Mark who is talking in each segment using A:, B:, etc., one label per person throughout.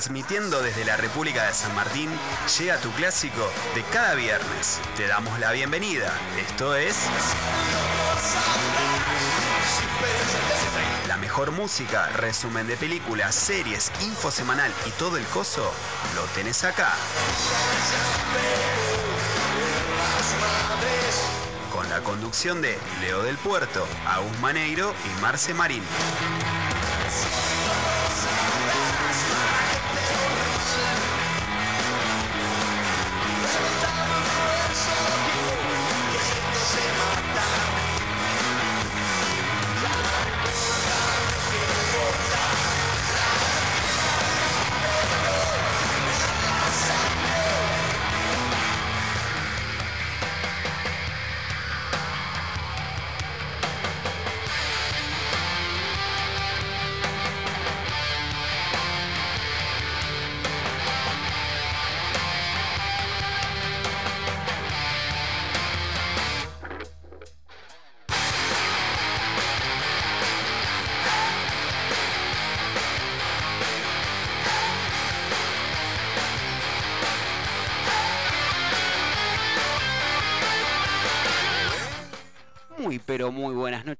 A: Transmitiendo desde la República de San Martín, llega tu clásico de cada viernes. Te damos la bienvenida. Esto es... La mejor música, resumen de películas, series, info semanal y todo el coso, lo tenés acá. Con la conducción de Leo del Puerto, Agus Maneiro y Marce Marín.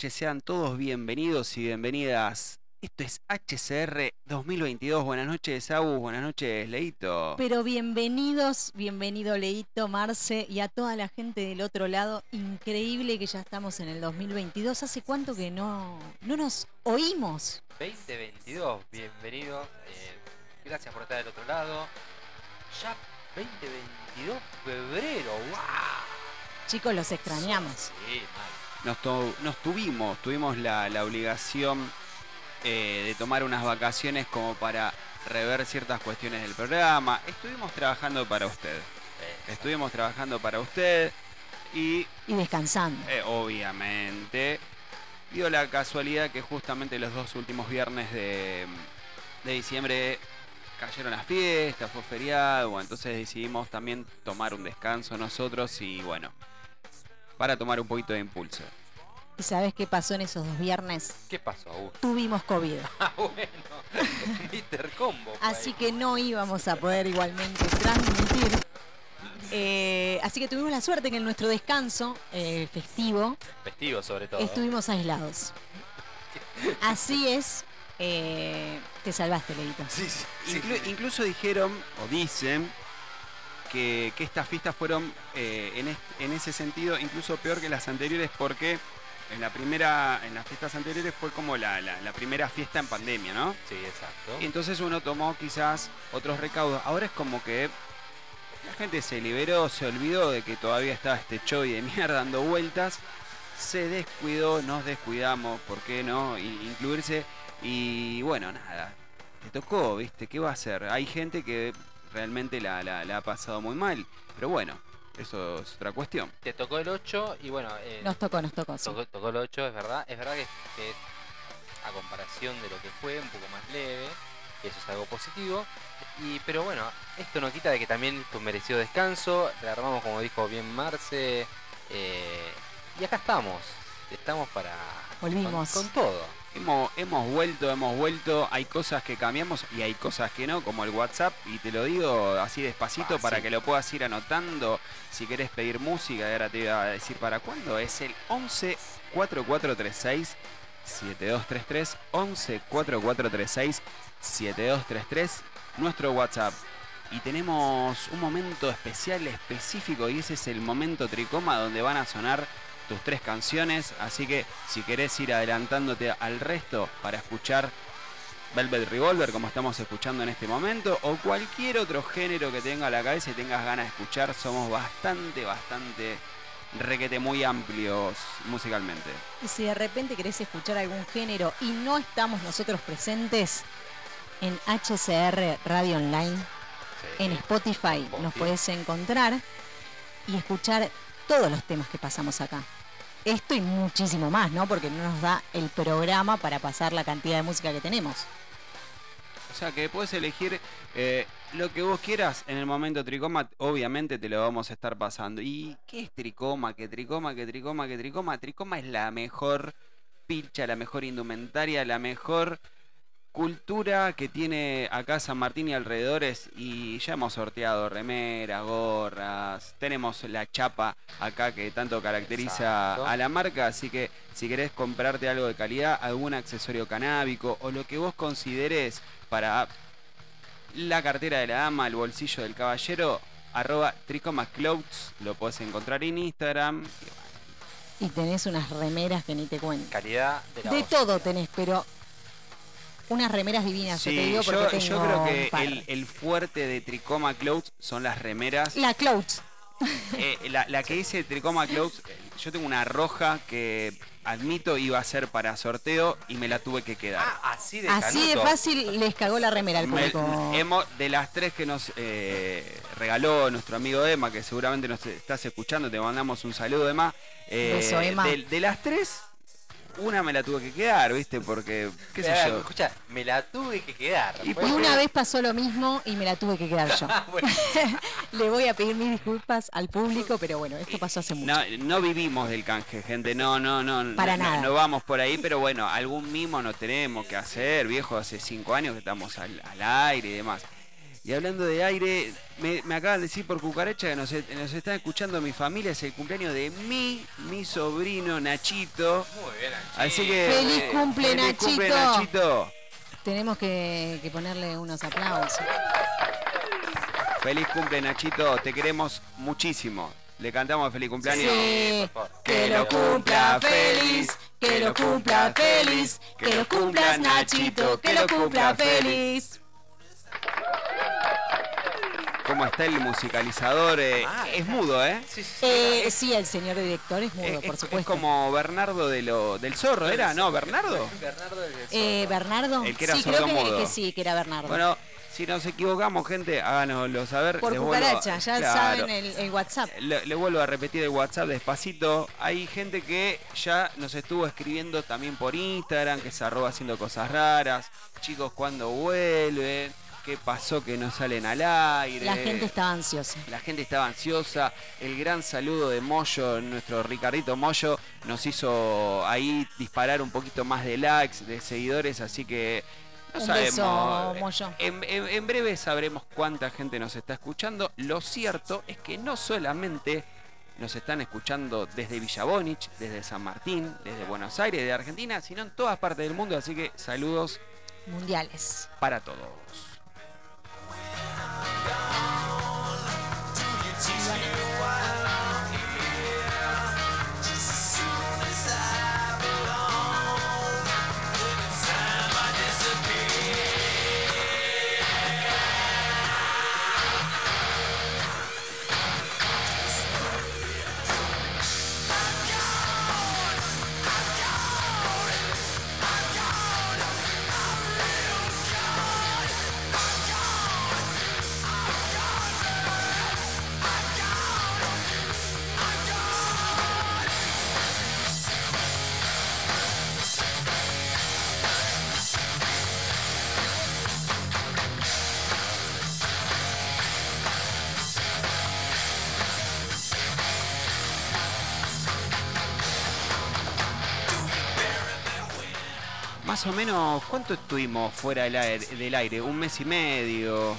A: Noches, sean todos bienvenidos y bienvenidas. Esto es HCR 2022. Buenas noches, Agus. Buenas noches, Leito.
B: Pero bienvenidos, bienvenido Leito, Marce y a toda la gente del otro lado. Increíble que ya estamos en el 2022. ¿Hace cuánto que no, no nos oímos?
C: 2022, bienvenido. eh, gracias por estar del otro lado. Ya 2022, febrero, ¡wow!
B: Chicos, los extrañamos.
C: Sí, mal.
A: Nos, to- nos tuvimos, tuvimos la, la obligación eh, de tomar unas vacaciones como para rever ciertas cuestiones del programa. Estuvimos trabajando para usted. Estuvimos trabajando para usted y
B: Y descansando.
A: Eh, obviamente. Dio la casualidad que justamente los dos últimos viernes de, de diciembre cayeron las fiestas, fue feriado, entonces decidimos también tomar un descanso nosotros y bueno, para tomar un poquito de impulso.
B: ¿Y sabes qué pasó en esos dos viernes?
C: ¿Qué pasó, Augusto?
B: Tuvimos COVID.
C: Ah, bueno, Mr. Combo. fue
B: Así
C: ahí.
B: que no íbamos a poder igualmente transmitir. Eh, así que tuvimos la suerte que en nuestro descanso eh, festivo
C: Festivo, sobre todo.
B: estuvimos aislados. Así es. eh, te salvaste, Leito.
C: Sí, sí, sí,
A: Inclu-
C: sí.
A: Incluso dijeron, o dicen, que, que estas fiestas fueron eh, en, ese sentido incluso peor que las anteriores porque en la primera, en las fiestas anteriores fue como la, la- la primera fiesta en pandemia, ¿no?
C: Sí, exacto.
A: Y entonces uno tomó quizás otros recaudos. Ahora es como que la gente se liberó, se olvidó de que todavía estaba este show de mierda dando vueltas. Se descuidó, nos descuidamos, ¿por qué no? Incluirse. Y bueno, nada. Te tocó, ¿viste? ¿Qué va a hacer? Hay gente que realmente la, la- la ha pasado muy mal. Pero bueno, eso es otra cuestión.
C: Te tocó el 8 y bueno, eh,
B: Nos tocó, nos tocó. sí.
C: tocó, el 8, es verdad. Es verdad que, que a comparación de lo que fue, un poco más leve, que eso es algo positivo. Y, pero bueno, esto no quita de que también un merecido descanso. Rearmamos, como dijo bien Marce. eh, y acá estamos. Estamos para.
B: Volvimos.
C: Con, con todo.
A: Hemos, hemos vuelto, hemos vuelto. Hay cosas que cambiamos y hay cosas que no, como el WhatsApp. Y te lo digo así despacito para que lo puedas ir anotando. Si querés pedir música, ahora te iba a decir para cuándo. Es el 11 4436 7233. 11 4436 7233. Nuestro WhatsApp. Y tenemos un momento especial, específico, y ese es el momento tricoma donde van a sonar tus tres canciones. Así que si querés ir adelantándote al resto para escuchar Velvet Revolver, como estamos escuchando en este momento, o cualquier otro género que tenga a la cabeza y tengas ganas de escuchar, somos bastante, bastante requete muy amplios musicalmente.
B: Y si de repente querés escuchar algún género y no estamos nosotros presentes en HCR Radio Online,
C: Sí.
B: en Spotify nos puedes encontrar y escuchar todos los temas que pasamos acá. Esto y muchísimo más, ¿no? Porque no nos da el programa para pasar la cantidad de música que tenemos.
A: O sea que puedes elegir eh, lo que vos quieras en el momento tricoma, obviamente te lo vamos a estar pasando. ¿Y qué es tricoma? ¿Qué tricoma? ¿Qué tricoma? ¿Qué tricoma? Tricoma es la mejor pilcha, la mejor indumentaria, la mejor cultura que tiene acá San Martín y alrededores y ya hemos sorteado remeras, gorras, tenemos la chapa acá que tanto caracteriza
C: Exacto.
A: a la marca, así que si querés comprarte algo de calidad, algún accesorio canábico o lo que vos consideres para la cartera de la dama, el bolsillo del caballero, arroba tricomasclouds, lo podés encontrar en Instagram.
B: Y tenés unas remeras que ni te cuento.
C: Calidad de la
B: De
C: hostia.
B: todo tenés, pero unas remeras divinas, yo te
A: Sí,
B: digo porque
A: yo,
B: tengo
A: yo creo que el, el fuerte de Tricoma Clouds son las remeras.
B: La Clouds.
A: Eh, la, la que dice Tricoma Clouds, eh, yo tengo una roja que admito iba a ser para sorteo y me la tuve que quedar.
C: Ah, así de
B: Así de fácil les cagó la remera al
A: Me-
B: público.
A: hemos- de las tres que nos eh, regaló nuestro amigo Emma, que seguramente nos estás escuchando, te mandamos un saludo, Emma. Eh,
B: Beso, Emma.
A: De, de las tres, una me la tuve que quedar, ¿viste? Porque, qué sé yo.
C: Escucha, me la tuve que quedar.
A: Y
B: Y
C: ¿puedes
B: una vez pasó lo mismo y me la tuve que quedar yo.
C: Bueno,
B: Le voy a pedir mis disculpas al público, pero bueno, esto pasó hace mucho.
A: No, no vivimos del canje, gente. No, no, no.
B: Para
A: no,
B: nada.
A: No vamos por ahí, pero bueno, algún mimo nos tenemos que hacer, viejo. Hace cinco años que estamos al, al aire y demás. Y hablando de aire, me, me acaban de decir por cucaracha que nos, nos están escuchando mi familia. Es el cumpleaños de mi, mi sobrino Nachito.
C: muy bien, Anchito.
A: Así que.
B: ¡Feliz
A: eh,
B: cumple,
A: feliz cumple,
B: Nachito!
A: Nachito!
B: Tenemos que, que ponerle unos aplausos.
A: Feliz cumple, Nachito. Te queremos muchísimo. Le cantamos feliz cumpleaños.
B: Sí.
C: por favor.
B: Que lo cumpla feliz, que lo cumpla feliz, que lo cumplas Nachito, que lo cumpla feliz.
A: ¿Cómo está el musicalizador? Eh,
C: Ah,
A: es mudo, ¿eh?
C: Sí, sí, sí.
B: Eh, sí, el señor director es mudo,
A: Es-
B: por
A: es,
B: supuesto.
A: es como Bernardo de lo, del zorro, ¿era? ¿No, Bernardo?
C: Bernardo del
B: Eh,
C: Zorro.
B: Bernardo.
A: El que era
B: sí, creo que, sí, que era Bernardo.
A: Bueno, si nos equivocamos, gente, háganoslo saber.
B: por
A: Les vuelvo a-
B: cucaracha, ya
A: claro.
B: saben el, el WhatsApp.
A: Le, le vuelvo a repetir el WhatsApp despacito. Hay gente que ya nos estuvo escribiendo también por Instagram, que se arroba haciendo cosas raras. Chicos, ¿cuándo vuelven? ¿Qué pasó que no salen al aire?
B: La gente estaba ansiosa.
A: La gente estaba ansiosa. El gran saludo de Moyo, nuestro Ricardito Moyo, nos hizo ahí disparar un poquito más de likes, de seguidores, así que no
B: Un
A: sabemos.
B: beso, Moyo.
A: En, en- en breve sabremos cuánta gente nos está escuchando. Lo cierto es que no solamente nos están escuchando desde Villabonich, desde San Martín, desde Buenos Aires, de Argentina, sino en todas partes del mundo, así que saludos
B: Mundiales.
A: para todos. Bye. Más o menos, ¿cuánto estuvimos fuera del aire? Del aire? ¿Un mes y medio?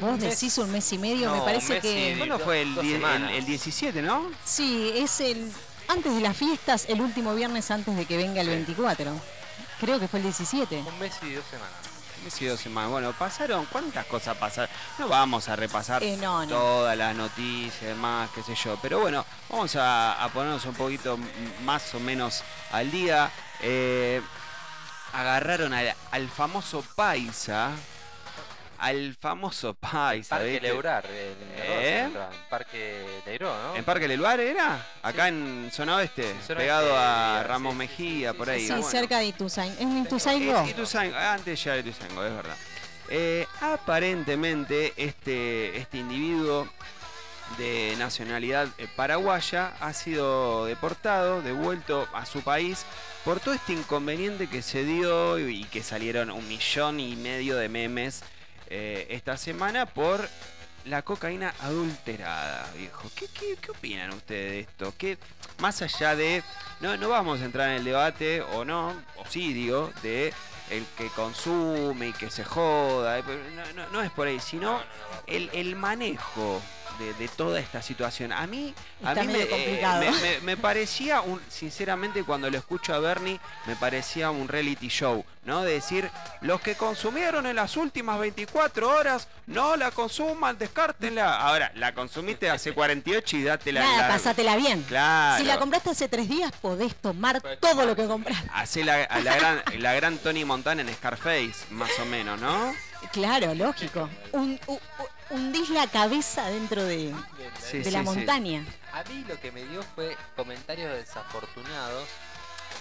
B: Vos decís un mes y medio, me parece que...
A: ¿Cuándo fue el,
C: dos
A: die- el,
C: semanas.
A: el 17, no?
B: Sí, es el... Antes de las fiestas, el último viernes antes de que venga el 24. Creo que fue el 17.
C: Un mes y dos semanas.
A: Un mes y dos semanas. Bueno, pasaron, ¿cuántas cosas pasaron? No vamos a repasar
B: Eh, no, no.
A: todas las noticias y demás, qué sé yo. Pero bueno, vamos a, a ponernos un poquito más o menos al día. Eh, agarraron al, al famoso Paisa. Al famoso Paisa.
C: Parque. Leurar. En,
A: ¿Eh?
C: en Parque Leiró, ¿no?
A: ¿En Parque Leluar era? Acá en zona oeste,
C: zona
A: pegado
C: oeste,
A: a Ramos
C: sí,
A: Mejía, por ahí.
B: Sí,
A: Bueno.
B: cerca de Ituzaingó. ¿Es Ituzaingó?
A: Y- Ituzaingó, antes ya de Ituzaingó, es verdad. Eh, aparentemente, este, este individuo de nacionalidad eh, paraguaya ha sido deportado, devuelto a su país por todo este inconveniente que se dio y que salieron un millón y medio de memes eh, esta semana por la cocaína adulterada, viejo. ¿Qué, qué, qué opinan ustedes de esto? ¿Qué, más allá de... No, no vamos a entrar en el debate, o no, o sí digo, de el que consume y que se joda. eh, No, no- no es por ahí, sino el, el manejo de, de toda esta situación. A mí, a mí me, eh, me- me- me parecía, un, sinceramente, cuando lo escucho a Bernie, me parecía un reality show, ¿no? De decir, los que consumieron en las últimas 24 horas, no la consuman, descártenla. Ahora, la consumiste hace 48 y date la...
B: Nada,
A: la-
B: pasátela bien.
A: Claro.
B: Si la compraste hace tres días, podés tomar todo lo que compraste.
A: Hace la gran, la gran Tony Montana en Scarface, más o menos, ¿no?
B: Claro, lógico. Un, u- u- hundís la cabeza dentro de,
A: Sí,
B: de
A: sí,
B: la
A: sí.
B: montaña.
C: A mí lo que me dio fue comentarios desafortunados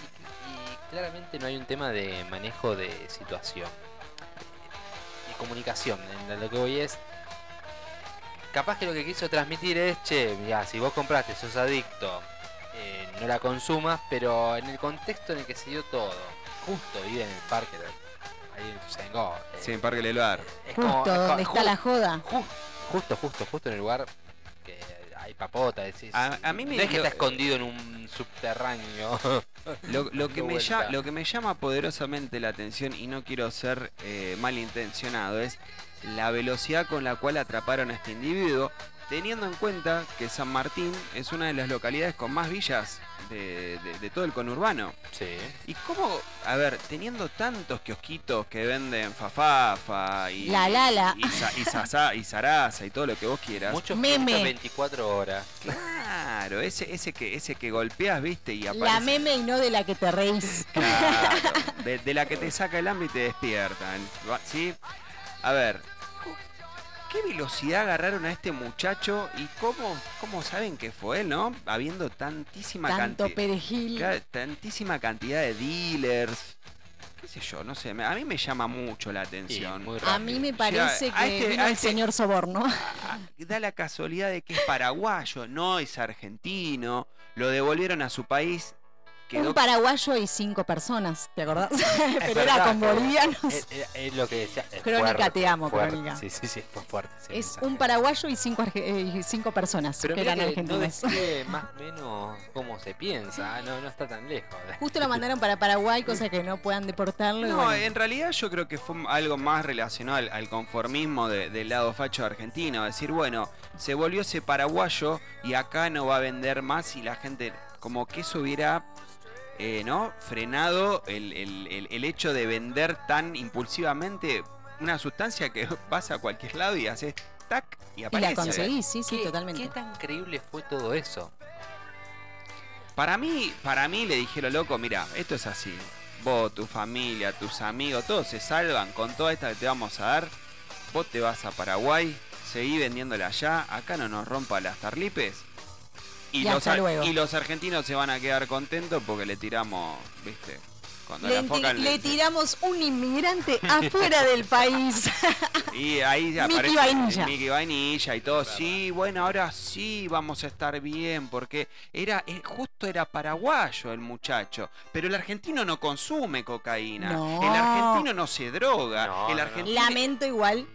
C: y, y claramente no hay un tema de manejo de situación y comunicación. En lo que voy es, capaz que lo que quiso transmitir es, che, mira, si vos compraste, sos adicto, eh, no la consumas, pero en el contexto en el que se dio todo, justo vive en el parque, de- ahí en Ituzaingó, eh,
A: Sí, en Parque del Bar.
C: es como-
B: Justo
C: es
B: donde está
C: ju-
B: la joda.
C: Ju- Justo, justo, justo en el lugar que hay papota. decís,
A: A- a mí me-
C: no es que está escondido en un subterráneo.
A: Lo, lo que me llama, lo que me llama poderosamente la atención, y no quiero ser eh, malintencionado, es la velocidad con la cual atraparon a este individuo, teniendo en cuenta que San Martín es una de las localidades con más villas de, de- de todo el conurbano.
C: Sí.
A: ¿Y cómo, a ver, teniendo tantos kiosquitos que venden fafafa y,
B: La Lala.
A: y, sa- y, sasa- y zaraza y todo lo que vos quieras?
C: Muchos
B: Meme.
C: kioscos 24 horas.
A: Claro, ese, ese que ese que golpeas, viste, y aparece.
B: La meme y no de la que te reís.
A: Claro, de, de la que te saca el hambre y te despiertan. ¿Sí? A ver, ¿qué velocidad agarraron a este muchacho y cómo, cómo saben que fue él, no? Habiendo tantísima
B: Tanto
A: cantidad.
B: perejil.
A: tantísima cantidad de dealers. ¿Qué sé yo? No sé, a mí me llama mucho la atención.
B: A mí me parece que
A: este-
B: vino el
A: este-
B: señor Soborno.
A: Ah, Da la casualidad de que es paraguayo, no es argentino. Lo devolvieron a su país. Quedó
B: Un paraguayo y cinco personas, ¿te acordás? Pero era con bolivianos.
C: Es, es- es lo que decía. es
B: Crónica,
C: fuerte,
B: te amo,
C: fuerte.
B: Crónica.
C: Sí, sí, sí, fue fuerte.
B: Es un paraguayo y cinco, eh, y cinco personas
C: Pero
B: que eran
C: que no
B: argentinos.
C: describe más o menos cómo se piensa. No, no está tan lejos.
B: Justo lo mandaron para Paraguay, cosa que no puedan deportarlo.
A: No,
B: bueno.
A: en realidad yo creo que fue algo más relacionado al, al conformismo de- del lado facho argentino. Decir, bueno, se volvió ese paraguayo y acá no va a vender más y la gente, como que eso hubiera, eh, ¿no? Frenado el, el- el- el hecho de vender tan impulsivamente una sustancia que vas a cualquier lado y haces tac y
B: y
A: aparece.
B: la conseguí, sí, sí,
C: ¿Qué-
B: totalmente.
C: ¿Qué tan creíble fue todo eso?
A: Para mí, para mí le dijeron, loco, mira, esto es así. Vos, tu familia, tus amigos, todos se salvan con toda esta que te vamos a dar. Vos te vas a Paraguay, seguí vendiéndola allá, acá no nos rompa las tarlipes. Y,
B: Y
A: los,
B: hasta
A: ar-
B: luego.
A: y los argentinos se van a quedar contentos porque le tiramos, viste, cuando
B: Le,
A: enfocan
B: le tiramos un inmigrante afuera del país.
A: Y ahí
B: Mickey
A: aparece
B: Vainilla.
A: Mickey Vainilla y todo. Sí, bueno, ahora sí vamos a estar bien porque era eh, justo era paraguayo el muchacho, pero el argentino no consume cocaína.
B: No.
A: El argentino no se droga.
C: No,
A: el
C: no, no.
A: argentino
B: Lamento igual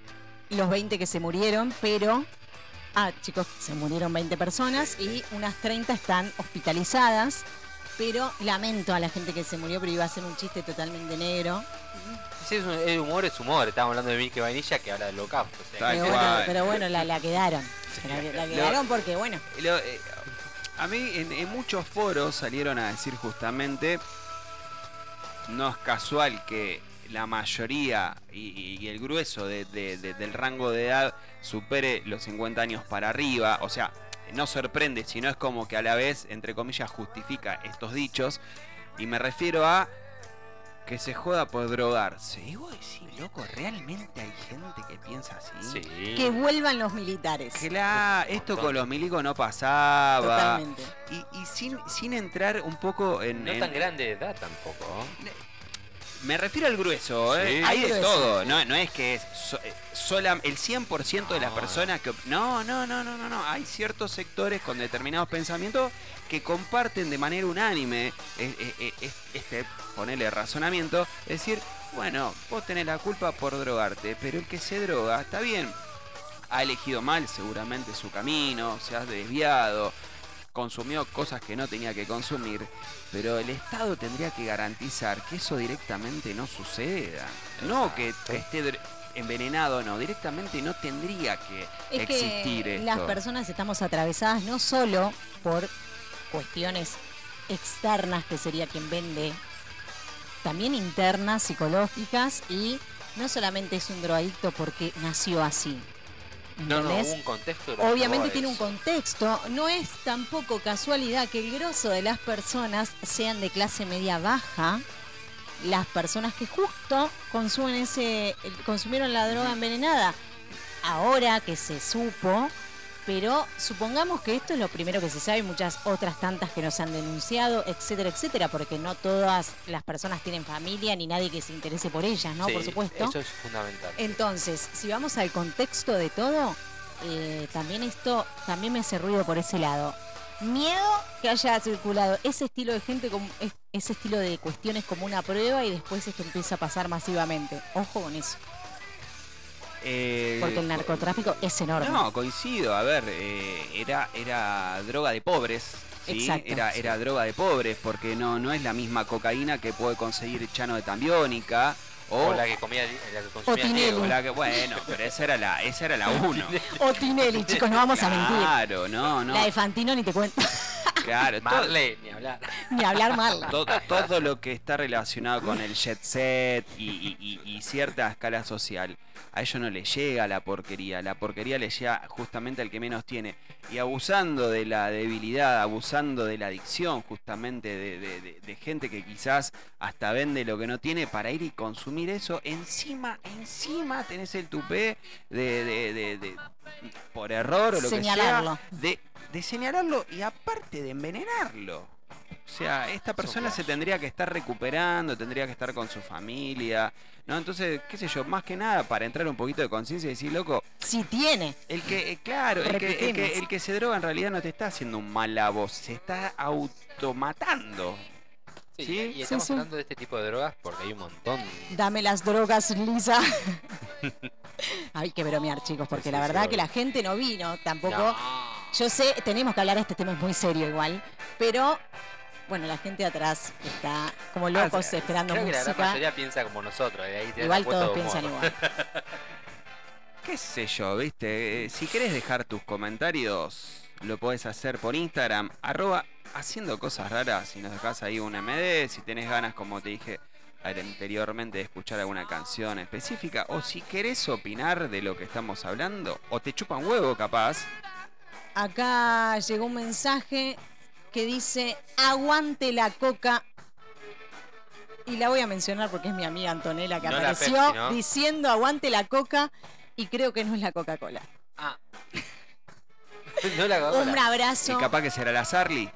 B: los 20 que se murieron, pero... Ah, chicos, se murieron 20 personas y unas 30 están hospitalizadas. Pero lamento a la gente que se murió, pero iba a ser un chiste totalmente negro.
C: Sí, es un- el humor es humor. Estábamos hablando de Mickey Vainilla que habla del holocausto. o sea,
A: Tal
B: Pero
C: que-
B: bueno,
A: cual.
B: pero bueno, la, la quedaron. La, la
A: Lo-
B: quedaron porque, bueno,
A: Lo- eh, a mí en, en muchos foros salieron a decir justamente, no es casual que la mayoría y, el grueso de- de- de- del rango de edad supere los 50 años para arriba, o sea, no sorprende, sino es como que a la vez, entre comillas, justifica estos dichos, y me refiero a que se joda por drogarse. Y vos decís, loco, ¿realmente hay gente que piensa así?
C: Sí.
B: que vuelvan los militares.
A: Claro, esto con los milicos no pasaba.
B: Totalmente.
A: Y, y sin, sin entrar un poco en.
C: No
A: en-
C: tan grande de edad tampoco.
A: Me refiero al grueso, ¿eh?
C: Sí.
A: Hay de
B: Grueso.
A: todo. No, no es que es so- eh, sola, el 100% de las
C: No.
A: personas que. No, no, no, no, no, no. Hay ciertos sectores con determinados pensamientos que comparten de manera unánime eh, eh, es- este, ponerle razonamiento. Es decir, bueno, vos tenés la culpa por drogarte, pero el que se droga, está bien. Ha elegido mal seguramente su camino, se ha desviado consumió cosas que no tenía que consumir, pero el Estado tendría que garantizar que eso directamente no suceda. No que, que esté envenenado, no, directamente no tendría que
B: Es
A: existir
B: que
A: esto.
B: las personas estamos atravesadas no solo por cuestiones externas, que sería quien vende, también internas, psicológicas, y no solamente es un drogadicto porque nació así.
C: No, no, hubo un contexto.
B: Obviamente tiene un contexto. No es tampoco casualidad que el grosso de las personas sean de clase media baja. Las personas que justo consumen ese, consumieron la droga envenenada. Ahora que se supo, pero supongamos que esto es lo primero que se sabe y muchas otras tantas que nos han denunciado, etcétera, etcétera, porque no todas las personas tienen familia ni nadie que se interese por ellas, ¿no?
C: Sí,
B: por supuesto.
C: Eso es fundamental.
B: Entonces, si vamos al contexto de todo, eh, también esto también me hace ruido por ese lado. Miedo que haya circulado ese estilo de gente, como es- ese estilo de cuestiones como una prueba y después esto empieza a pasar masivamente. Ojo con eso,
A: Eh,
B: porque el
A: co-
B: narcotráfico es enorme.
A: No, coincido. A ver, eh, era, era droga de pobres. ¿sí?
B: Exacto.
A: Era, era droga de pobres porque no, no es la misma cocaína que puede conseguir Chano de Tambiónica. O,
C: O la que comía, la que consumía
B: Tinelli.
C: Diego.
A: o la que, bueno, pero esa era la, esa era la uno.
B: O Tinelli, chicos, no vamos a mentir.
A: Claro, no, no.
B: La de Fantino ni te cuento,
A: Claro, todo,
C: Marley, ni hablar.
B: ni hablar mal.
A: to- todo lo que está relacionado con el jet set y, y- y- y cierta escala social, a ellos no les llega la porquería. La porquería le llega justamente al que menos tiene. Y abusando de la debilidad, abusando de la adicción justamente de, de- de- de gente que quizás hasta vende lo que no tiene para ir y consumir eso, encima, encima tenés el tupé de, por error o lo
B: Señalarlo.
A: que sea, de, de señalarlo y aparte de envenenarlo. O sea, esta persona se tendría que estar recuperando, tendría que estar con su familia, ¿no? Entonces, qué sé yo, más que nada para entrar un poquito de conciencia y decir, loco,
B: Si tiene.
A: el que, eh, claro, el que, el, que, el que se droga en realidad no te está haciendo un mal a vos, se está automatando.
C: Sí,
A: ¿Sí?
C: Y estamos
B: sí.
C: hablando de este tipo de drogas porque hay un montón.
B: Dame las drogas, Lisa. Hay que bromear, chicos, porque
C: Sí,
B: la verdad
C: sí,
B: que la gente no vino tampoco.
C: No.
B: Yo sé, tenemos que hablar de este tema, es muy serio igual, pero bueno, la gente atrás está como locos
A: Ah, sí,
B: esperando
C: Creo que la mayoría piensa como nosotros. ahí
B: Igual todos piensan igual.
A: qué sé yo, viste, Eh, si querés dejar tus comentarios, lo podés hacer por Instagram, arroba haciendo cosas raras, si nos dejás ahí un MD, si tenés ganas, como te dije anteriormente, de escuchar alguna canción específica, o si querés opinar de lo que estamos hablando, o te chupan huevo capaz,
B: Acá llegó un mensaje que dice, aguante la coca. Y la voy a mencionar porque es mi amiga Antonella que
C: No
B: apareció
C: Pepsi, ¿no?
B: diciendo aguante la coca y creo que no es la Coca-Cola.
C: Ah. no la Coca-Cola.
B: Un abrazo.
A: y capaz que será la Sarli.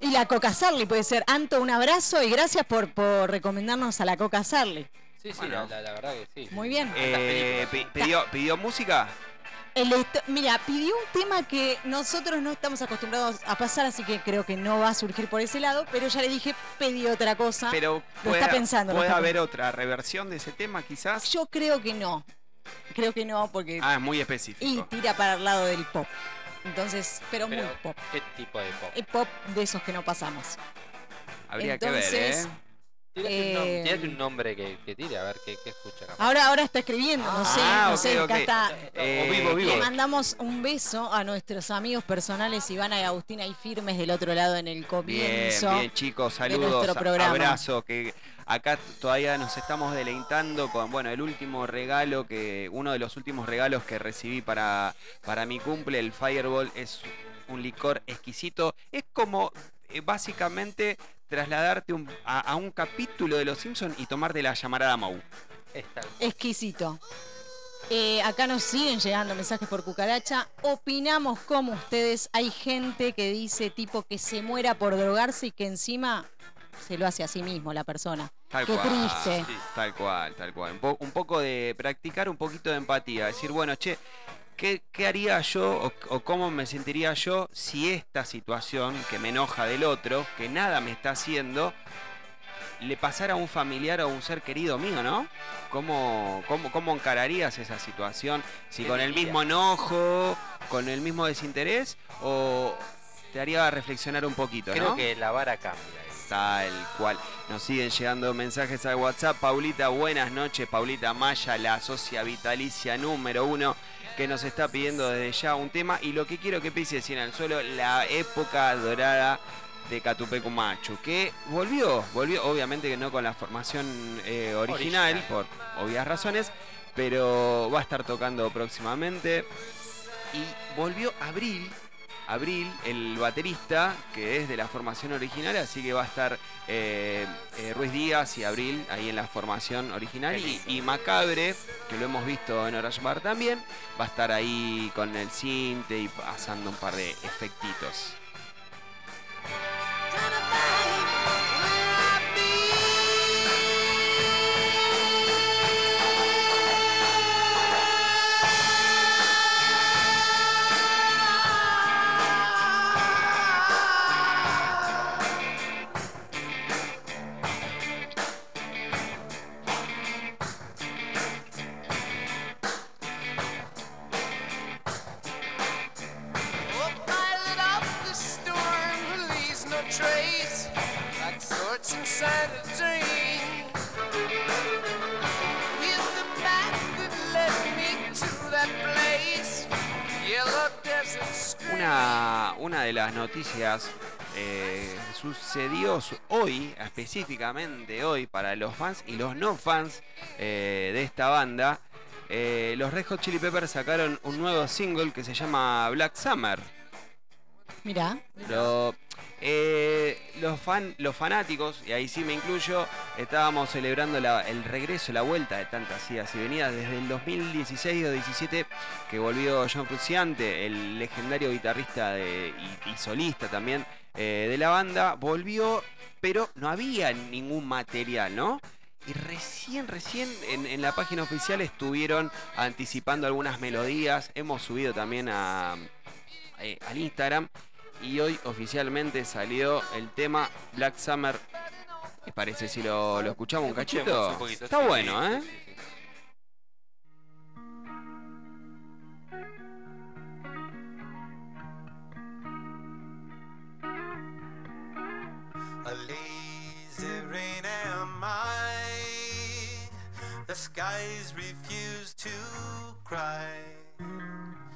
B: Y la Coca Sarli puede ser. Anto, un abrazo y gracias por, por recomendarnos a la Coca Sarli.
C: Sí, sí,
A: Bueno.
C: la, la- la verdad que sí.
B: Muy bien.
A: Eh, pi- pidió, ¿Pidió música?
B: El mira, pidió un tema que nosotros no estamos acostumbrados a pasar, así que creo que no va a surgir por ese lado, pero ya le dije, pedí otra cosa.
A: Pero
B: Lo
A: puede,
B: está pensando,
A: puede
B: está
A: haber otra reversión de ese tema quizás.
B: Yo creo que no. Creo que no, porque.
A: Ah, es muy
B: y
A: específico.
B: tira para el lado del pop. Entonces, pero,
C: Pero,
B: muy pop.
C: ¿Qué tipo de pop?
B: El pop de esos que no pasamos.
A: Habría que ver,
B: entonces,
A: ¿eh?
C: Tírate, un, nom-
B: eh,
C: tírate un nombre que, que tire, a ver qué, qué escucha.
B: Ahora, ahora está escribiendo, no sé,
A: Ah,
B: no
A: ok,
B: sé, acá
A: ok.
B: está.
A: Eh,
C: o vivo, vivo.
B: Le mandamos un beso a nuestros amigos personales Ivana y Agustina y firmes del otro lado en el
A: Bien,
B: comienzo.
A: bien, chicos,
B: de
A: saludos, abrazo, que acá todavía nos estamos deleitando con, bueno, el último regalo que, uno de los últimos regalos que recibí para, para mi cumple, el Fireball, es un licor exquisito, es como eh, básicamente trasladarte un- a, a un capítulo de Los Simpsons y tomarte la llamarada Mau.
B: Exquisito. Eh, acá nos siguen llegando mensajes por cucaracha. Opinamos como ustedes. Hay gente que dice tipo que se muera por drogarse y que encima se lo hace a sí mismo la persona.
A: Tal
B: Qué
A: cual.
B: triste.
A: sí, tal cual, tal cual. Un, po- un poco de practicar un poquito de empatía. Decir, bueno, che, ¿qué, qué haría yo o, o cómo me sentiría yo si esta situación que me enoja del otro, que nada me está haciendo, le pasara a un familiar o a un ser querido mío, ¿no? ¿Cómo, cómo, cómo encararías esa situación? Si
C: ¿Qué
A: con el mismo enojo, con el mismo desinterés o te haría reflexionar un poquito,
C: Creo
A: ¿no?
C: que la vara cambia.
A: Tal cual. Nos siguen llegando mensajes al WhatsApp. Paulita, buenas noches. Paulita Maya, la socia vitalicia número uno, que nos está pidiendo desde ya un tema. Y lo que quiero que pise en el suelo, la época dorada de Catupecu Machu, que volvió, volvió, obviamente que no con la formación eh, original,
C: Original.
A: por obvias razones, pero va a estar tocando próximamente. Y volvió Abril, Abril, el baterista, que es de la formación original, así que va a estar eh, eh, Ruiz Díaz y Abril ahí en la formación original. Y Macabre, que lo hemos visto en Orange Bar también, va a estar ahí con el cinte y pasando un par de efectitos. De las noticias eh, sucedió su- hoy, específicamente hoy, para los fans y los no fans eh, de esta banda. Eh, los Red Hot Chili Peppers sacaron un nuevo single que se llama Black Summer.
B: Mirá,
A: Pero eh, los, fan, los fanáticos, y ahí sí me incluyo, estábamos celebrando el regreso, la vuelta de tantas idas y venidas desde el 2016 o 17 que volvió John Frusciante, el legendario guitarrista y, solista también eh, de la banda, volvió, pero no había ningún material, ¿no? Y recién, recién en, en la página oficial estuvieron anticipando algunas melodías. Hemos subido también a, eh, al Instagram. Y hoy oficialmente salió el tema Black Summer. ¿Les parece si lo, lo escuchamos un
C: Escuchemos
A: cachito?
C: un poquito,
A: Está
C: sí,
A: bueno,
C: sí,
A: ¿eh?
C: sí, sí.
D: A lazy rain am I. The skies refuse to cry.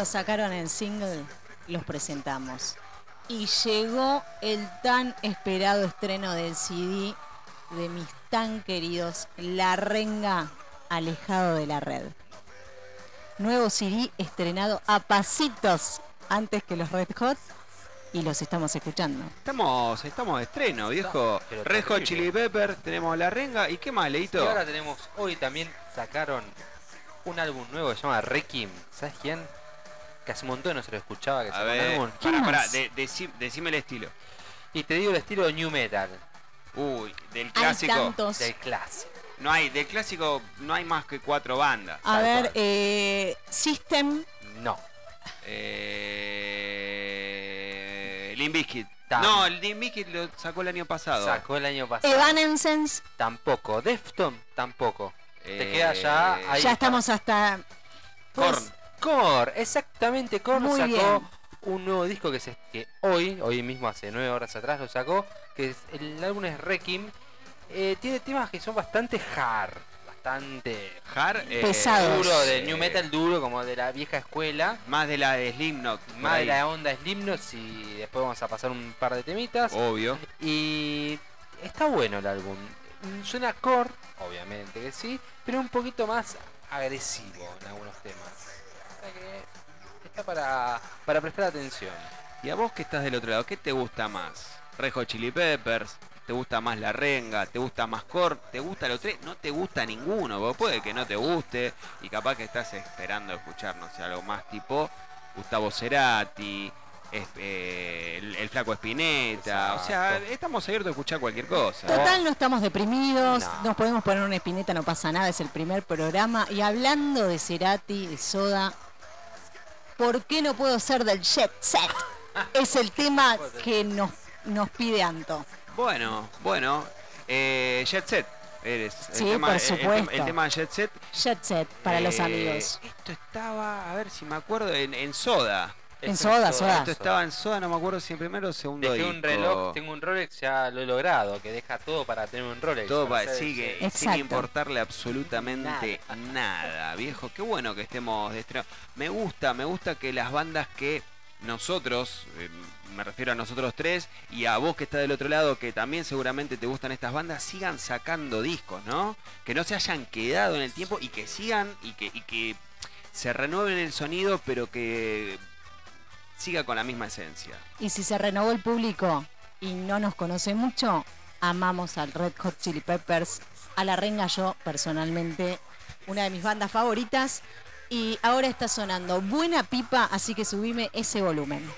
B: Cuando sacaron el single, los presentamos. Y llegó el tan esperado estreno del CD de mis tan queridos La Renga Alejado de la Red. Nuevo CD estrenado a pasitos antes que los Red Hot y los estamos escuchando.
A: Estamos, estamos de estreno, viejo.
C: pero
A: Red Hot. Chili Pepper, tenemos la renga. ¿Y qué más,
C: Y
A: Leito?
C: ahora tenemos, hoy también sacaron un álbum nuevo que se llama Requiem. ¿Sabes quién? Que hace un montón no se lo escuchaba, que
A: A
C: sacó un
A: ver,
C: álbum.
B: ¿Quién
A: pará, pará, de- deci- decime el estilo.
C: Y te digo el estilo de New Metal,
A: Uy, del
B: Hay
A: clásico.
B: tantos.
C: del clásico.
A: No hay, del clásico no hay más que cuatro bandas.
B: A ver, eh, System,
C: No.
A: Eh.
C: Tam.
A: No, el Limp Bizkit lo sacó el año pasado.
C: Sacó el año pasado.
B: Evanescence,
C: Tampoco. Defton tampoco. Te
A: Eh,
C: queda ya ahí.
B: ya
C: está.
B: estamos hasta... pues,
A: Korn.
C: Core, exactamente, Core
B: Muy
C: sacó
B: bien.
C: un nuevo disco que, se, que hoy, hoy mismo hace nueve horas atrás lo sacó, que es, el álbum es Requiem. Eh, tiene temas que son bastante hard, bastante
A: Hard, eh,
B: Pesados.
C: duro, de new metal duro, como de la vieja escuela.
A: Más de la de Slipknot.
C: Más de la onda Slipknot y después vamos a pasar un par de temitas.
A: Obvio.
C: Y está bueno el álbum. Suena core, obviamente que sí, pero un poquito más agresivo en algunos temas. Para, para prestar atención.
A: ¿Y a vos que estás del otro lado, qué te gusta más? ¿Red Hot Chili Peppers? ¿Te gusta más la renga? ¿Te gusta más core? ¿Te gusta los tres? No te gusta ninguno, vos puede que no te guste y capaz que estás esperando escuchar, no sé, algo más tipo Gustavo Cerati, es- eh, el, el flaco Espineta, o sea, estamos abiertos a escuchar cualquier cosa.
B: Total, no estamos deprimidos,
C: No.
B: nos podemos poner una espineta, no pasa nada, es el primer programa. Y hablando de Cerati, de Soda, ¿por qué no puedo ser del Jet Set? Es el tema que nos, nos pide Anto.
A: Bueno, bueno, eh, Jet Set. Eres el
B: Sí,
A: tema,
B: por
A: el- el
B: supuesto.
A: El, tema Jet Set.
B: Jet Set para los
A: eh,
B: amigos.
A: Esto estaba, a ver si me acuerdo, en, en Soda.
E: En Soda, Soda.
A: Esto estaba en Soda, no me acuerdo si en primero o segundo
C: Dejé un
A: disco.
C: reloj, tengo un Rolex, ya lo he logrado, que deja todo para tener un Rolex.
A: Todo
C: para
A: pa-
C: hacer-
A: sigue.
E: Exacto.
A: sin importarle absolutamente nada. viejo. Qué bueno que estemos de estreno. Me gusta, me gusta que las bandas que nosotros, eh, me refiero a nosotros tres, y a vos que está del otro lado, que también seguramente te gustan estas bandas, sigan sacando discos, ¿no? Que no se hayan quedado en el tiempo y que sigan y que, y que se renueven el sonido, pero que siga con la misma esencia.
E: Y si se renovó el público y no nos conoce mucho, amamos al Red Hot Chili Peppers, a la Renga yo personalmente, una de mis bandas favoritas. Y ahora está sonando buena pipa, así que subime ese volumen.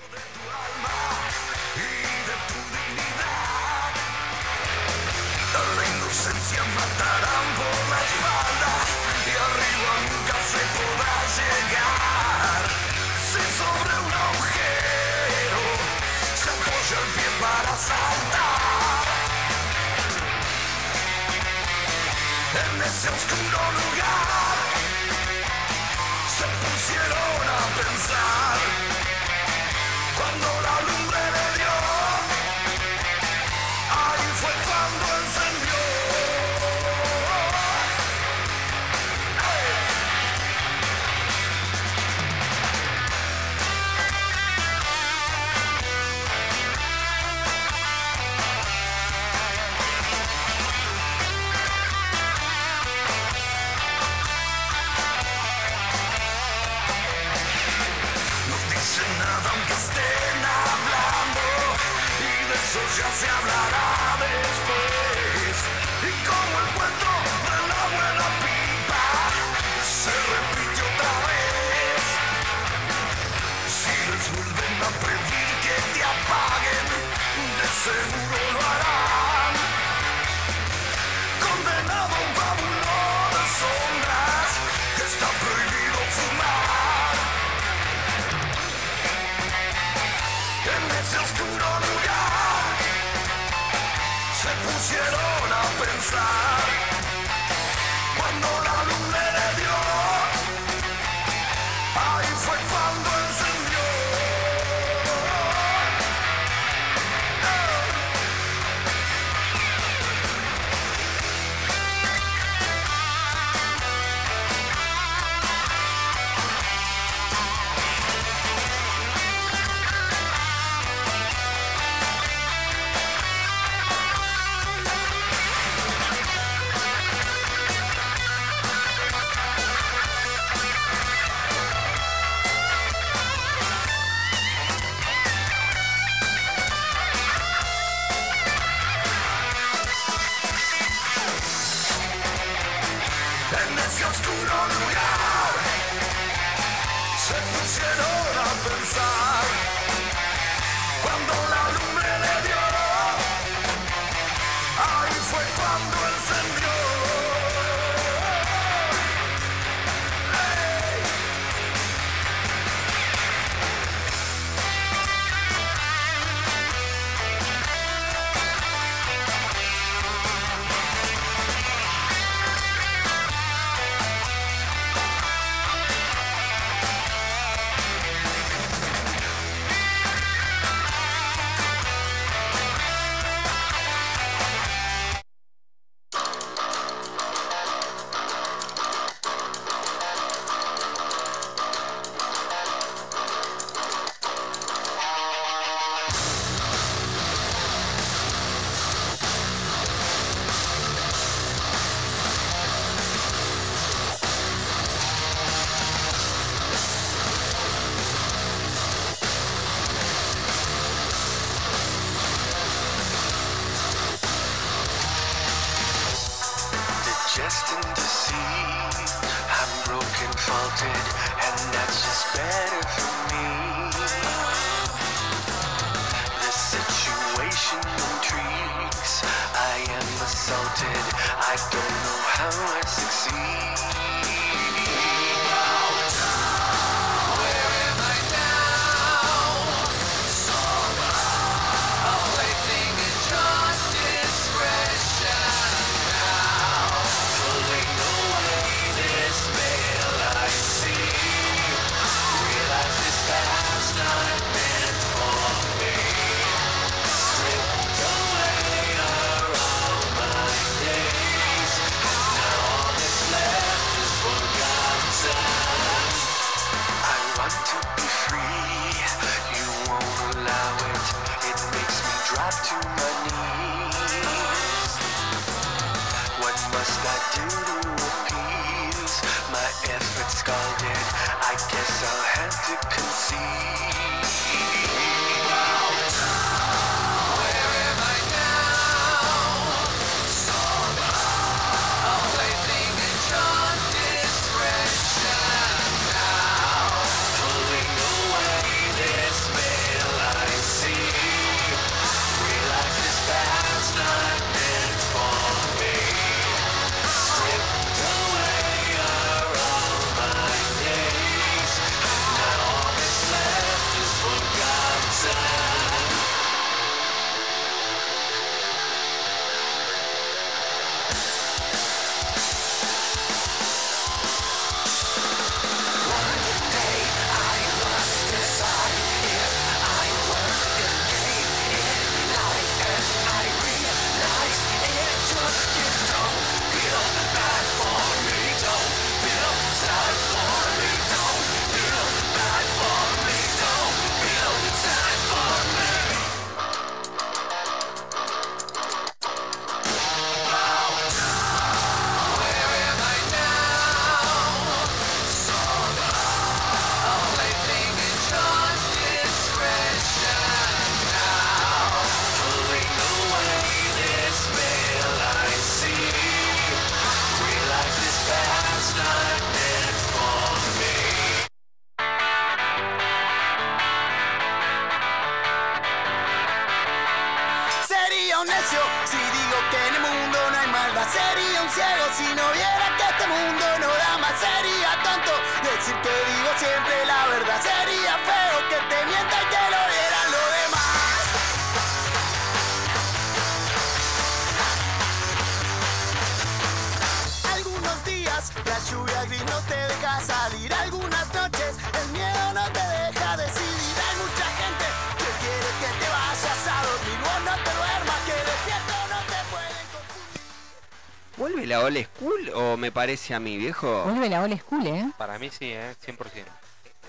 A: Parece a mí, viejo?
B: Vuelve la old school, ¿eh?
C: Para mí sí, ¿eh? 100%.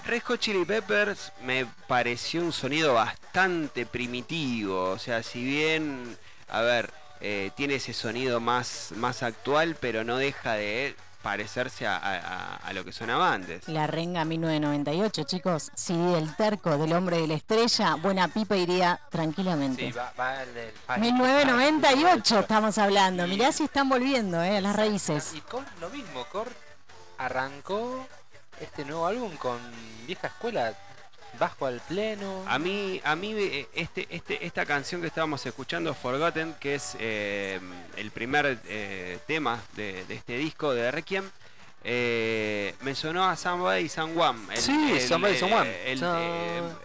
A: Red Hot Chili Peppers me pareció un sonido bastante primitivo. O sea, si bien, a ver, eh, tiene ese sonido más, más actual, pero no deja de parecerse a, a- a lo que sonaba antes.
B: La renga 1998, chicos. Sí, el terco del hombre de la estrella, buena pipa iría tranquilamente.
C: Sí, va, va el del Fire.
B: 1998 estamos hablando. Mirá si están volviendo, ¿eh? A las raíces.
C: Y Core lo mismo, Core arrancó este nuevo álbum con vieja escuela, bajo al pleno.
A: A mí, a mí eh, este, este, esta canción que estábamos escuchando, Forgotten, que es eh, el primer eh, tema de, de este disco de Requiem, eh, me sonó a Somebody Someone.
C: Sí,
A: el-
C: Somebody
A: eh,
C: Someone.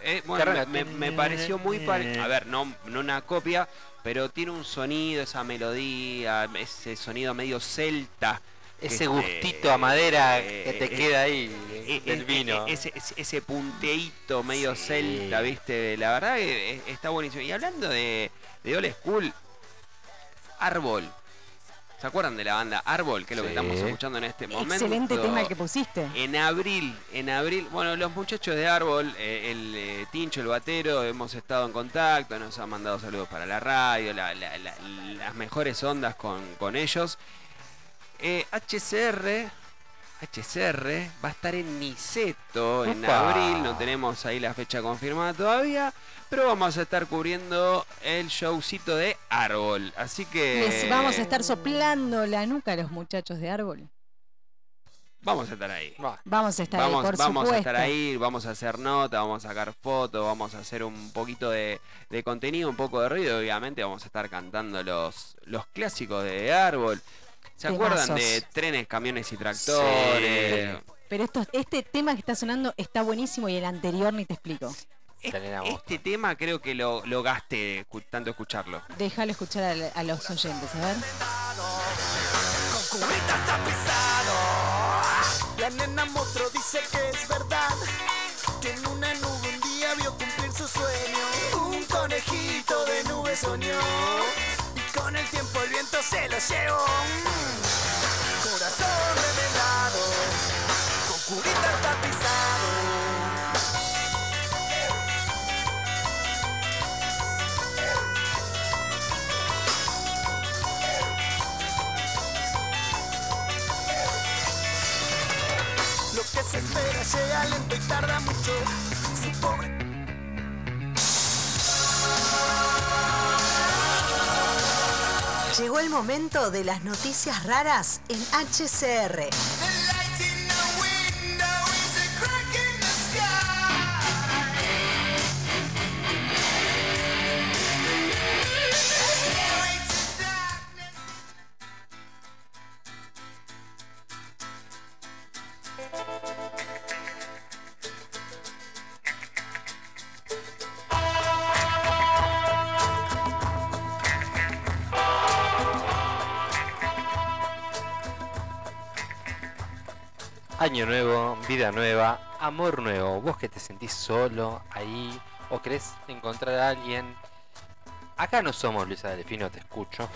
A: eh, bueno, me, me pareció muy parecido. A ver, no, no una copia, pero tiene un sonido, esa melodía, ese sonido medio celta.
C: Ese
A: este,
C: gustito a madera
A: eh,
C: que te
A: eh,
C: queda ahí
A: eh,
C: del
A: eh,
C: vino.
A: eh, Ese, ese, ese punteíto medio
C: Sí.
A: celta, ¿viste? La verdad que está buenísimo. Y hablando de, de Old School, Árbol. ¿Se acuerdan de la banda Árbol? Que es lo que estamos escuchando en este momento.
B: Excelente tema el que pusiste.
A: En abril, en abril, bueno, los muchachos de Árbol, eh, el eh, Tincho, el Batero, hemos estado en contacto, nos han mandado saludos para la radio, la- la- la- las mejores ondas con, con ellos. Eh, HCR, HCR va a estar en Niceto en
C: Opa.
A: abril, no tenemos ahí la fecha confirmada todavía, pero vamos a estar cubriendo el showcito de Árbol, así que...
B: Les vamos a estar soplando la nuca a los muchachos de árbol.
A: Vamos a estar ahí.
C: Va.
B: Vamos a estar
A: vamos,
B: ahí, por
A: vamos
B: supuesto.
A: a estar ahí, vamos a hacer nota, vamos a sacar fotos, vamos a hacer un poquito de, de contenido, un poco de ruido, obviamente vamos a estar cantando los, los clásicos de Árbol. ¿Se acuerdan
B: Temazos.
A: de trenes, camiones y tractores?
B: Pero esto, este tema que está sonando está buenísimo y el anterior ni te explico.
A: Es- Este tema creo que lo, lo gasté tanto escucharlo.
B: Déjalo escuchar a, a los oyentes, a ver.
D: con cubitas tapizado. La nena monstruo dice que es verdad, que en una nube un día vio cumplir su sueño. Un conejito de nube soñó, con el tiempo el viento se lo llevó. Corazón revelado, con curitas tapizado. se espera llega lento y tarda mucho. Su pobre
F: Llegó el momento de las noticias raras en HCR.
C: Año nuevo, vida nueva, amor nuevo. Vos que te sentís solo ahí o querés encontrar a alguien. Acá no somos Luisa Delfino, te escucho.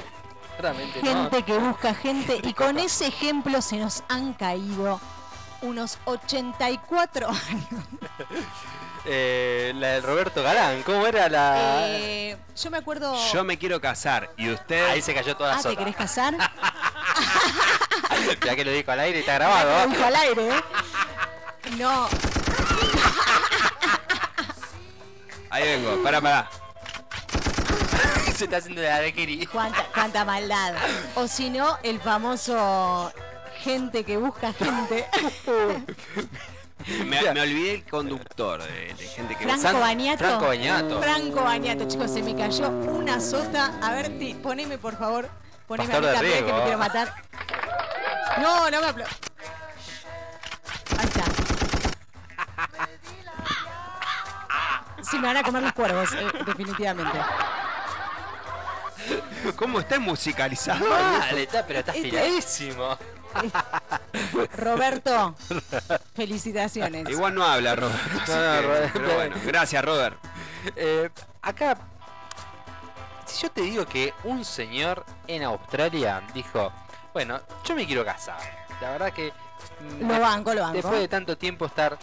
C: Realmente no.
B: Gente que busca gente y con ese ejemplo se nos han caído unos 84 años.
C: Eh, la del Roberto Galán, ¿cómo era la...?
B: Eh, yo me acuerdo...
A: Yo me quiero casar y usted.
C: Ahí se cayó toda la
B: Ah, ¿te querés casar?
C: Ya que lo dijo al aire y está
B: Lo
C: grabado.
B: dijo al aire, ¿eh? No,
A: Ahí vengo, para, para.
C: se está haciendo la de
B: cuánta, cuánta maldad. O si no, el famoso gente que busca gente.
A: Me, me olvidé el conductor de, de gente que.
B: Franco Bañato.
C: Franco Bañato.
B: Franco Bañato, chicos, se me cayó una sota. A ver, ti- poneme por favor. Poneme
C: Pastor
B: a mí también que me quiero matar. No, no me aplo... Ahí está. Sí, me van a comer los cuervos, eh, definitivamente.
A: ¿Cómo está musicalizado?
C: Dale, está, pero está
B: Este-
C: afiladísimo.
B: Roberto, felicitaciones.
A: Igual no habla, Robert. así
C: No, no,
A: que-
C: Robert.
A: pero bueno, gracias, Robert.
C: Eh, acá, si yo te digo que un señor en Australia dijo, bueno, yo me quiero casar. La verdad que mm,
B: Lo banco, lo banco.
C: después de tanto tiempo estar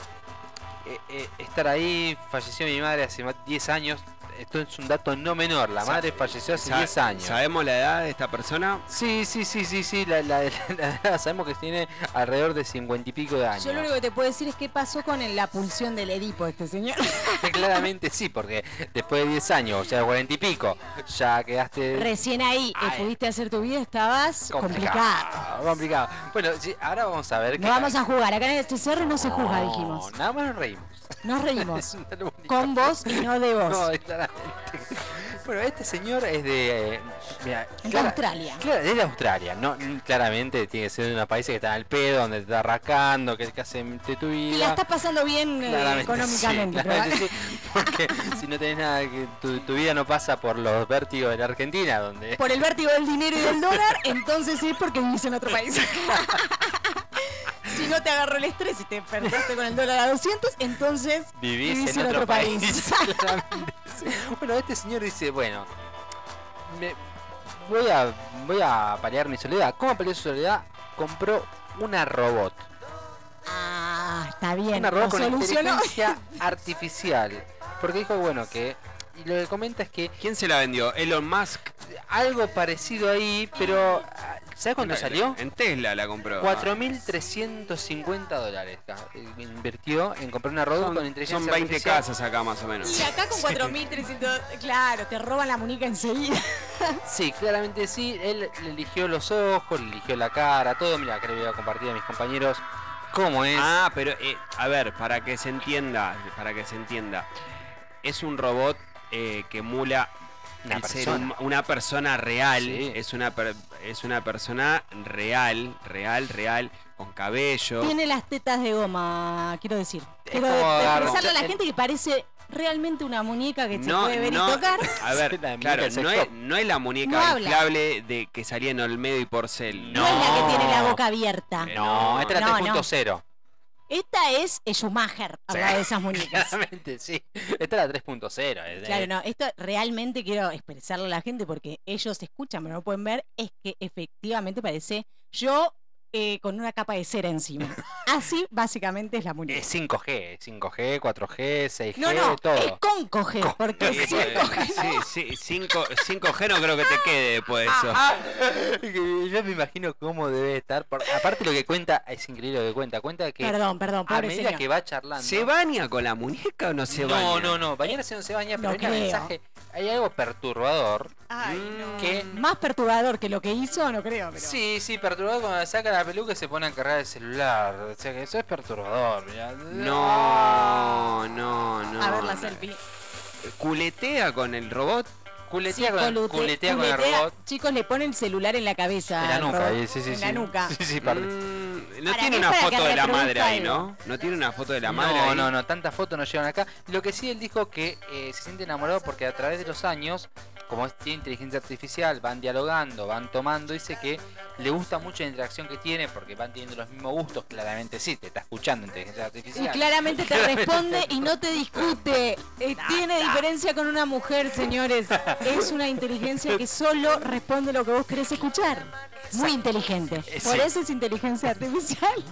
C: eh, eh, estar ahí, falleció mi madre hace más- 10 años. Esto es un dato no menor. La
A: Sa-
C: madre falleció hace
A: Sa-
C: 10 años.
A: ¿Sabemos la edad de esta persona?
C: Sí, sí, sí, sí, sí. La, la- la- la- sabemos que tiene alrededor de 50 y pico de años.
B: Yo lo único que te puedo decir es qué pasó con el- la pulsión del Edipo este señor.
C: Claramente sí, porque después de 10 años, o sea, 40 y pico, ya quedaste
B: Recién ahí
C: Ay.
B: pudiste hacer tu vida, estabas complicado.
C: complicado. Complicado. Bueno, sí, ahora vamos a ver
B: No vamos a jugar, acá en este cerro no se juzga, dijimos.
C: Nada más nos reímos.
B: Nos reímos.
C: Es
B: Con vos y no de vos.
C: No, claramente. Bueno, este señor es de. eh, mira,
B: De
C: clara-
B: Australia.
C: Claro, es de Australia, no, claramente tiene que ser de un país que está al pedo, donde te está rascando, que, que hace de tu vida.
B: Y la estás pasando bien eh, económicamente.
C: sí, sí, porque si no tenés nada, que tu, tu vida no pasa por los vértigos de la Argentina, donde
B: Por el vértigo del dinero y del dólar, entonces sí, porque vivís en otro país. si no te agarró el estrés y te perdiste con el dólar a 200, entonces
C: vivís, en, otro, país. Sí. bueno, este señor dice, bueno, me- voy a voy a paliar mi soledad. ¿Cómo palió su soledad? Compró una robot.
B: ah, está bien.
C: una robot con
B: solucionó.
C: inteligencia artificial. Porque dijo, bueno, que y lo que comenta es que
A: ¿Quién se la vendió? Elon Musk.
C: algo parecido ahí, pero ¿sabes cuánto salió?
A: En Tesla la compró.
C: 4.350 dólares eh, invirtió en comprar una robot con inteligencia
A: son 20
C: artificial.
A: casas acá más o menos.
B: Y acá con 4.300, claro, te roban la muñeca enseguida.
C: Sí, claramente sí. Él le eligió los ojos, le eligió la cara, todo. Mira, le voy a compartir a mis compañeros cómo es.
A: Ah, pero eh, a ver, para que se entienda, para que se entienda, es un robot eh, que emula
C: Una
A: el ser
C: persona.
A: hum- una persona real,
C: Sí.
A: es una per- es una persona real, real, real, con cabello.
B: Tiene las tetas de goma, quiero decir. Quiero expresarle a la gente que parece realmente una muñeca que se
A: No,
B: puede ver
A: no,
B: y tocar.
A: a ver, claro, no es, no es la muñeca
B: No habla.
A: inflable de que salía en Olmedo y Porcel.
B: No, es la que tiene la boca abierta.
A: Eh,
C: No,
A: no,
C: esta era
B: no, no.
C: 3.0.
B: Esta es Schumacher, habla de esas muñecas.
C: Claramente, sí. Esta era 3.0. es de-
B: Claro, no, esto realmente quiero expresarle a la gente porque ellos escuchan pero no pueden ver, es que efectivamente parece, yo eh, con una capa de cera encima. Así básicamente es la muñeca.
C: Es 5G, 5G, 4G, 6G,
B: No, no, es
C: todo.
B: con coger, porque
A: Sí,
B: 5G
A: sí, sí, cinco- 5G no creo que te quede después de eso.
C: Ah, Yo me imagino cómo debe estar. por- aparte lo que cuenta, es increíble lo que cuenta. Cuenta que
B: Perdón, perdón,
C: a medida
B: señor.
C: que va charlando.
A: ¿Se baña con la muñeca o no se baña?
C: no, no, no, bañarse no se baña, pero
B: No
C: hay un mensaje, hay algo perturbador.
B: Ay, no.
C: ¿Qué?
B: Más perturbador que lo que hizo, no creo. Pero...
C: Sí, sí, perturbador cuando saca la peluca y se pone a cargar el celular. O sea que eso es perturbador. mirá.
A: No, no, no.
B: A ver la
A: no.
B: selfie.
A: ¿Culetea con el robot?
C: Culetea,
B: Sí,
C: con,
B: colute-
C: culetea con el
B: culetea-
C: robot.
B: Chicos, le pone el celular en la cabeza.
C: En la
B: al
C: nuca,
B: robot.
C: eh, sí, sí,
B: en
C: sí.
B: la nuca.
C: Sí, sí, parte.
A: Mm, no
B: Para
A: tiene
B: mí
A: una
B: para
A: foto de la madre
B: reproduzca
A: ahí, ¿no? No tiene una foto de la madre
C: no,
A: ahí.
C: no, no, tantas fotos no llevan acá. Lo que sí él dijo que eh, se siente enamorado porque a través de los años, como es- tiene inteligencia artificial, van dialogando, van tomando, dice que le gusta mucho la interacción que tiene porque van teniendo los mismos gustos, claramente sí, te está escuchando inteligencia
B: Y
C: artificial.
B: claramente te responde y no te discute. Eh, tiene diferencia con una mujer, señores. Es una inteligencia que solo responde lo que vos querés escuchar. Muy inteligente.
C: Eh,
B: Por eso es inteligencia artificial.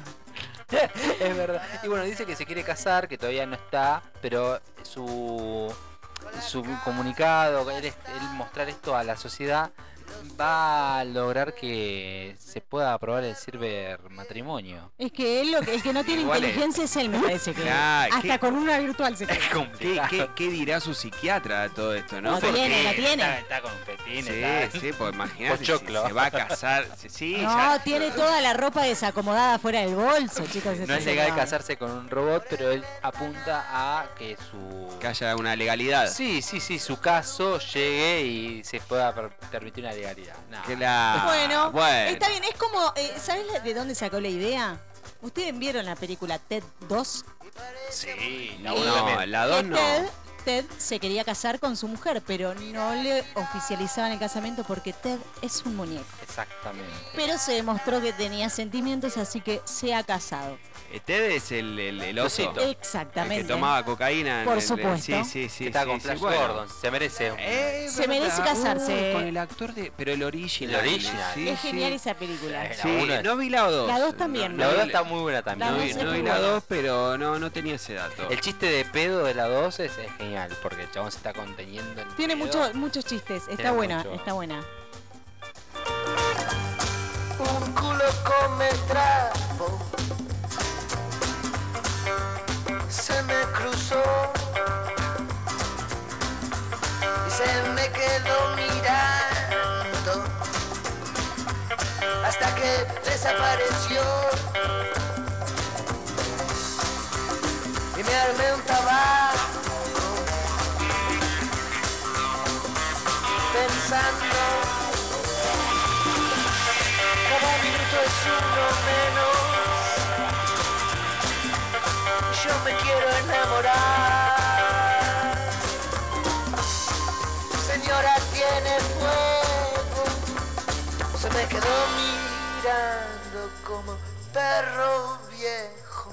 C: es verdad. Y bueno, dice que se quiere casar, que todavía no está, pero su su comunicado, él, es- él mostrar esto a la sociedad va a lograr que se pueda aprobar el ciber matrimonio.
B: Es que él lo que, el que no tiene
A: Igual es-
B: inteligencia es él, me parece que.
A: Ah,
B: Hasta
A: ¿qué?
B: con una virtual se queda.
A: ¿Qué, qué, qué dirá su psiquiatra de todo esto, no?
B: Tiene, no tiene.
C: Está, está con petines.
A: Sí,
C: está-
A: sí, pues imagínate si se va a casar. Sí,
B: No,
A: ya-
B: tiene toda la ropa desacomodada fuera del bolso, chicos.
C: No es legal casarse con un robot, pero él apunta a que su...
A: que haya una legalidad.
C: Sí, sí, sí, su caso llegue y se pueda per- permitir una
A: la...
B: Bueno,
A: bueno.
B: está bien, es como, eh, ¿sabes de dónde sacó la idea? ¿Ustedes vieron la película Ted 2?
C: Sí,
B: la
C: uno
A: No,
C: también.
A: la 2
B: Que
A: no.
B: Ted, Ted se quería casar con su mujer, pero no le oficializaban el casamiento porque Ted es un muñeco.
C: Exactamente.
B: Pero se demostró que tenía sentimientos, así que se ha casado.
A: Ted es el, el, el oso.
C: Osito.
A: El
B: Exactamente.
A: que tomaba cocaína. en
B: Por
A: el-
B: supuesto.
A: Sí, sí, sí.
C: que está
A: sí,
C: con
A: sí,
C: Flash
A: bueno.
C: Gordon, se merece un...
A: Eh,
B: Se merece casarse.
A: Uy, con el actor de. Pero el original.
C: El original.
A: Sí,
B: es
A: sí.
B: genial esa película.
C: La
A: Sí,
C: uno es-
A: no vi la 2.
B: La dos también,
C: La
B: no
C: verdad
A: vi-
C: está muy buena
B: La
C: también.
A: No
B: dos
A: vi, no vi la
B: buena.
A: 2, pero no, no tenía ese dato.
C: El chiste de pedo de la 2 es, es genial, porque el chabón se está conteniendo el
B: Tiene
C: pedo.
B: mucho- muchos chistes. Está
C: Tiene
B: buena,
C: mucho.
B: está buena.
D: un culo come trapo. Se me cruzó y se me quedó mirando hasta que desapareció. Y me armé un tabaco pensando Yo me quiero enamorar. Señora tiene fuego. Se me quedó mirando como perro viejo.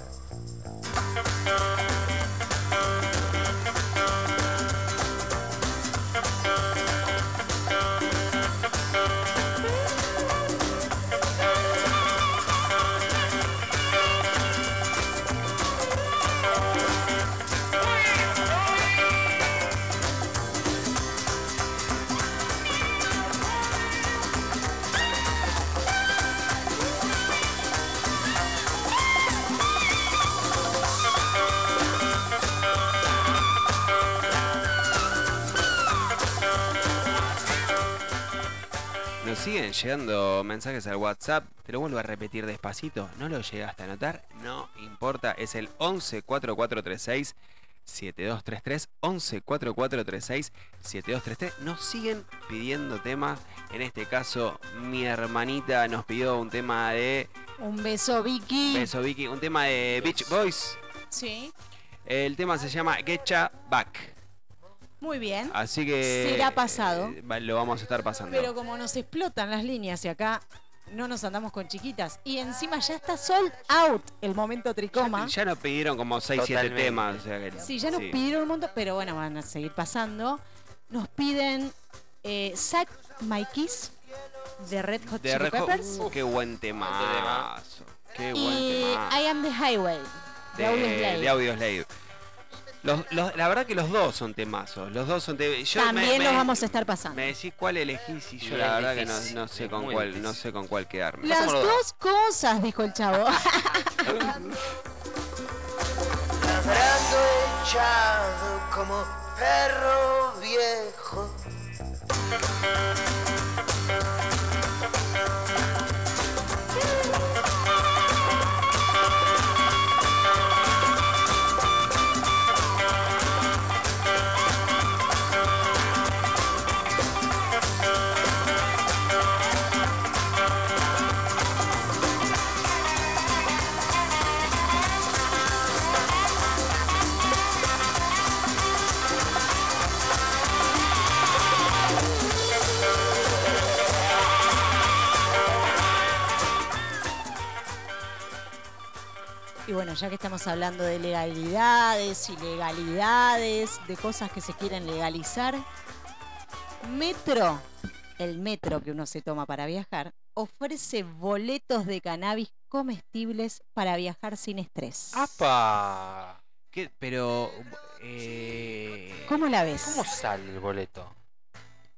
A: Siguen llegando mensajes al WhatsApp. Te lo vuelvo a repetir despacito. ¿No lo llegaste a anotar? No importa. Es el 11 4436 7233 11 4436 7233. Nos siguen pidiendo temas. En este caso, mi hermanita nos pidió un tema de
B: Un beso, Vicky.
A: Beso Vicky, un tema de Beach Boys.
B: Sí,
A: El tema se llama Getcha Back.
B: Muy bien.
A: Así que
B: Será pasado.
A: eh, lo vamos a estar pasando.
B: Pero como nos explotan las líneas y acá no nos andamos con chiquitas. Y encima ya está sold out el momento tricoma.
A: Ya nos pidieron como 6 7
C: Totalmente.
A: temas, o sea que
B: Sí, ya nos
A: sí.
B: pidieron un montón, pero bueno, van a seguir pasando. Nos piden eh, Sack My Kiss de Red Hot
A: De
B: Chili
A: Red
B: Peppers.
A: Uh, qué buen temazo. Qué buen
B: y
A: temazo.
B: I Am the Highway de,
A: de,
B: Audioslave.
A: Los, los- la verdad que los dos son temazos. Los dos son te- yo me-
B: También
A: me-
B: los vamos a estar pasando.
A: Me decís cuál elegís y yo
C: Y
A: la verdad que no, sé
C: es
A: con cuál,
C: difícil.
A: no sé con cuál quedarme.
B: Las dos cosas, dijo el chavo.
D: ladrando echado como perro viejo.
B: Y bueno, ya que estamos hablando de legalidades, ilegalidades, de cosas que se quieren legalizar, Metro, el metro que uno se toma para viajar, ofrece boletos de cannabis comestibles para viajar sin estrés.
C: ¡Apa!
A: ¿Qué? Pero. eh,
B: ¿Cómo la ves?
C: ¿Cómo sale el boleto?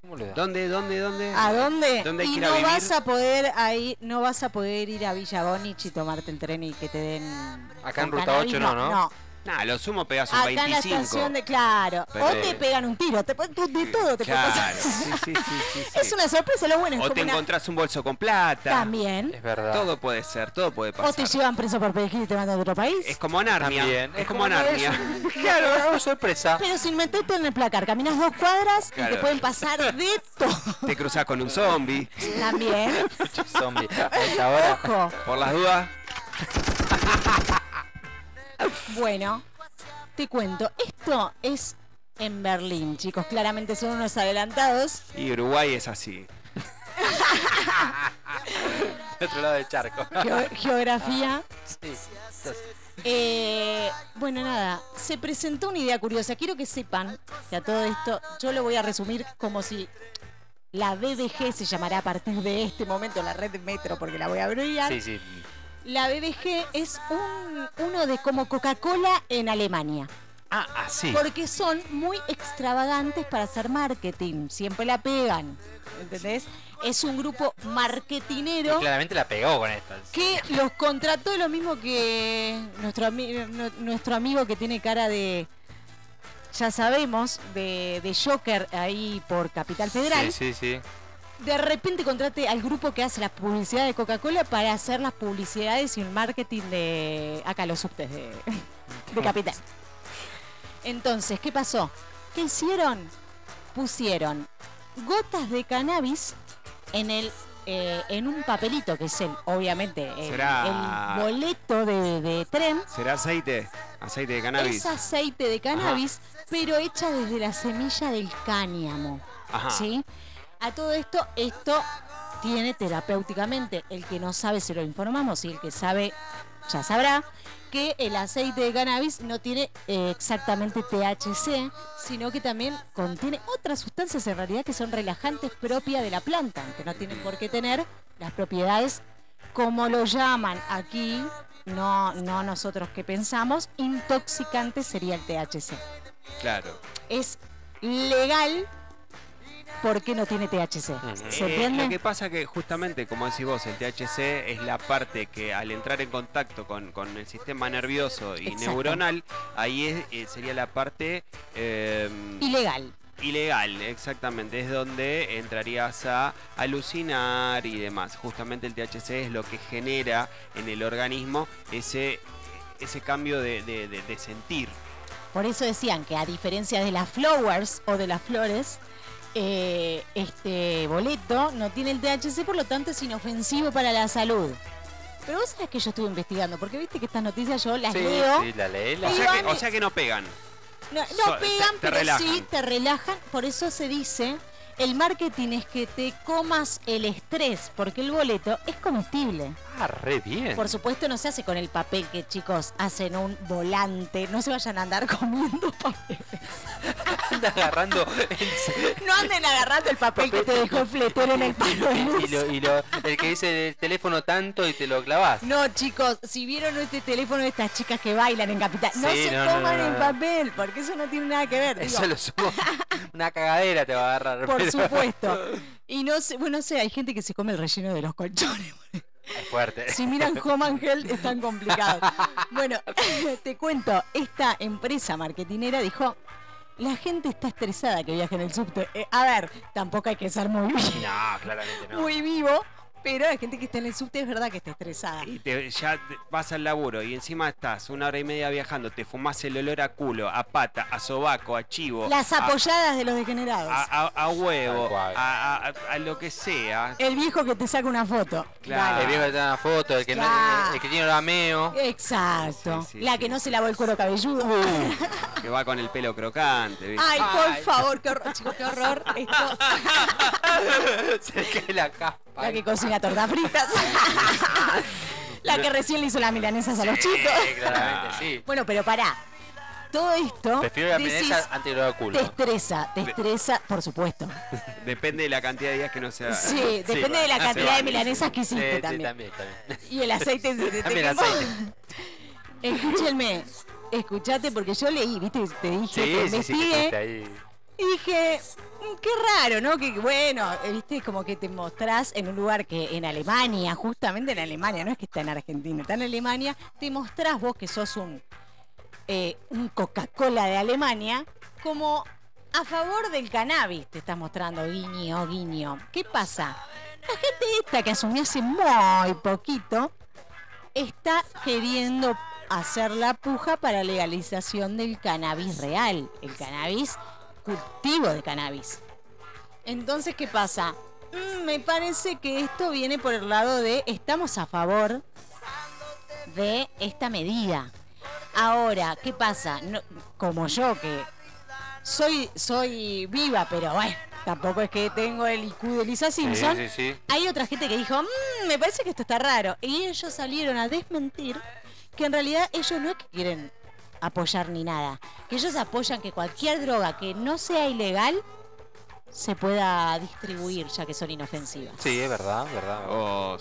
C: ¿Cómo le da?
A: ¿Dónde, dónde, dónde?
B: ¿A dónde?
A: ¿Dónde hay
B: y
A: que ir a
B: no
A: vivir?
B: vas a poder ahí, no vas a poder ir a Villa Bonich y tomarte el tren y que te den.
C: Acá en Ruta
B: cannabis,
C: 8 no, ¿no?
B: No,
A: Nah, lo sumo pegas un
B: acá en la
A: 25.
B: estación de claro.
A: Pero-
B: o te pegan un tiro, te, puede- de todo te puede
A: Claro,
B: pasar.
A: sí, sí, sí, sí, sí.
B: Es una sorpresa, lo bueno es
A: O
B: como
A: te
B: una-
A: encontrás un bolso con plata.
B: También.
C: Es verdad.
A: Todo puede ser, todo puede pasar.
B: O te llevan preso por pedir y te mandan a otro país.
A: Es como Narnia.
C: También.
A: Es como Narnia.
C: Claro, es sorpresa.
B: Pero sin meterte en el placar, caminas dos cuadras y te pueden pasar de todo.
A: Te cruzás con un zombie.
B: También.
C: Zombie. A esta hora.
B: Ojo.
A: Por las dudas.
B: Bueno, te cuento. Esto es en Berlín, chicos. Claramente son unos adelantados.
A: Y Uruguay es así.
C: De otro lado del charco.
B: Geo- geografía.
C: Sí.
B: Eh, bueno, nada, se presentó una idea curiosa. Quiero que sepan que a todo esto yo lo voy a resumir como si la BBG se llamará a partir de este momento la red metro, porque la voy a abreviar.
C: Sí, sí.
B: La BBG es un, uno de como Coca-Cola en Alemania.
A: Ah, así.
B: Porque son muy extravagantes para hacer marketing. Siempre la pegan. ¿Entendés? Es un grupo marketinero
C: claramente la pegó con esto.
B: que los contrató lo mismo que nuestro, ami- nu- nuestro amigo que tiene cara de, ya sabemos, de, de Joker ahí por Capital Federal.
C: Sí, sí, sí.
B: De repente contrate al grupo que hace la publicidad de Coca-Cola para hacer las publicidades y el marketing de acá los subtes de, de Capital. Entonces, ¿qué pasó? ¿Qué hicieron? Pusieron gotas de cannabis en el eh, en un papelito que es el, obviamente, el,
A: Será-
B: el boleto de, de tren.
A: ¿Será aceite? Aceite de cannabis.
B: Es aceite de cannabis, pero hecha desde la semilla del cáñamo.
A: Ajá.
B: ¿Sí? A todo esto, esto tiene terapéuticamente. El que no sabe se lo informamos y el que sabe ya sabrá que el aceite de cannabis no tiene eh, exactamente THC, sino que también contiene otras sustancias en realidad que son relajantes propias de la planta, que no tienen por qué tener las propiedades como lo llaman aquí, no, no nosotros que pensamos, intoxicante sería el THC.
A: Claro.
B: Es legal porque no tiene THC. ¿Se
A: Eh,
B: entiende?
A: lo que pasa que justamente, como decís vos, el THC es la parte que al entrar en contacto con, con el sistema nervioso y
B: Exacto.
A: neuronal, ahí es, eh, sería la parte eh,
B: Ilegal.
A: ilegal, exactamente. Es donde entrarías a alucinar y demás. Justamente el THC es lo que genera en el organismo ese, ese cambio de, de- de- de sentir.
B: Por eso decían que a diferencia de las flowers o de las flores, eh, este boleto no tiene el THC, por lo tanto es inofensivo para la salud. Pero vos sabés que yo estuve investigando, porque viste que estas noticias yo las
C: Sí,
B: leo.
C: sí, la leí.
A: O
C: La...
A: Sea, que,
B: Iván,
A: o sea que no pegan.
B: No,
A: So-
B: no
A: te-
B: pegan,
A: te
B: pero
A: relajan.
B: sí te relajan. Por eso se dice, el marketing es que te comas el estrés, porque el boleto es comestible.
C: Ah, re bien.
B: Por supuesto no se hace con el papel que chicos hacen un volante, no se vayan a andar comiendo papel.
C: Anda agarrando el,
B: No anden agarrando el papel que te dejó el fletero en el palo de
C: y, lo, y lo- el que dice el teléfono tanto y te lo clavas.
B: No, chicos, si vieron este teléfono de estas chicas que bailan en Capital, no se
C: no,
B: coman
C: no, no,
B: el papel, porque eso no tiene nada que ver. digo,
C: Eso lo sumo. Una cagadera te va a agarrar.
B: por
C: pero-
B: supuesto. Y no sé, bueno, no sé, hay gente que se come el relleno de los colchones.
C: Fuerte.
B: Si miran Home Health es tan complicado. Bueno, te cuento, esta empresa marketinera dijo, la gente está estresada que viaje en el subte. Eh, a ver, tampoco hay que ser muy,
C: No, claramente no.
B: muy vivo, pero la gente que está en el subte es verdad que está estresada.
A: Y te- ya te- vas al laburo y encima estás una hora y media viajando, te fumás el olor a culo, a pata, a sobaco, a chivo,
B: Las
A: a,
B: apoyadas de los degenerados.
A: a- a- a huevo,
C: Tal cual.
A: a, a- a lo que sea.
B: El viejo que te saca una foto.
A: Claro.
C: El viejo que te da una foto, el que, no-
B: Claro.
C: el que tiene rameo.
B: Exacto.
A: Sí, sí,
B: la
A: sí.
B: que no se lavó el cuero cabelludo.
A: Que va con el pelo crocante, ¿viste?
B: Ay, por
C: Ay.
B: favor, qué horror, chicos, qué horror. Esto,
C: Se le cae la capa.
B: la que cocina tortas fritas. la que recién le hizo las milanesas a los chicos.
C: Sí, claramente, sí.
B: Bueno, pero pará. Todo esto
C: Prefiero la
B: decís,
C: milanesa antes de lo de culo.
B: te estresa, te estresa, por supuesto.
A: Depende de la cantidad de días que no sea.
B: Sí, depende de la
C: sí,
B: cantidad de milanesas que
C: Sí,
B: hiciste
C: sí,
B: también.
C: también, también.
B: Y el aceite se te
C: También el
B: quemó.
C: aceite.
B: Escúchenme, escuchate porque yo leí, viste, te dije que
C: Sí, sí, sí, que
B: investigué
C: estuviste ahí.
B: Y dije, "Mm, qué raro, ¿no? Que bueno, eh, viste, como que te mostrás en un lugar que en Alemania, justamente en Alemania, no es que está en Argentina, está en Alemania, te mostrás vos que sos un, eh, un Coca-Cola de Alemania, como a favor del cannabis, te estás mostrando, guiño, guiño. ¿Qué pasa? La gente esta que asumió hace muy poquito, está queriendo hacer la puja para legalización del cannabis real, el cannabis cultivo de cannabis. Entonces, ¿qué pasa? Mm, me parece que esto viene por el lado de estamos a favor de esta medida. Ahora, ¿qué pasa? No- como yo que soy soy viva, pero bueno, tampoco es que tengo el IQ de Lisa Simpson.
C: Sí, sí, sí.
B: Hay otra gente que dijo, "Mm, me parece que esto está raro. Y ellos salieron a desmentir que en realidad ellos no es que quieren apoyar ni nada. Que ellos apoyan que cualquier droga que no sea ilegal se pueda distribuir, ya que son inofensivas.
C: Sí, es verdad, verdad.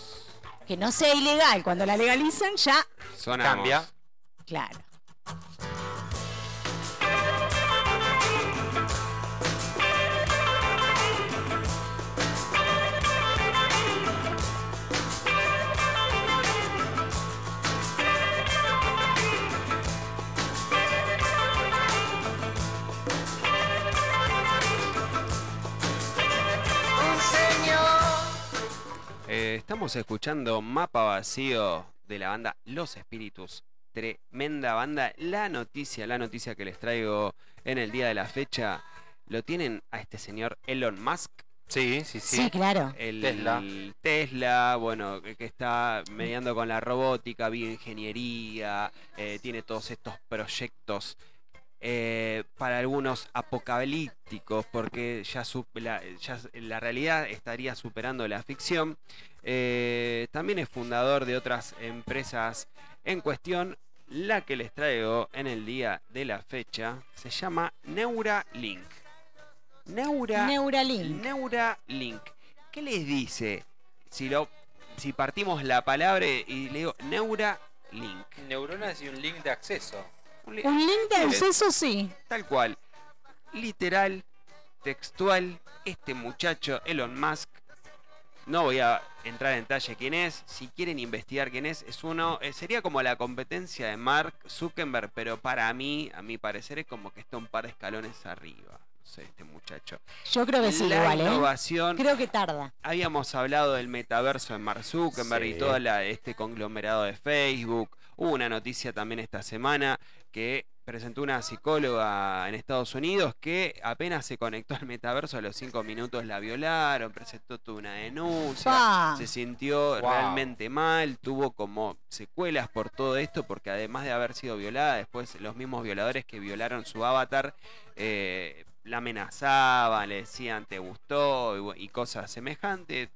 B: Que no sea ilegal, cuando la legalizan ya,
A: sonamos.
C: Cambia.
B: claro.
A: Eh, estamos escuchando Mapa Vacío de la banda Los Espíritus. Tremenda banda. La noticia, la noticia que les traigo en el día de la fecha, lo tienen a este señor Elon Musk.
C: Sí, sí, sí.
B: Sí, claro.
A: El
C: Tesla.
A: Tesla, bueno, que, que está mediando con la robótica, bioingeniería, eh, tiene todos estos proyectos eh, para algunos apocalípticos, porque ya, su- la, ya la realidad estaría superando la ficción. Eh, también es fundador de otras empresas en cuestión. La que les traigo en el día de la fecha se llama Neuralink. Neura
B: Neuralink.
A: Neuralink. ¿Qué les dice si lo si partimos la palabra y le digo Neuralink?
C: Neuronas y un link de acceso.
A: Un li-
B: Un link de acceso, sí.
A: Tal cual. Literal, textual, este muchacho Elon Musk. No voy a entrar en detalle quién es. Si quieren investigar quién es, es uno. eh, sería como la competencia de Mark Zuckerberg, pero para mí, a mi parecer, es como que está un par de escalones arriba. No sé, este muchacho.
B: Yo creo que sí,
A: la
B: igual, ¿eh?
A: innovación.
B: Creo que tarda.
A: Habíamos hablado del metaverso de Mark Zuckerberg y todo la- este conglomerado de Facebook. Hubo una noticia también esta semana que presentó una psicóloga en Estados Unidos que apenas se conectó al metaverso a los cinco minutos la violaron, presentó toda una denuncia, se sintió
C: Wow.
A: realmente mal, tuvo como secuelas por todo esto porque además de haber sido violada, después los mismos violadores que violaron su avatar eh, la amenazaban, le decían te gustó y y cosas semejantes.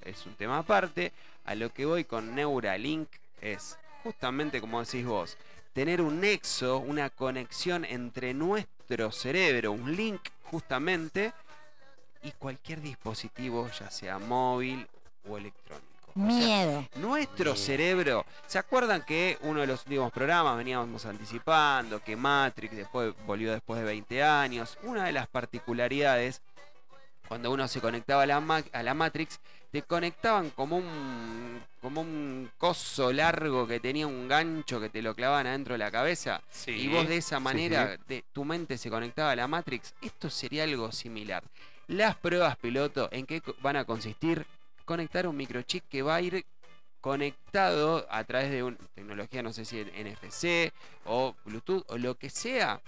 A: es un tema aparte. A lo que voy con Neuralink es justamente como decís vos, tener un nexo, una conexión entre nuestro cerebro, un link justamente, y cualquier dispositivo, ya sea móvil o electrónico. O sea,
B: Miedo.
A: nuestro
C: Miedo.
A: cerebro, ¿se acuerdan que uno de los últimos programas veníamos anticipando que Matrix después volvió después de 20 años? Una de las particularidades cuando uno se conectaba a la, a la Matrix, te conectaban como un como un coso largo que tenía un gancho que te lo clavaban adentro de la cabeza
C: Sí.
A: y vos de esa
C: sí,
A: manera tu mente se conectaba a la Matrix. Esto sería algo similar. Las pruebas piloto, ¿en qué van a consistir? Conectar un microchip que va a ir conectado a través de una tecnología, no sé si NFC o Bluetooth o lo que sea,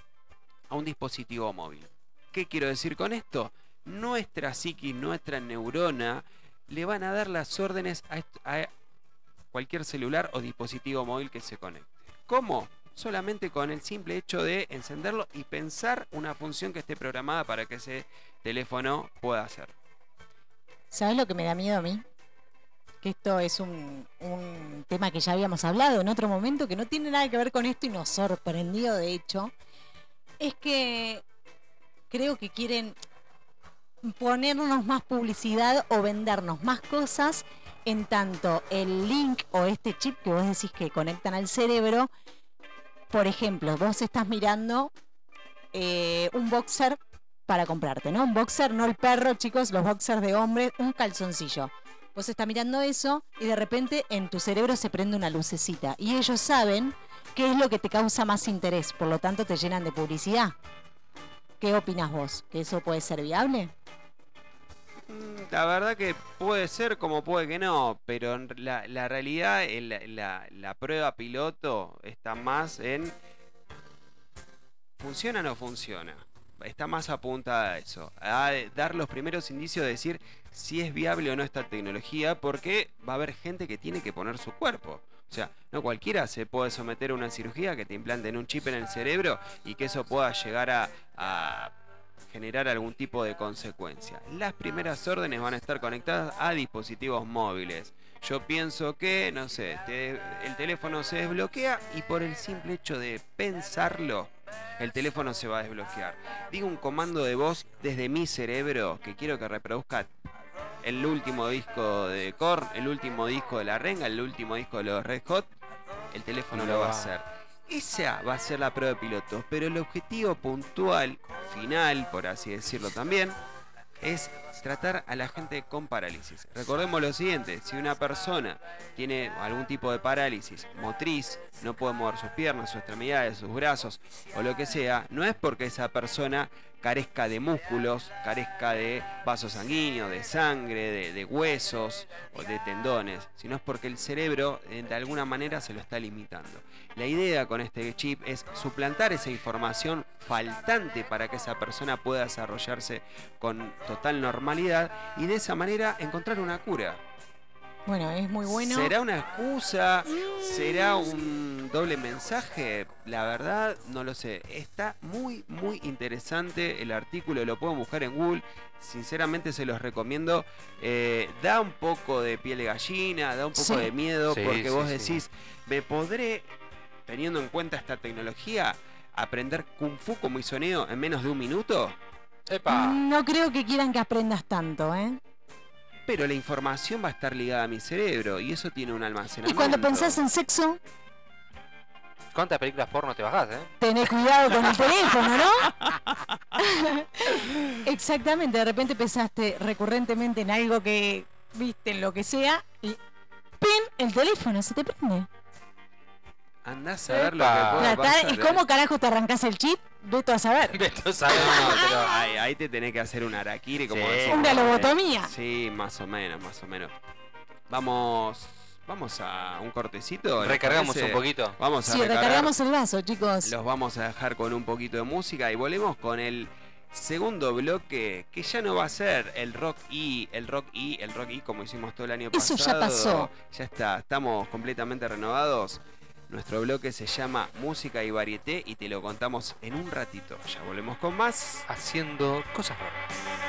A: a un dispositivo móvil. ¿Qué quiero decir con esto? Nuestra psiquis, nuestra neurona, le van a dar las órdenes a cualquier celular o dispositivo móvil que se conecte. ¿Cómo? Solamente con el simple hecho de encenderlo y pensar una función que esté programada para que ese teléfono pueda hacer.
B: ¿Sabes lo que me da miedo a mí? Que esto es un, un tema que ya habíamos hablado en otro momento, que no tiene nada que ver con esto y nos sorprendió, de hecho. Es que creo que quieren ponernos más publicidad o vendernos más cosas en tanto el link o este chip que vos decís que conectan al cerebro. Por ejemplo, vos estás mirando eh, un boxer para comprarte, ¿no? Un boxer, no el perro, chicos, los boxers de hombre, un calzoncillo. Vos estás mirando eso y de repente en tu cerebro se prende una lucecita y ellos saben qué es lo que te causa más interés, por lo tanto te llenan de publicidad. ¿Qué opinas vos? ¿Que eso puede ser viable?
A: Mm, La verdad que puede ser como puede que no, pero en la, la realidad, la, la- prueba piloto está más en ¿funciona o no funciona? Está más apuntada a eso, a dar los primeros indicios de decir si es viable o no esta tecnología, porque va a haber gente que tiene que poner su cuerpo. O sea, no cualquiera se puede someter a una cirugía que te implanten un chip en el cerebro y que eso pueda llegar a generar algún tipo de consecuencia. Las primeras órdenes van a estar conectadas a dispositivos móviles. Yo pienso que, no sé, te- el teléfono se desbloquea y por el simple hecho de pensarlo, el teléfono se va a desbloquear. Digo un comando de voz desde mi cerebro que quiero que reproduzca el último disco de Korn, el último disco de La Renga, el último disco de los Red Hot, el teléfono lo va a hacer. Esa va a ser la prueba de piloto, pero el objetivo puntual, final, por así decirlo también, es tratar a la gente con parálisis. Recordemos lo siguiente, si una persona tiene algún tipo de parálisis motriz, no puede mover sus piernas, sus extremidades, sus brazos o lo que sea, no es porque esa persona carezca de músculos, carezca de vasos sanguíneos, de sangre, de, huesos o de tendones, sino es porque el cerebro eh, de alguna manera se lo está limitando. La idea con este chip es suplantar esa información faltante para que esa persona pueda desarrollarse con total normalidad y de esa manera encontrar una cura.
B: Bueno, es muy bueno.
A: ¿Será una excusa? ¿Será un doble mensaje? La verdad, no lo sé. Está muy, muy interesante el artículo. Lo pueden buscar en Google. Sinceramente se los recomiendo. Eh, da un poco de piel de gallina, da un poco
B: Sí.
A: de miedo,
C: Sí,
A: porque
C: sí,
A: vos
C: sí.
A: decís, ¿me podré, teniendo en cuenta esta tecnología, aprender Kung Fu como hizo Neo en menos de un minuto?
C: ¡Epa!
B: No creo que quieran que aprendas tanto, ¿eh?
A: Pero la información va a estar ligada a mi cerebro y eso tiene un almacenamiento.
B: Y cuando pensás en sexo,
C: ¿Cuántas películas porno te bajás, eh?
B: tenés cuidado con el teléfono, ¿no? Exactamente, de repente pensaste recurrentemente en algo que viste, en lo que sea, y ¡pin! El teléfono se te prende.
A: Andás a ver lo que puede
B: Tratá-
A: pasar,
B: ¿Y
A: ¿eh?
B: cómo carajo te arrancás el chip? Vete a saber.
C: Beto sabe,
A: No,
C: no, pero-
A: ahí, ahí te tenés que hacer un araquiri como
C: Sí.
A: decimos,
B: Una
A: ¿eh?
B: lobotomía.
A: Sí, más o menos, más o menos. Vamos, vamos a un cortecito. ¿les
C: Recargamos
A: parece?
C: un poquito.
A: Vamos a
B: Sí,
A: recargar.
B: recargamos el vaso, chicos.
A: Los vamos a dejar con un poquito de música y volvemos con el segundo bloque que ya no va a ser el rock y el rock y el rock y como hicimos todo el año
B: Eso ya
A: pasado.
B: pasó.
A: Ya está, estamos completamente renovados. Nuestro bloque se llama Música y Varieté y te lo contamos en un ratito. Ya volvemos con más.
C: Haciendo cosas raras.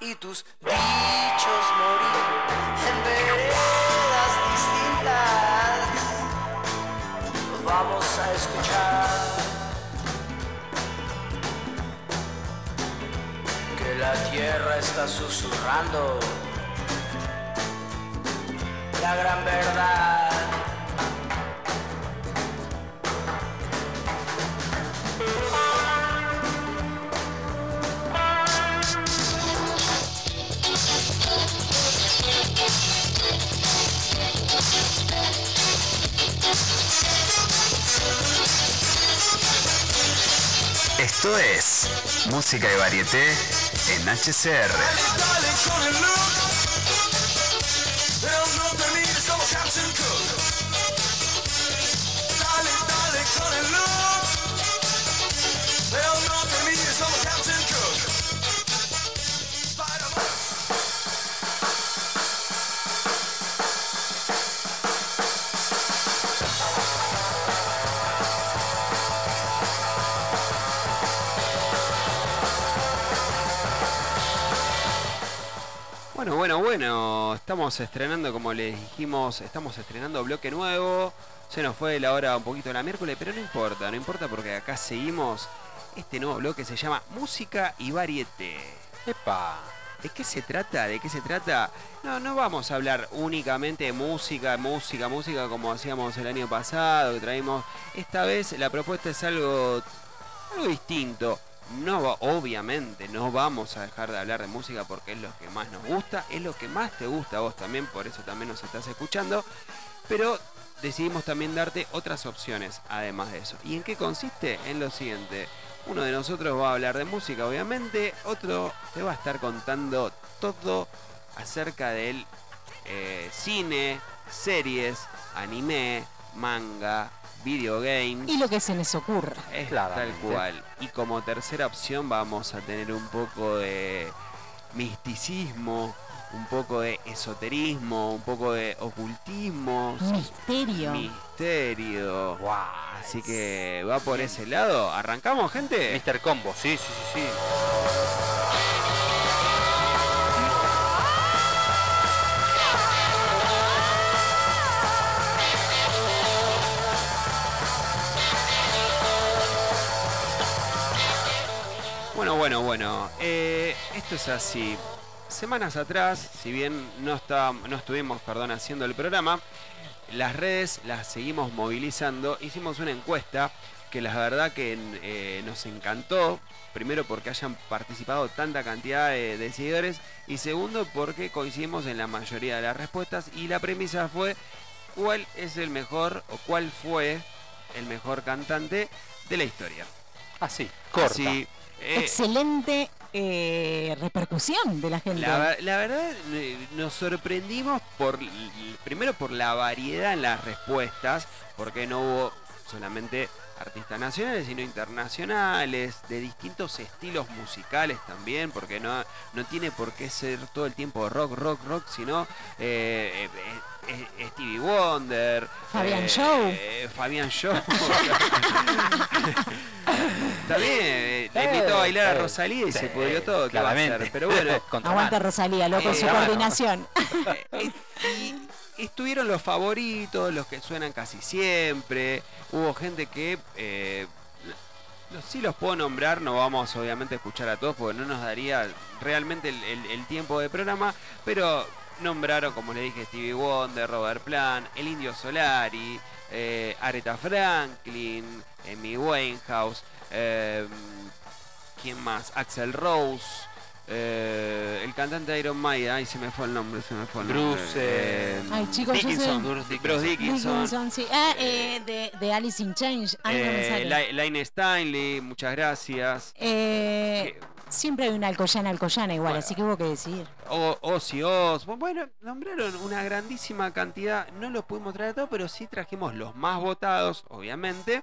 G: y tus dichos morir en veredas distintas. nos Vamos a escuchar que la tierra está susurrando la gran verdad.
A: Esto es Música y Varieté en HCR. Bueno, bueno, estamos estrenando, como les dijimos, estamos estrenando bloque nuevo. Se nos fue la hora un poquito la miércoles, pero no importa, no importa porque acá seguimos. Este nuevo bloque se llama Música y Varieté.
C: ¡Epa!
A: ¿De qué se trata? ¿De qué se trata? No, no vamos a hablar únicamente de música, música, música como hacíamos el año pasado, que traímos. Esta vez la propuesta es algo, algo distinto. No va- obviamente no vamos a dejar de hablar de música porque es lo que más nos gusta, es lo que más te gusta a vos también, por eso también nos estás escuchando. Pero decidimos también darte otras opciones además de eso. ¿Y en qué consiste? En lo siguiente. Uno de nosotros va a hablar de música, obviamente. Otro te va a estar contando todo acerca del eh, cine, series, anime, manga, videogames.
B: Y lo que se les ocurra.
A: Es
C: Claramente.
A: tal cual. Y como tercera opción vamos a tener un poco de misticismo, un poco de esoterismo, un poco de ocultismo,
B: Misterio.
A: misterio.
C: ¡Guau!
A: Así que va por ese lado. ¿Arrancamos, gente?
C: Mr. Combo, sí, sí, sí, sí.
A: Bueno, bueno, bueno. eh, esto es así. Semanas atrás, si bien no, está, no estuvimos perdón, haciendo el programa, las redes las seguimos movilizando. Hicimos una encuesta que la verdad que eh, nos encantó. Primero porque hayan participado tanta cantidad de, de seguidores y segundo porque coincidimos en la mayoría de las respuestas y la premisa fue cuál es el mejor o cuál fue el mejor cantante de la historia.
C: Así, corta.
A: Así, eh,
B: Excelente eh, repercusión de la gente.
A: La, la verdad nos sorprendimos por primero por la variedad en las respuestas, porque no hubo solamente artistas nacionales, sino internacionales, de distintos estilos musicales también, porque no, no tiene por qué ser todo el tiempo rock, rock, rock, sino eh, eh, eh, Stevie Wonder,
B: Fabián
A: eh,
B: Show.
A: eh, Fabián Show. También le invitó a bailar a Rosalía y se pudrió todo, ¿qué va a
C: claramente.
A: hacer? Pero bueno,
B: Aguanta. Rosalía, loco, su coordinación.
A: Y estuvieron los favoritos, los que suenan casi siempre. Hubo gente que eh, sí los puedo nombrar, no vamos obviamente a escuchar a todos porque no nos daría realmente el tiempo de programa, pero nombraron, como le dije, Stevie Wonder, Robert Plant, El Indio Solari, eh, Aretha Franklin, Amy Winehouse, eh, ¿quién más? Axel Rose. Eh, el cantante de Iron Maiden, ay se me fue el nombre, se me fue el nombre.
C: Bruce, eh,
B: Ay, chicos, yo
A: Dickinson, Bruce Dickinson. Bruce Dickinson.
B: Dickinson, sí. Ah, eh, de, de Alice in Change.
A: Eh, Line Stanley, muchas gracias.
B: Eh, siempre hay una alcoyana alcoyana igual,
A: Bueno.
B: así que hubo que decidir.
A: O- Ozzy Osbourne. Bueno, nombraron una grandísima cantidad. No los pudimos traer a todos, pero sí trajimos los más votados, obviamente.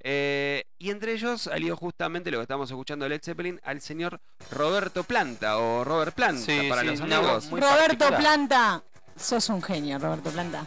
A: Eh, y entre ellos salió justamente lo que estamos escuchando de Led Zeppelin al señor Roberto Planta o Robert Planta
C: Sí,
A: para
C: sí,
A: los amigos.
B: Roberto
C: particular.
B: Planta. Sos un genio, Roberto Planta.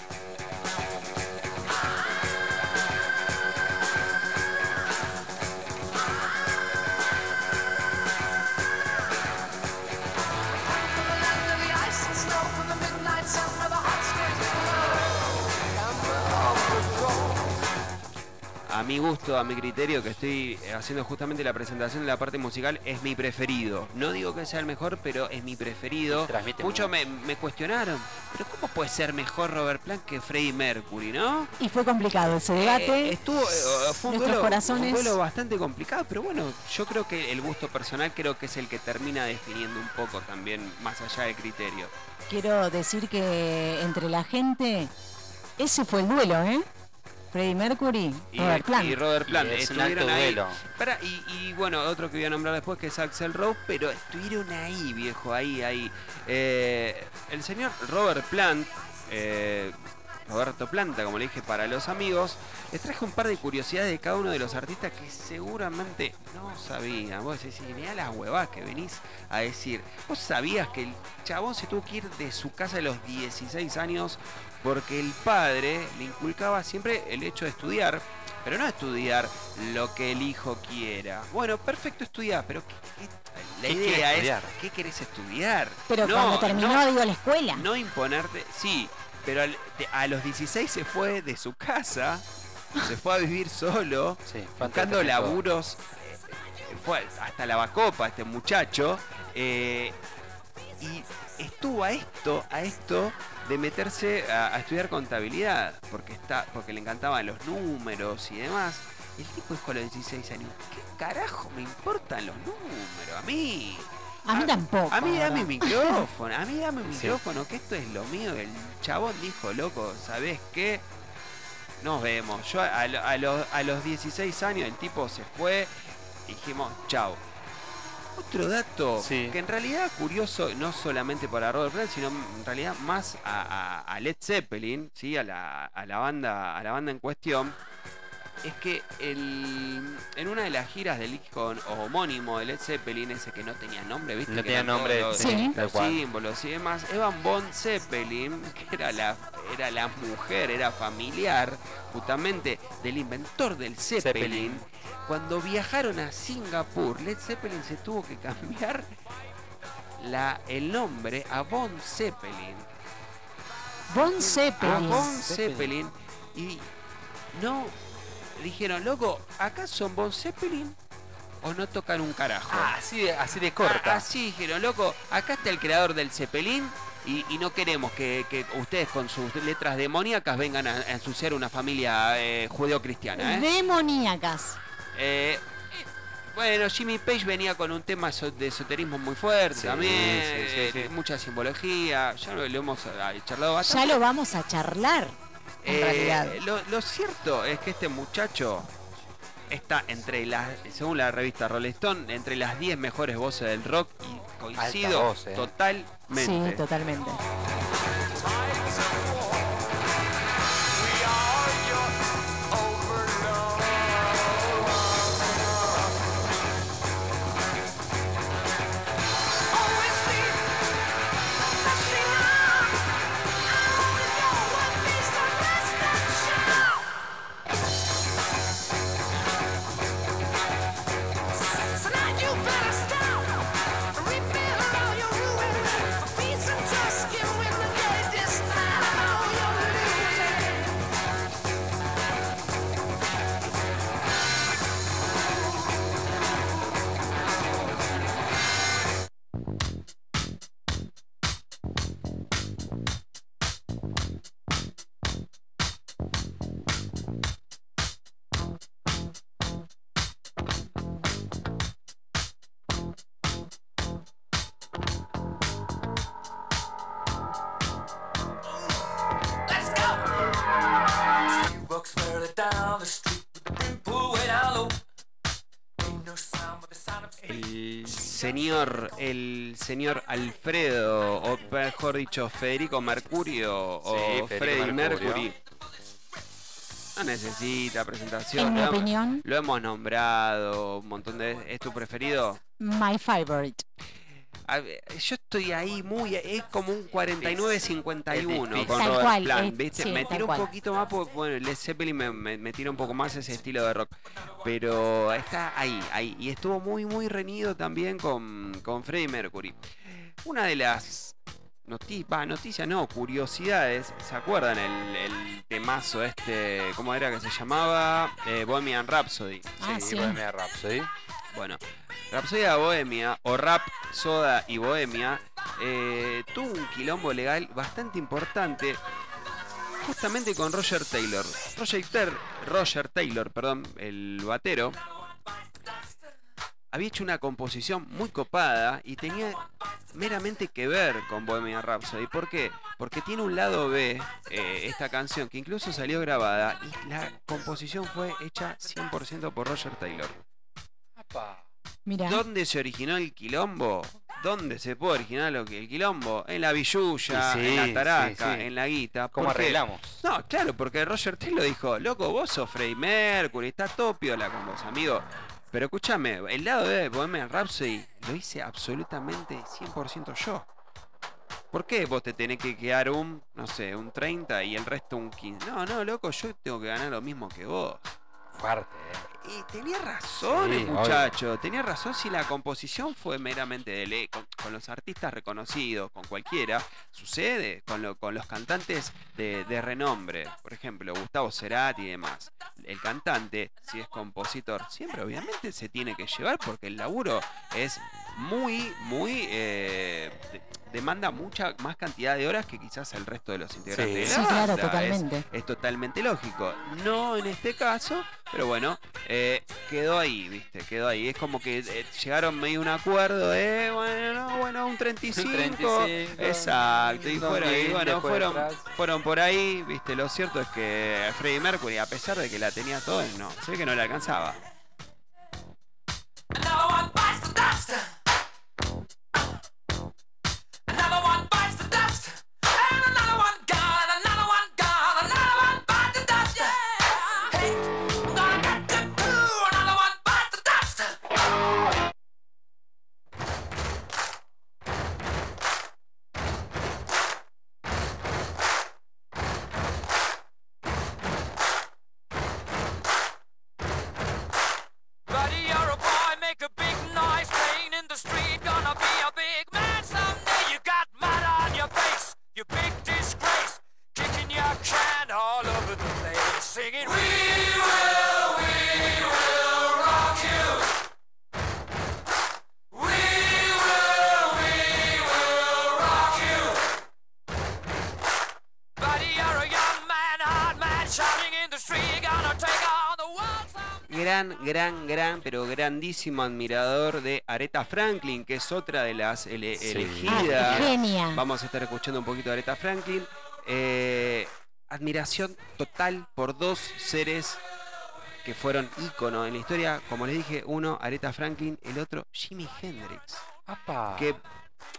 A: A mi gusto, a mi criterio, que estoy eh, haciendo justamente la presentación de la parte musical, es mi preferido. No digo que sea el mejor, pero es mi preferido.
C: Transmite
A: Muchos
C: mucho.
A: me, me cuestionaron, pero ¿cómo puede ser mejor Robert Plant que Freddie Mercury, no?
B: Y fue complicado ese
A: Eh,
B: debate.
A: estuvo, eh, fue un duelo,
B: corazones-
A: un duelo bastante complicado, pero bueno, yo creo que el gusto personal creo que es el que termina definiendo un poco también, más allá del criterio.
B: Quiero decir que entre la gente, ese fue el duelo, ¿eh? Freddie Mercury,
A: Y,
B: Robert Plant.
A: y Robert
C: Y
A: Plant.
C: un
A: estuvieron ahí. Pará, y, y bueno, otro que voy a nombrar después que es Axel Rose, pero estuvieron ahí, viejo, ahí, ahí. Eh, el señor Robert Plant, eh, Roberto Planta, como le dije para los amigos, les traje un par de curiosidades de cada uno de los artistas que seguramente no sabían. Vos decís, mirá las huevadas que venís a decir. ¿Vos sabías que el chabón se tuvo que ir de su casa a los 16 años porque el padre le inculcaba siempre el hecho de estudiar, pero no estudiar lo que el hijo quiera. Bueno, perfecto estudiar, pero ¿qué- qué- la
C: ¿Qué quieres
A: idea es,
C: estudiar?
A: ¿qué querés estudiar?
B: Pero
A: No,
B: cuando terminó,
A: no,
B: digo, la escuela.
A: no imponerte, sí, pero al- de- a los 16 se fue de su casa, se fue a vivir solo,
C: Sí,
A: buscando laburos, eh, fue hasta la bacopa este muchacho, eh, y estuvo a esto, a esto de meterse a, a estudiar contabilidad, porque está, porque le encantaban los números y demás. El tipo dijo a los 16 años, ¿qué carajo me importan los números? A mí.
B: A mí tampoco.
A: A mí dame
B: verdad.
A: micrófono, a mí dame
C: Sí.
A: micrófono, que esto es lo mío. El chabón dijo, loco, ¿sabés qué? Nos vemos. Yo a, a los, a los 16 años el tipo se fue, dijimos, chao. Otro dato
C: Sí.
A: que en realidad curioso, no solamente para Robert Plant, sino en realidad más a, a- a Led Zeppelin, ¿sí? a, la, a, la banda, a la banda en cuestión, es que el- en una de las giras del disco homónimo de Led Zeppelin, ese que no tenía nombre, ¿viste?
C: No
A: que
C: tenía nombre,
A: los-
B: Sí.
A: los símbolos y demás. Evan Von Zeppelin, que era la, era la mujer, era familiar justamente del inventor del Zeppelin,
C: Zeppelin.
A: cuando viajaron a Singapur, Led Zeppelin se tuvo que cambiar la, el nombre a Von Zeppelin.
B: Von
A: A
B: Zeppelin.
A: Von Zeppelin. Y no dijeron, loco, ¿acá son Von Zeppelin o no tocan un carajo?
C: Ah, así de, así de corta.
A: Ah, Así dijeron, loco, acá está el creador del Zeppelin y, y no queremos que, que ustedes con sus letras demoníacas vengan a, a ensuciar una familia eh, judeo-cristiana. ¿eh?
B: Demoníacas.
A: Eh, eh, bueno, Jimmy Page venía con un tema de esoterismo muy fuerte
C: Sí,
A: también,
C: sí, sí,
A: eh,
C: sí.
A: mucha simbología, ya lo, lo hemos charlado bastante.
B: Ya lo vamos a charlar. En
A: Eh,
B: realidad.
A: lo, lo cierto es que este muchacho está entre las, según la revista Rolling Stone, entre las 10 mejores voces del rock y coincido
C: voz, eh.
A: totalmente.
B: Sí, totalmente.
A: Señor, el señor Alfredo, o mejor dicho, Federico Mercurio o
C: Sí, Mercurio.
A: Mercury. No necesita presentación.
B: En mi
A: lo hemos-
B: opinión,
A: Lo hemos nombrado un montón de ¿Es tu preferido?
B: my favorite.
A: A ver, yo estoy ahí muy. Es como un 49-51
C: difícil.
A: con
B: Tal
A: Robert
B: cual,
A: Plant, ¿viste?
B: sí,
A: me tira un poquito más porque, bueno, Led Zeppelin me, me, me tira un poco más ese estilo de rock. Pero está ahí, ahí. Y estuvo muy, muy reñido también con, con Freddie Mercury. Una de las noti- va, noticia no, curiosidades. ¿Se acuerdan el, el temazo este, cómo era que se llamaba? Eh, Bohemian Rhapsody.
B: Ah, sí.
C: Bohemian Rhapsody.
A: Bueno, Rapsodia Bohemia, o Rap, Soda y Bohemia, eh, tuvo un quilombo legal bastante importante justamente con Roger Taylor. Roger, Ter- Roger Taylor, perdón, el batero, había hecho una composición muy copada y tenía meramente que ver con Bohemian Rhapsody. ¿Por qué? Porque tiene un lado B, eh, esta canción, que incluso salió grabada y la composición fue hecha 100% por Roger Taylor.
C: Apa.
A: ¿Dónde se originó el quilombo? ¿Dónde se puede originar lo que el quilombo? En la billulla,
C: sí,
A: en la taraca,
C: sí, sí.
A: en la guita.
C: ¿Cómo arreglamos?
A: No, claro, porque Roger Taylor dijo, loco, vos sos Freddie Mercury, estás todo piola con vos, amigo. Pero escúchame, el lado de Bohemian Rhapsody lo hice absolutamente 100% yo. ¿Por qué vos te tenés que quedar un, no sé, un 30 y el resto un 15? No, no, loco, yo tengo que ganar lo mismo que vos.
C: Eh.
A: Y tenía razón
C: Sí,
A: el muchacho, tenía razón si la composición fue meramente de ley, con, con los artistas reconocidos, con cualquiera, sucede con, lo- con los cantantes de, de renombre, por ejemplo, Gustavo Cerati y demás. El cantante, si es compositor, siempre obviamente se tiene que llevar porque el laburo es muy, muy... eh, de- demanda mucha más cantidad de horas que quizás el resto de los integrantes
C: Sí.
A: de la
B: Sí, claro,
A: banda. Es-
B: totalmente.
A: es totalmente lógico. No en este caso, pero bueno, eh, quedó ahí, ¿viste? Quedó ahí. Es como que eh, llegaron medio a un acuerdo de, bueno, no, bueno, un 35.
C: 35,
A: exacto. Y fueron, y
C: 2000,
A: bueno, fueron por ahí, ¿viste? Lo cierto es que Freddie Mercury, a pesar de que la tenía todo, no, se ve que no le alcanzaba. Grandísimo admirador de Aretha Franklin, que es otra de las ele-
C: Sí.
A: elegidas.
B: Ah, genia.
A: Vamos a estar escuchando un poquito de Aretha Franklin. Eh, admiración total por dos seres que fueron ícono en la historia. Como les dije, uno Aretha Franklin, el otro Jimi Hendrix.
C: Apa.
A: Que,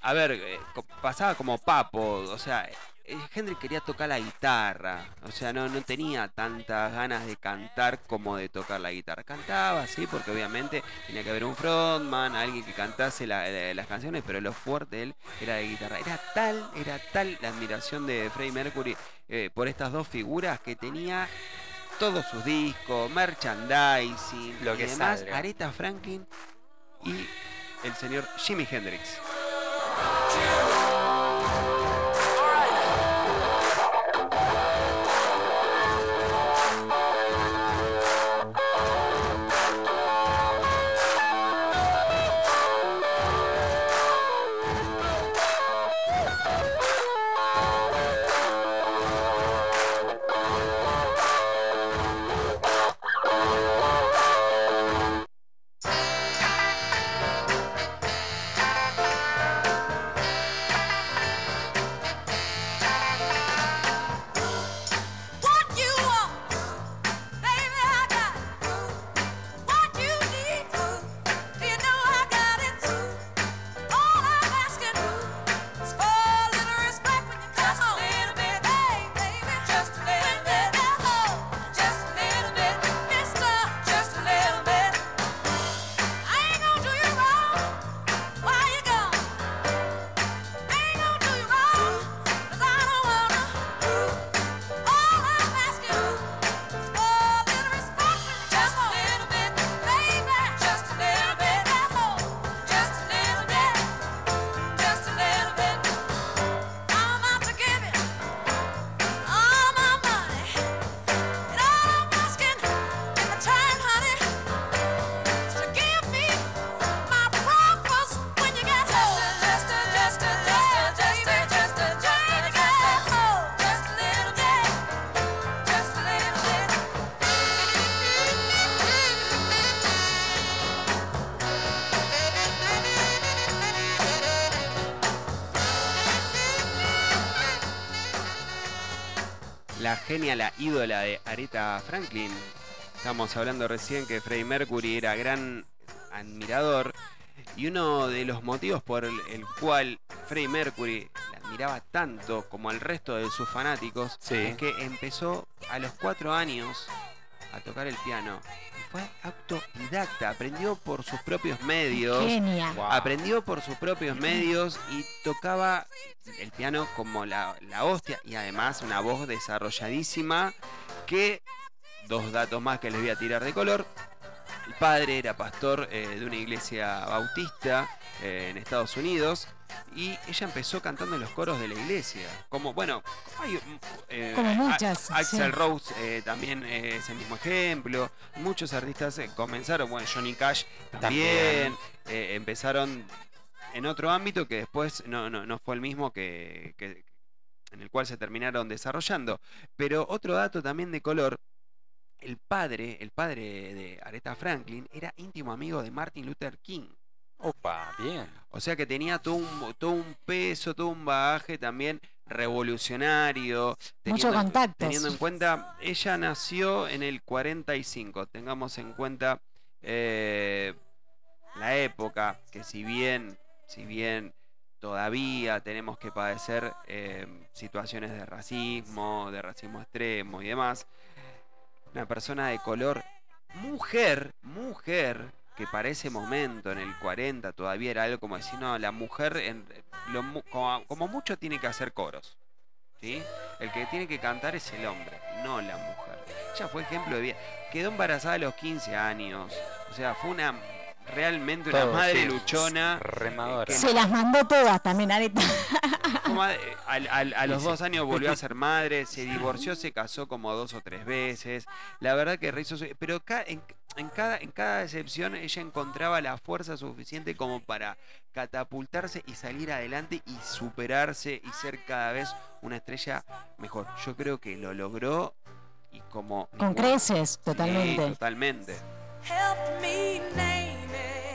A: a ver, eh, co- pasaba como papo. O sea, eh, Hendrix quería tocar la guitarra. O sea, no, no tenía tantas ganas de cantar como de tocar la guitarra. Cantaba, sí, porque obviamente tenía que haber un frontman, alguien que cantase la- la- las canciones, pero lo fuerte de él era de guitarra. Era tal, era tal la admiración de Freddie Mercury eh, por estas dos figuras que tenía todos sus discos, merchandising,
C: Lo
A: y
C: que
A: demás,
C: salga.
A: Aretha Franklin y el señor Jimi Hendrix. La genia, la ídola de Aretha Franklin. Estamos hablando recién que Freddie Mercury era gran admirador y uno de los motivos por el, cual Freddie Mercury la admiraba tanto como al resto de sus fanáticos
C: Sí.
A: es que empezó a los cuatro años a tocar el piano fue autodidacta, aprendió por sus propios medios.
B: Genia.
C: Wow.
A: Aprendió por sus propios medios y tocaba el piano como la, la hostia y además una voz desarrolladísima que, dos datos más que les voy a tirar de color, el padre era pastor eh, de una iglesia bautista eh, en Estados Unidos y ella empezó cantando en los coros de la iglesia. Como, bueno, hay, mm, eh,
B: Como
A: a-
B: muchas,
A: Axel
B: sí.
A: Rose eh, también eh, es el mismo ejemplo. Muchos artistas comenzaron, bueno, Johnny Cash también,
C: También.
A: empezaron en otro ámbito que después no, no, no fue el mismo que, que- en el cual se terminaron desarrollando. Pero otro dato también de color, el padre, el padre de Aretha Franklin, era íntimo amigo de Martin Luther King.
C: Opa, bien.
A: O sea que tenía todo un, todo un peso, todo un bagaje también revolucionario. teniendo en-
B: contactos.
A: Teniendo en cuenta, ella nació en el 45. Tengamos en cuenta eh, la época, que si bien, si bien todavía tenemos que padecer eh, situaciones de racismo, de racismo extremo y demás, una persona de color, mujer, mujer, que para ese momento, en el 40, todavía era algo como decir, no, la mujer, en- lo como, como mucho tiene que hacer coros. ¿sí? El que tiene que cantar es el hombre, no la mujer. Ella fue ejemplo de vida. Quedó embarazada a los 15 años. O sea, fue una realmente una
C: Todo,
A: madre
C: sí,
A: luchona.
C: Remadora.
B: Se las mandó todas también, Areta.
A: Madre- al- al- a los dos años volvió a ser madre, se divorció, se casó como dos o tres veces. La verdad que rehizo su- Pero ca- en, en cada, en cada excepción ella encontraba la fuerza suficiente como para catapultarse y salir adelante y superarse y ser cada vez una estrella mejor. Yo creo que lo logró y como...
B: Con creces,
A: Sí,
B: totalmente.
H: Help me name it.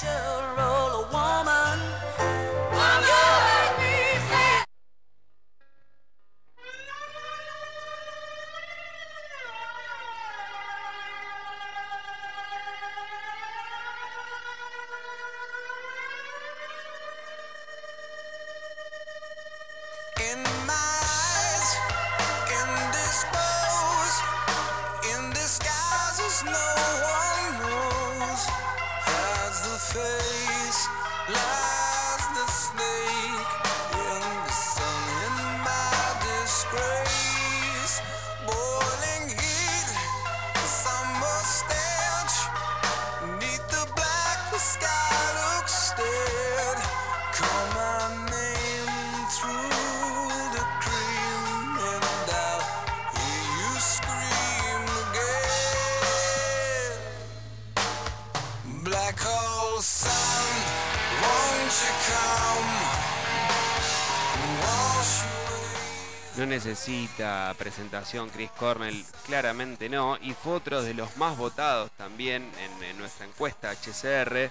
A: show. Necesita presentación Chris Cornell, claramente no, y fue otro de los más votados también en, en nuestra encuesta HCR.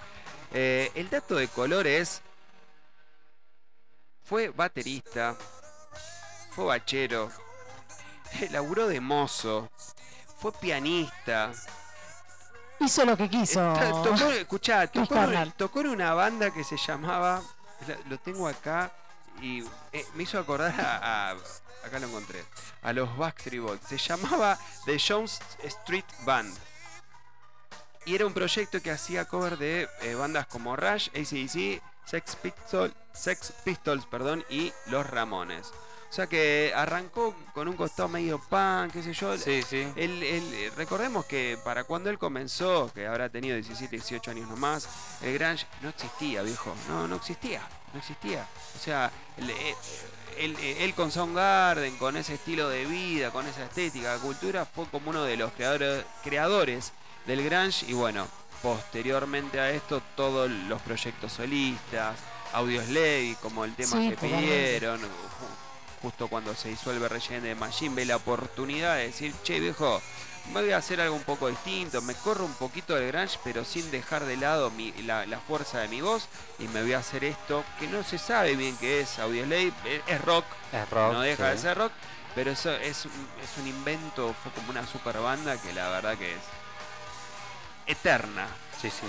A: Eh, el dato de color es, fue baterista, fue bachero, laburó de mozo, fue pianista,
B: Hizo lo que quiso.
A: Tocó, escuchá, tocó, en-
B: Cornell.
A: tocó en una banda que se llamaba, la- lo tengo acá, y eh, me hizo acordar a, Acá lo encontré. A los Backstreet Boys. Se llamaba The Jones Street Band. Y era un proyecto que hacía cover de eh, bandas como Rush, ACDC, Sex Pistols, Sex Pistols perdón, y Los Ramones. O sea que arrancó con un costado medio punk, qué sé yo.
C: Sí, sí.
A: Él- él- recordemos que para cuando él comenzó, que habrá tenido 17, 18 años nomás, el grunge no existía, viejo. No, no existía. No existía. O sea, él, eh, él- él con Soundgarden, con ese estilo de vida, con esa estética, cultura, fue como uno de los creadores, creadores del grunge. Y bueno, posteriormente a esto, todos los proyectos solistas, Audioslave, como el tema
B: Sí,
A: que pidieron, justo cuando se disuelve Regen de Machine, ve la oportunidad de decir, che viejo, me voy a hacer algo un poco distinto, me corro un poquito del grunge, pero sin dejar de lado mi- la, la fuerza de mi voz, y me voy a hacer esto, que no se sabe bien qué es Audioslave, es, es rock,
C: Es rock.
A: no deja de ser rock, pero eso es, un- es un invento, fue como una super banda que la verdad que es eterna.
C: Sí, sí.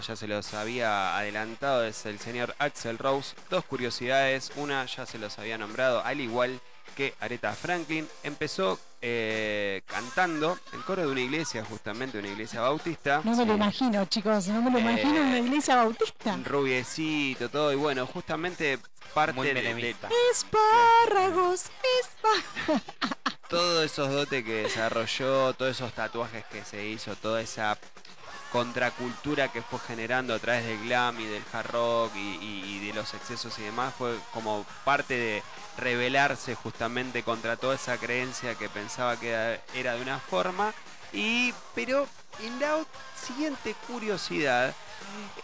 A: Ya se los había adelantado, es el señor Axel Rose. Dos curiosidades, una ya se los había nombrado, al igual que Aretha Franklin. Empezó eh, cantando en coro de una iglesia, justamente una iglesia bautista.
B: No me lo imagino, chicos, no me lo
A: Eh,
B: imagino una iglesia bautista.
A: Rubiecito, todo, y bueno, justamente parte
C: Muy
A: de- de.
B: Espárragos, espárragos.
A: todos esos dotes que desarrolló, todos esos tatuajes que se hizo, toda esa contracultura que fue generando a través del glam y del hard rock y, y- y de los excesos y demás, fue como parte de rebelarse justamente contra toda esa creencia que pensaba que era- de una forma. Y, pero en la siguiente curiosidad,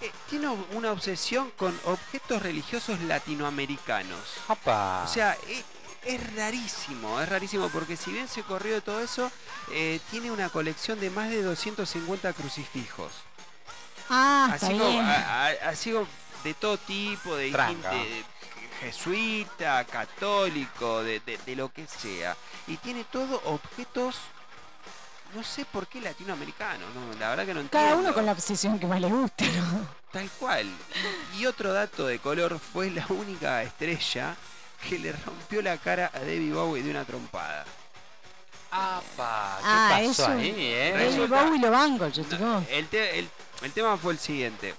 A: eh, tiene una obsesión con objetos religiosos latinoamericanos. O sea, e- es, rarísimo, es rarísimo porque si bien se corrió de todo eso, eh, tiene una colección de más de 250 crucifijos.
B: Ah, está
A: Así como,
B: bien.
A: a- a- así como de todo tipo, de, jesuita, católico, de, de- de lo que sea. Y tiene todo objetos, no sé por qué latinoamericanos, no, la verdad que no entiendo.
B: Cada uno con la obsesión que más le guste, ¿no?
A: Tal cual. Y otro dato de color fue la única estrella que le rompió la cara a David Bowie de una trompada.
C: ¡Apa! ¿Qué
B: Ah,
C: pasó
B: eso.
C: ahí, eh?
B: David Bowie lo banco, yo chicos.
A: El, te- el- el tema fue el siguiente.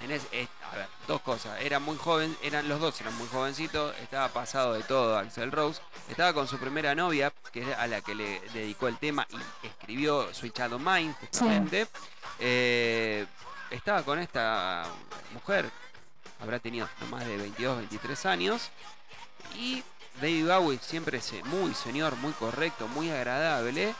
A: En es- es- a ver, dos cosas. Era muy joven, eran los dos eran muy jovencitos, estaba pasado de todo Axel Rose. Estaba con su primera novia, que es a la que le dedicó el tema y escribió Switch Out of Mine, justamente. Eh, estaba con esta mujer, habrá tenido no más de 22, 23 años. Y David Bowie, siempre ese muy señor, muy correcto, muy agradable,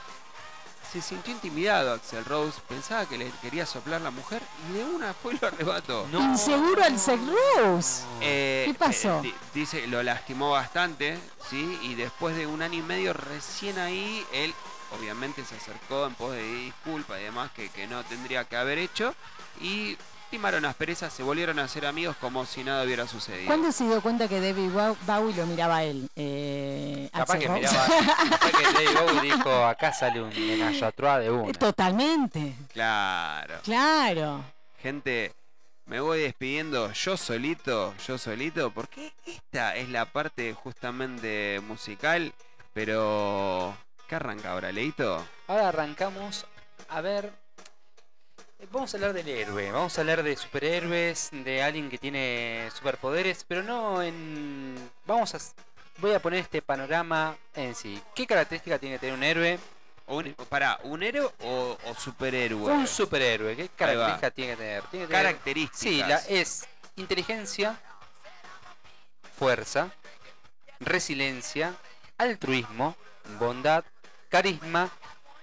A: se sintió intimidado Axel Rose, pensaba que le quería soplar la mujer y de una fue y lo arrebató.
B: Inseguro al Sex Rose.
A: Eh,
B: ¿Qué pasó?
A: eh, di- dice, lo lastimó bastante, ¿sí? Y después de un año y medio, recién ahí, él obviamente se acercó en pos de disculpa y demás que, que no tendría que haber hecho. Y limaron asperezas, se volvieron a ser amigos como si nada hubiera sucedido.
B: ¿Cuándo se dio cuenta que David Bow- Bowie lo miraba a él? Eh,
C: Capaz que miraba, capaz que David Bowie dijo, acá sale un trois de una.
B: Totalmente,
A: Claro.
B: claro.
A: Gente, me voy despidiendo yo solito, yo solito, porque esta es la parte justamente musical, pero... ¿Qué arranca ahora, Leito?
C: Ahora arrancamos a ver. Eh, Vamos a hablar del héroe, vamos a hablar de superhéroes, de alguien que tiene superpoderes, pero no en. Vamos a. Voy a poner este panorama en sí. ¿Qué característica tiene que tener un héroe?
A: Un, para, ¿un héroe o, o superhéroe?
C: Un superhéroe, ¿qué característica tiene que tener? Tiene que tener-
A: Características.
C: Sí, la, es inteligencia, fuerza, resiliencia, altruismo, bondad, carisma,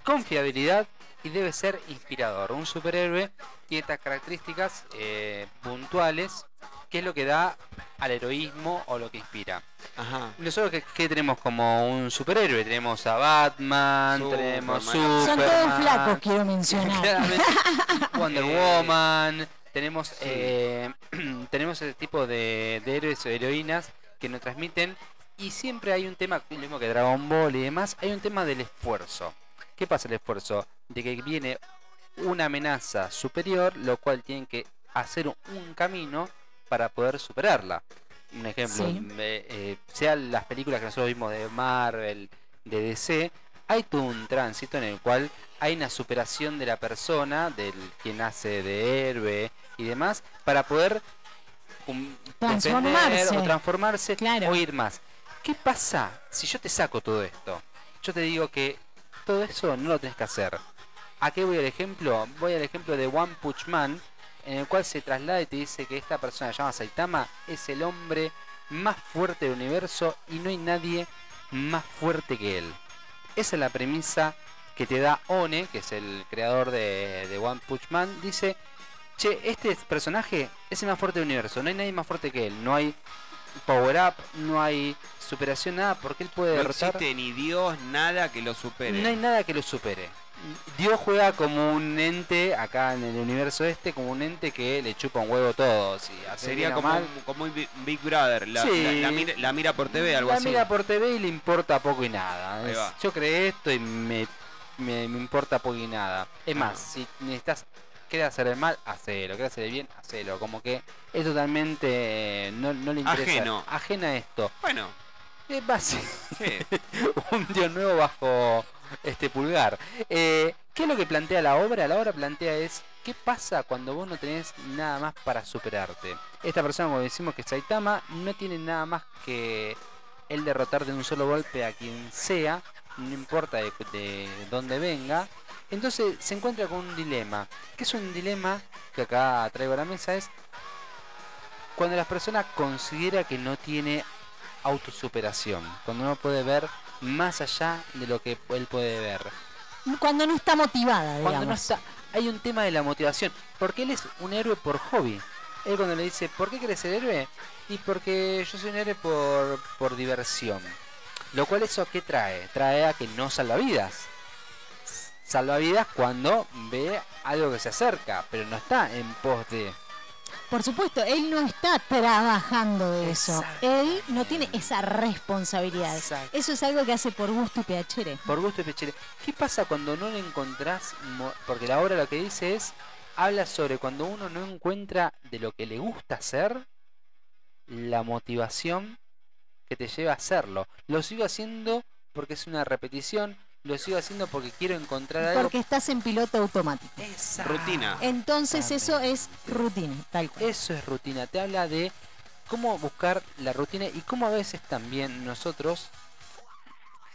C: confiabilidad y debe ser inspirador. Un superhéroe tiene estas características eh, puntuales que es lo que da al heroísmo o lo que inspira.
A: Ajá.
C: Nosotros que, que tenemos como un superhéroe, tenemos a Batman,
A: Superman.
C: tenemos
A: Son
B: Son todos
C: Superman,
B: flacos, quiero mencionar.
C: Wonder
A: Eh,
C: Woman, tenemos eh, tenemos ese tipo de, de héroes o heroínas que nos transmiten y siempre hay un tema, lo mismo que Dragon Ball y demás, hay un tema del esfuerzo. ¿Qué pasa el esfuerzo? De que viene una amenaza superior, lo cual tienen que hacer un camino para poder superarla. Un ejemplo,
B: Sí.
C: eh, eh, sean las películas que nosotros vimos de Marvel, de DC, hay todo un tránsito en el cual hay una superación de la persona, del que nace de héroe y demás, para poder um,
B: Transformarse.
C: o transformarse
B: Claro.
C: o ir más. ¿Qué pasa si yo te saco todo esto? Yo te digo que todo eso no lo tenés que hacer. ¿A qué voy al ejemplo? Voy al ejemplo de One Punch Man, en el cual se traslada y te dice que esta persona llamada Saitama es el hombre más fuerte del universo y no hay nadie más fuerte que él. Esa es la premisa que te da One, que es el creador de, de One Punch Man. Dice, che, este personaje es el más fuerte del universo, no hay nadie más fuerte que él, no hay power up, no hay superación, nada, porque él puede
A: No
C: derrotar...
A: existe ni Dios, nada que lo supere.
C: No hay nada que lo supere. Dios juega como un ente acá en el universo este, como un ente que le chupa un huevo a todos. Y
A: Sería como,
C: mal,
A: un- como un Big Brother. La,
C: Sí.
A: la- la mira, la mira por TV, algo
C: la
A: así.
C: mira por TV y le importa poco y nada. Es- yo creé esto y me, me, me importa poco y nada. Es
A: Ah.
C: más, si necesitas, querés hacer el mal, hacelo. Querés hacer el bien, hacelo. Como que es totalmente. eh, No, no le interesa.
A: Ajeno.
C: Ajena a esto.
A: Bueno,
C: Es base.
A: sí.
C: un dios nuevo bajo este pulgar. Eh, ¿Qué es lo que plantea la obra? La obra plantea es qué pasa cuando vos no tenés nada más para superarte. Esta persona, como decimos que es Saitama, no tiene nada más que el derrotar de un solo golpe a quien sea, no importa de, de dónde venga. Entonces se encuentra con un dilema. ¿Qué es un dilema que acá traigo a la mesa? Es cuando la persona considera que no tiene autosuperación, cuando no puede ver más allá de lo que él puede ver.
B: Cuando no está motivada, digamos.
C: Cuando no está, hay un tema de la motivación, porque él es un héroe por hobby. Él cuando le dice, ¿por qué querés ser héroe? Y porque yo soy un héroe por, por diversión. Lo cual eso qué trae? Trae a que no salva vidas. Salva vidas cuando ve algo que se acerca, pero no está en pos de...
B: Por supuesto, él no está trabajando de eso. Él no tiene esa responsabilidad. Eso es algo que hace por gusto y piacere.
C: Por gusto y pechere. ¿Qué pasa cuando no le encontrás? Porque la obra lo que dice es, habla sobre cuando uno no encuentra de lo que le gusta hacer, la motivación que te lleva a hacerlo. Lo sigo haciendo porque es una repetición, lo sigo haciendo porque quiero encontrar algo.
B: Porque estás en piloto automático.
C: Exacto.
A: Rutina.
B: Entonces eso es rutina, tal cual.
C: Eso es rutina, te habla de cómo buscar la rutina y cómo a veces también nosotros,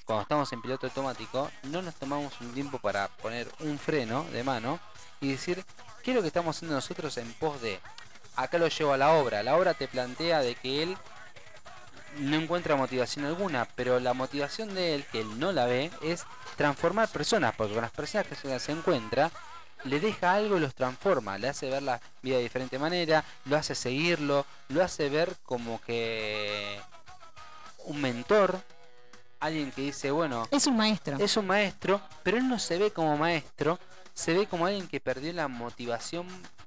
C: cuando estamos en piloto automático, no nos tomamos un tiempo para poner un freno de mano y decir, ¿qué es lo que estamos haciendo nosotros en pos de? Acá lo llevo a la obra, la obra te plantea de que él no encuentra motivación alguna, pero la motivación de él, que él no la ve, es transformar personas, porque con las personas que se, encuentra, le deja algo y los transforma, le hace ver la vida de diferente manera, lo hace seguirlo, lo hace ver como que un mentor, alguien que dice, bueno,
B: Es un maestro.
C: es un maestro, pero él no se ve como maestro, se ve como alguien que perdió la motivación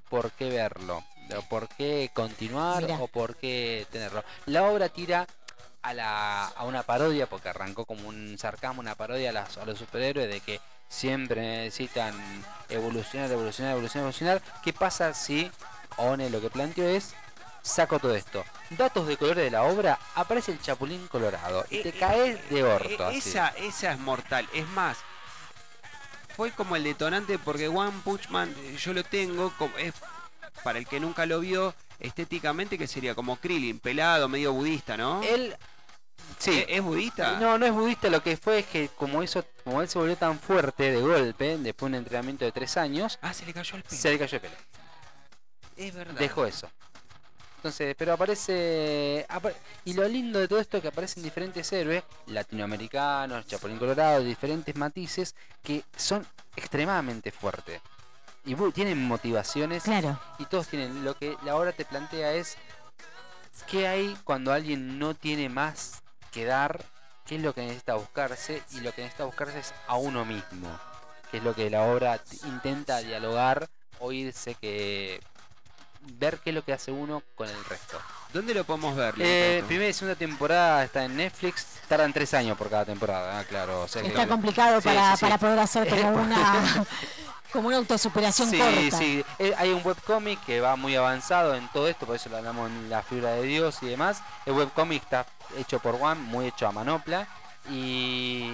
C: por qué verlo, o por qué continuar
B: Mirá.
C: o por qué tenerlo. La obra tira a, la, a una parodia, porque arrancó como un sarcasmo, una parodia a, las- a los superhéroes de que siempre necesitan evolucionar, evolucionar, evolucionar, evolucionar. ¿Qué pasa si One lo que planteó es saco todo esto? Datos de colores de la obra, aparece el chapulín colorado y te
A: Eh,
C: caes de
A: Eh,
C: orto. así.
A: esa, esa es mortal. Es más, fue como el detonante porque One Punch Man eh, yo lo tengo, como, es para el que nunca lo vio, estéticamente que sería como Krillin, pelado, medio budista, ¿no?
C: Él. Sí.
A: ¿Es, es budista?
C: No, no es budista, lo que fue es que como hizo, como él se volvió tan fuerte de golpe, después de un entrenamiento de tres años,
A: Ah, se le cayó el pelo.
C: se le cayó el pelo.
A: Es verdad.
C: Dejó eso. Entonces, pero aparece. apa- y lo lindo de todo esto es que aparecen diferentes héroes latinoamericanos, Chapulín Colorado, diferentes matices que son extremadamente fuertes. Y tienen motivaciones
B: Claro.
C: y todos tienen. Lo que la obra te plantea es qué hay cuando alguien no tiene más que dar, qué es lo que necesita buscarse, y lo que necesita buscarse es a uno mismo, que es lo que la obra intenta dialogar, oírse que ver qué es lo que hace uno con el resto.
A: ¿Dónde lo podemos ver?
C: Eh, primera y segunda temporada está en Netflix, tardan tres años por cada temporada, ah, claro. O sea que-
B: Está complicado
C: Sí,
B: para,
C: sí, sí.
B: para poder hacer como una como una autosuperación
C: Sí,
B: corta.
C: sí. Eh, hay un webcomic que va muy avanzado en todo esto, por eso lo hablamos en la figura de Dios y demás. El webcomic está hecho por One, muy hecho a manopla. Y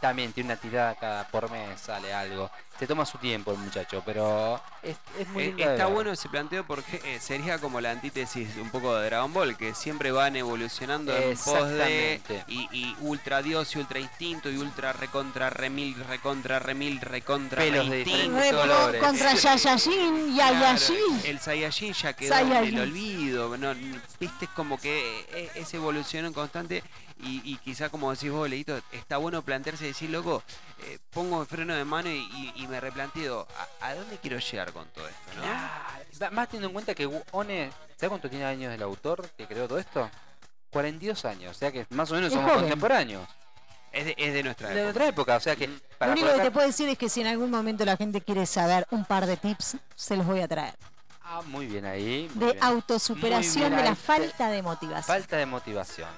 C: también tiene una tirada cada por mes, sale algo. Se toma su tiempo el muchacho, pero es, es muy
A: Eh,
C: lindo de
A: está bueno ese planteo porque eh, sería como la antítesis un poco de Dragon Ball, que siempre van evolucionando en pos de y, y ultra dios y ultra instinto y ultra recontra remil, recontra remil, recontra
C: Pelos de diferentes
B: Re-
C: colores.
B: contra
A: Claro,
B: Yayashin.
A: el Saiyajin ya quedó
B: Saiyajin.
A: en el olvido, no, viste, es como que eh, es evolución en constante y, y quizá como decís vos, Leito, está bueno plantearse y decir, loco, eh, pongo el freno de mano y, y- y me replanteo, ¿a, a dónde quiero llegar con todo esto? ¿no?
C: Más teniendo en cuenta que One, ¿sabes cuánto tiene años el autor que creó todo esto? 42 años, o sea que más o menos
B: Es
C: somos
B: joven.
C: contemporáneos.
A: Es de, es de nuestra
C: De
A: época.
C: nuestra época, o sea que.
B: Lo único que te puedo decir es que si en algún momento la gente quiere saber un par de tips, se los voy a traer.
C: Ah, muy bien ahí. muy
B: De
C: bien.
B: autosuperación
C: bien
B: de la falta de motivación.
C: Falta de motivación.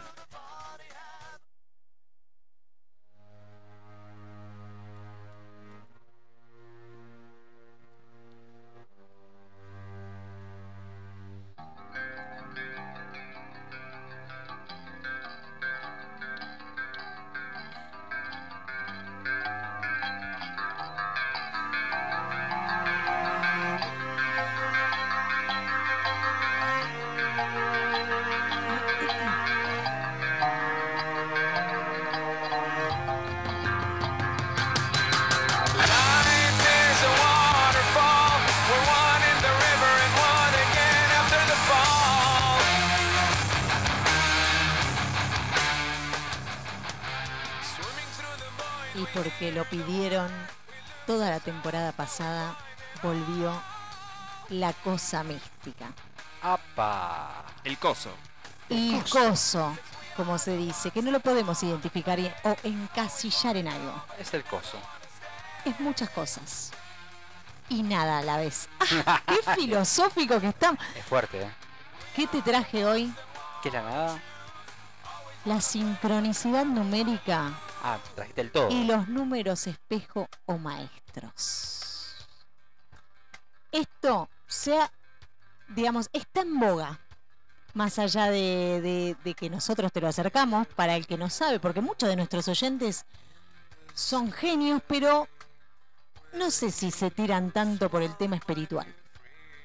B: La temporada pasada, volvió la cosa mística.
C: ¡Apa!
A: El coso.
B: El coso, como se dice, que no lo podemos identificar o encasillar en algo.
C: Es el coso.
B: Es muchas cosas. Y nada a la vez. ¡Ah! ¡Qué filosófico que estamos!
C: Es fuerte, ¿eh?
B: ¿Qué te traje hoy?
C: ¿Qué es la nada?
B: La sincronicidad numérica
C: Ah, trajiste el todo.
B: y los números espejo o maestros. Esto sea, digamos, está en boga. Más allá de, de- de que nosotros te lo acercamos, para el que no sabe, porque muchos de nuestros oyentes son genios, pero no sé si se tiran tanto por el tema espiritual.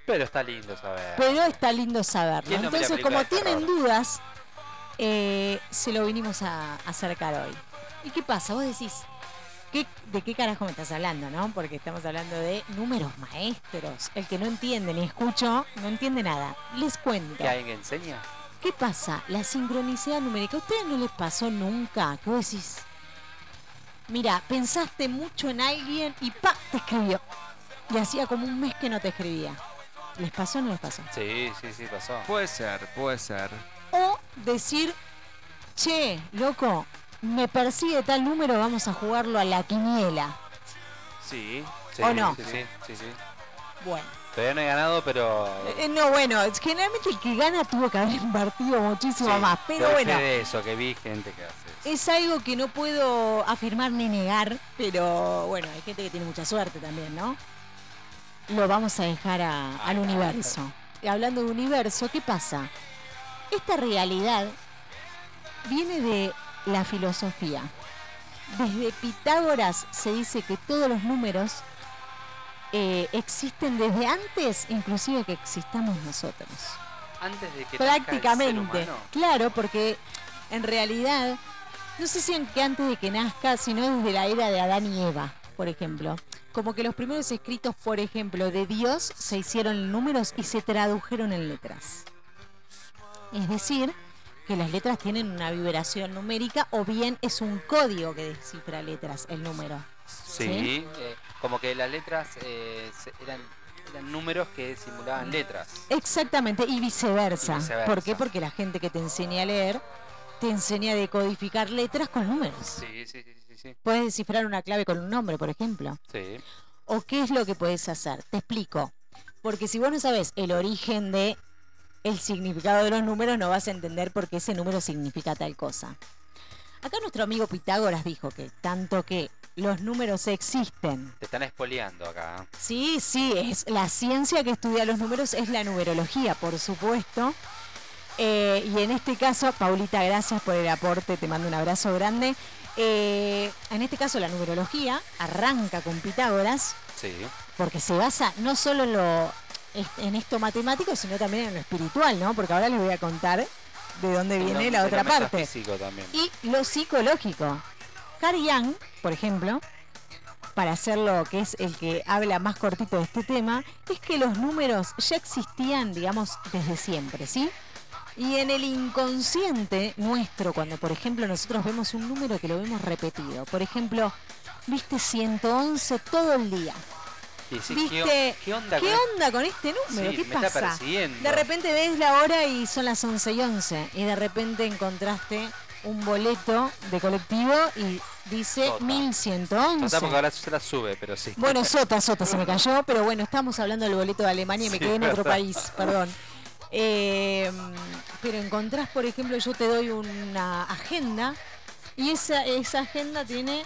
C: Pero está lindo saber.
B: Pero está lindo saberlo.
C: ¿Quién no ve la
B: Entonces, como
C: de
B: tienen dudas, eh, se lo vinimos a acercar hoy. ¿Y qué pasa? Vos decís, ¿qué- ¿de qué carajo me estás hablando, no? Porque estamos hablando de números maestros. El que no entiende ni escucho, no entiende nada. Les cuento.
C: ¿Que alguien enseña?
B: ¿qué pasa? La sincronicidad numérica. ¿A ustedes no les pasó nunca? Que vos decís, mira, pensaste mucho en alguien y pa, te escribió. Y hacía como un mes que no te escribía. ¿Les pasó o no les pasó?
C: Sí, sí, sí, pasó.
A: Puede ser, puede ser.
B: O decir, che, loco, me persigue tal número, vamos a jugarlo a la quiniela.
A: Sí.
C: Sí,
B: ¿O no?
C: Sí, sí, sí, sí.
B: Bueno.
C: Todavía no he ganado, pero.
B: Eh, no, bueno, es- generalmente el que gana tuvo que haber invertido muchísimo
C: Sí,
B: más. Pero bueno,
C: de eso, que vi gente que hace eso.
B: es algo que no puedo afirmar ni negar, pero bueno, hay gente que tiene mucha suerte también, ¿no? Lo vamos a dejar a-
C: Ah,
B: al
C: claro.
B: universo. Y hablando de universo, ¿qué pasa? Esta realidad viene de la filosofía. Desde Pitágoras se dice que todos los números eh, existen desde antes, inclusive que existamos nosotros.
C: Antes de que nazca el ser
B: Prácticamente. Claro, porque en realidad, no sé si en que antes de que nazca, sino desde la era de Adán y Eva, por ejemplo. Como que los primeros escritos, por ejemplo, de Dios se hicieron en números y se tradujeron en letras. Es decir, que las letras tienen una vibración numérica o bien es un código que descifra letras, el número.
C: Sí,
B: ¿Sí?
C: eh, como que las letras eh, eran, eran números que simulaban letras.
B: Exactamente, y viceversa.
C: Y viceversa.
B: ¿Por qué? Porque la gente que te enseña a leer te enseña a decodificar letras con números.
C: Sí, sí, sí, sí, sí.
B: Puedes descifrar una clave con un nombre, por ejemplo.
C: Sí.
B: ¿O qué es lo que puedes hacer? Te explico. Porque si vos no sabes el origen de el significado de los números, no vas a entender por qué ese número significa tal cosa. Acá nuestro amigo Pitágoras dijo que tanto que los números existen.
C: Te están espoleando acá.
B: Sí, sí, es la ciencia que estudia los números es la numerología, por supuesto. Eh, y en este caso, Paulita, gracias por el aporte, te mando un abrazo grande. Eh, en este caso, la numerología arranca con Pitágoras,
C: Sí.
B: porque se basa no solo en, lo, en esto matemático, sino también en lo espiritual, ¿no? Porque ahora les voy a contar de dónde viene
C: En
B: la otra parte. Y lo psicológico. Carl Jung, por ejemplo, para hacer lo que es el que habla más cortito de este tema, es que los números ya existían, digamos, desde siempre, ¿sí? Y en el inconsciente nuestro, cuando por ejemplo nosotros vemos un número que lo vemos repetido, por ejemplo, viste 111 todo el día.
C: Y decís, ¿qué,
B: ¿Viste?
C: qué onda
B: ¿Qué
C: con
B: onda con este número?
C: Sí,
B: ¿Qué
C: me está
B: pasa?
C: persiguiendo.
B: De repente ves la hora y son las 11 y 11 y de repente encontraste un boleto de colectivo y dice
C: Sota.
B: 1111.
C: Nota porque ahora se la sube, pero sí.
B: Bueno, Sota, Sota se me cayó, pero bueno, estamos hablando del boleto de Alemania y me quedé en otro país, perdón. Eh, pero encontrás, por ejemplo, yo te doy una agenda y esa, esa agenda tiene,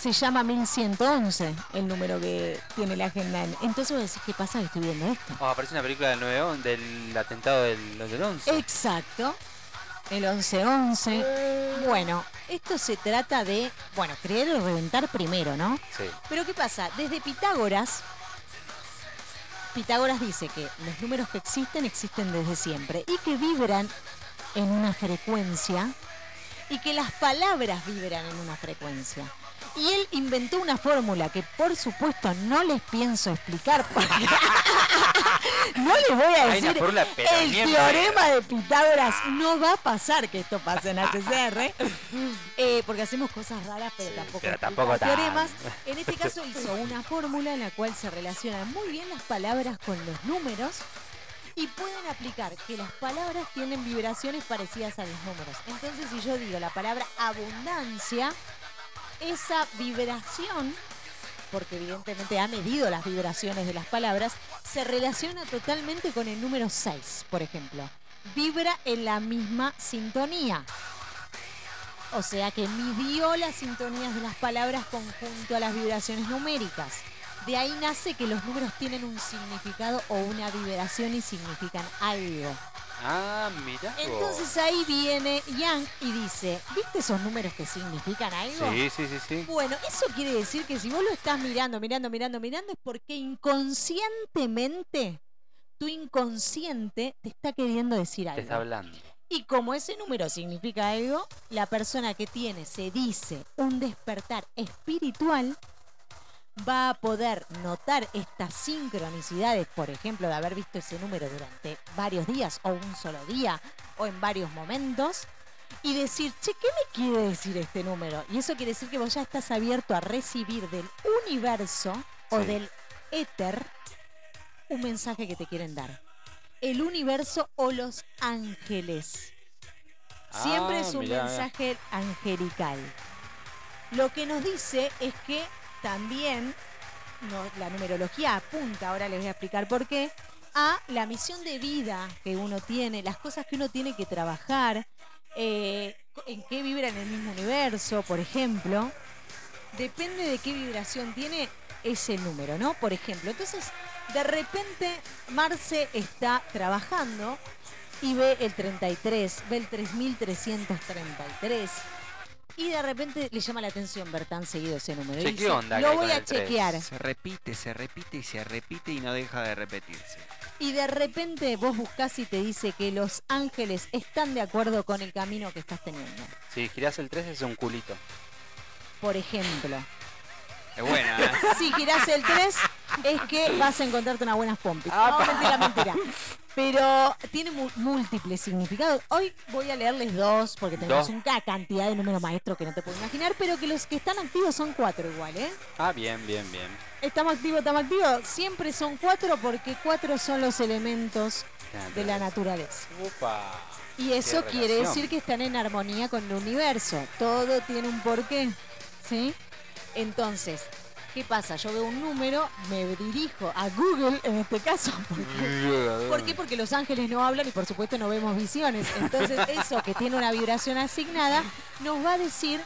B: se llama 1111, el número que tiene la agenda. Entonces vos decís, ¿qué pasa que estoy viendo esto?
C: Oh, aparece una película del 9 del atentado del, del 11.
B: Exacto. El 11-11. Bueno, esto se trata de, bueno, creer o reventar primero, ¿no?
C: Sí.
B: Pero ¿qué pasa? Desde Pitágoras, Pitágoras dice que los números que existen existen desde siempre y que vibran en una frecuencia y que las palabras vibran en una frecuencia. Y él inventó una fórmula que por supuesto no les pienso explicar porque no les voy a decir
C: fórmula,
B: el teorema de Pitágoras. No va a pasar que esto pase en HCR eh, porque hacemos cosas raras pero tampoco
C: pero tampoco
B: teoremas. En este caso hizo una fórmula en la cual se relacionan muy bien las palabras con los números y pueden aplicar que las palabras tienen vibraciones parecidas a los números. Entonces, si yo digo la palabra abundancia, esa vibración, porque evidentemente ha medido las vibraciones de las palabras, se relaciona totalmente con el número 6, por ejemplo. Vibra en la misma sintonía. O sea que midió las sintonías de las palabras conjunto a las vibraciones numéricas. De ahí nace que los números tienen un significado o una vibración y significan algo.
C: Ah, mira.
B: Entonces ahí viene Yang y dice, ¿viste esos números que significan algo?
C: Sí, sí, sí, sí.
B: Bueno, eso quiere decir que si vos lo estás mirando, mirando, mirando, mirando, es porque inconscientemente tu inconsciente te está queriendo decir
C: Te
B: algo.
C: está hablando.
B: Y como ese número significa algo, la persona que tiene, se dice, un despertar espiritual, va a poder notar estas sincronicidades, por ejemplo, de haber visto ese número durante varios días o un solo día o en varios momentos y decir, che, ¿qué me quiere decir este número? Y eso quiere decir que vos ya estás abierto a recibir del universo o del éter un mensaje que te quieren dar. El universo o los ángeles. Siempre
C: Ah,
B: es un
C: mirá.
B: mensaje angelical. Lo que nos dice es que también la numerología apunta, ahora les voy a explicar por qué, a la misión de vida que uno tiene, las cosas que uno tiene que trabajar, eh, en qué vibra en el mismo universo, por ejemplo. Depende de qué vibración tiene ese número, ¿no? Por ejemplo, entonces, de repente, Marce está trabajando y ve el 33, ve el 3333. Y de repente le llama la atención ver tan seguido ese número. Y
C: Che, ¿qué
B: dice,
C: onda
B: Lo voy
C: con
B: a
C: el tres?"
B: chequear.
A: Se repite, se repite y se repite y no deja de repetirse.
B: Y de repente vos buscás y te dice que los ángeles están de acuerdo con el camino que estás teniendo.
C: Si girás el 3 es un culito.
B: Por ejemplo,
A: Es buena, ¿eh?
B: si girás el 3 es que vas a encontrarte unas buenas pompis. No, mentira, mentira. Pero tiene múltiples significados. Hoy voy a leerles dos, porque tenemos
C: Dos.
B: una cantidad de números maestros que no te puedo imaginar, pero que los que están activos son cuatro igual, ¿eh?
C: Ah, bien, bien, bien.
B: Estamos activos, estamos activos. Siempre son cuatro porque cuatro son los elementos de la naturaleza.
C: Upa.
B: Y eso quiere decir que están en armonía con el universo. Todo tiene un porqué. ¿Sí? Entonces, ¿qué pasa? Yo veo un número, me dirijo a Google en este caso. Porque, ¿Por qué? Porque los ángeles no hablan y por supuesto no vemos visiones. Entonces, eso que tiene una vibración asignada nos va a decir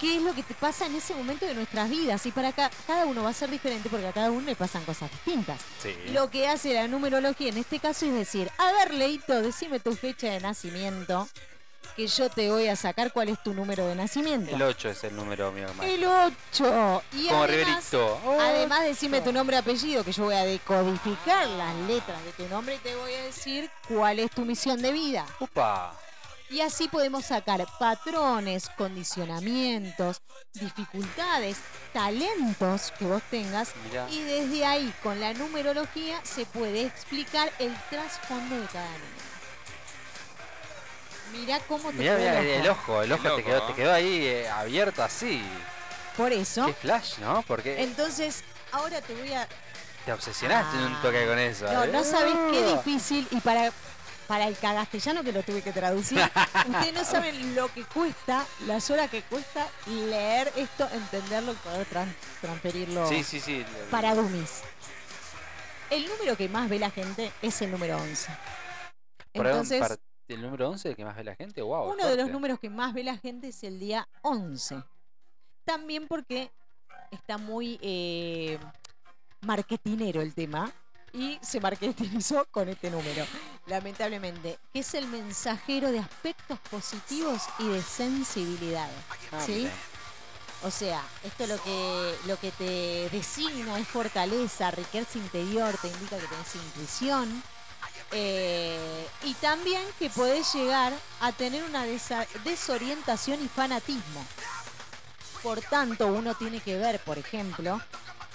B: qué es lo que te pasa en ese momento de nuestras vidas. Y para ca- cada uno va a ser diferente porque a cada uno le pasan cosas distintas.
C: Sí.
B: Lo que hace la numerología en este caso es decir, a ver, Leito, decime tu fecha de nacimiento, que yo te voy a sacar cuál es tu número de nacimiento.
C: El 8 es el número mío más.
B: El 8. Y
C: Como
B: además,
C: Riverito. Oh.
B: además decime tu nombre y apellido, que yo voy a decodificar las letras de tu nombre y te voy a decir cuál es tu misión de vida.
C: Upa.
B: Y así podemos sacar patrones, condicionamientos, dificultades, talentos que vos tengas.
C: Mirá.
B: Y desde ahí, con la numerología, se puede explicar el trasfondo de cada número. Mirá cómo te
C: Mirá,
B: quedó
C: mirá,
B: el
C: el
B: ojo.
C: el ojo te, quedó,
A: ojo.
C: te quedó ahí eh, abierto así.
B: Por eso,
C: Qué flash, ¿no? Porque
B: entonces, ahora te voy a...
C: te obsesionaste en un toque con eso.
B: No,
C: ¿eh?
B: no sabes qué difícil y para... Para el cagastellano que lo tuve que traducir, ustedes no saben lo que cuesta, las horas que cuesta leer esto, entenderlo y poder tran- transferirlo
C: Sí, sí, sí.
B: para dummies. El número que más ve la gente es el número 11.
C: Perdón,
B: Entonces,
C: ¿El número 11 el que más ve la gente? Wow.
B: uno de los números que más ve la gente es el día 11. También porque está muy eh, marketinero el tema y se marketinizó con este número, lamentablemente, que es el mensajero de aspectos positivos y de sensibilidad.
C: Ah,
B: ¿sí? O sea, esto lo que, lo que te designa es fortaleza, riqueza interior, te indica que tenés intuición. Eh, y también que podés llegar a tener una desorientación y fanatismo. Por tanto, uno tiene que ver, por ejemplo,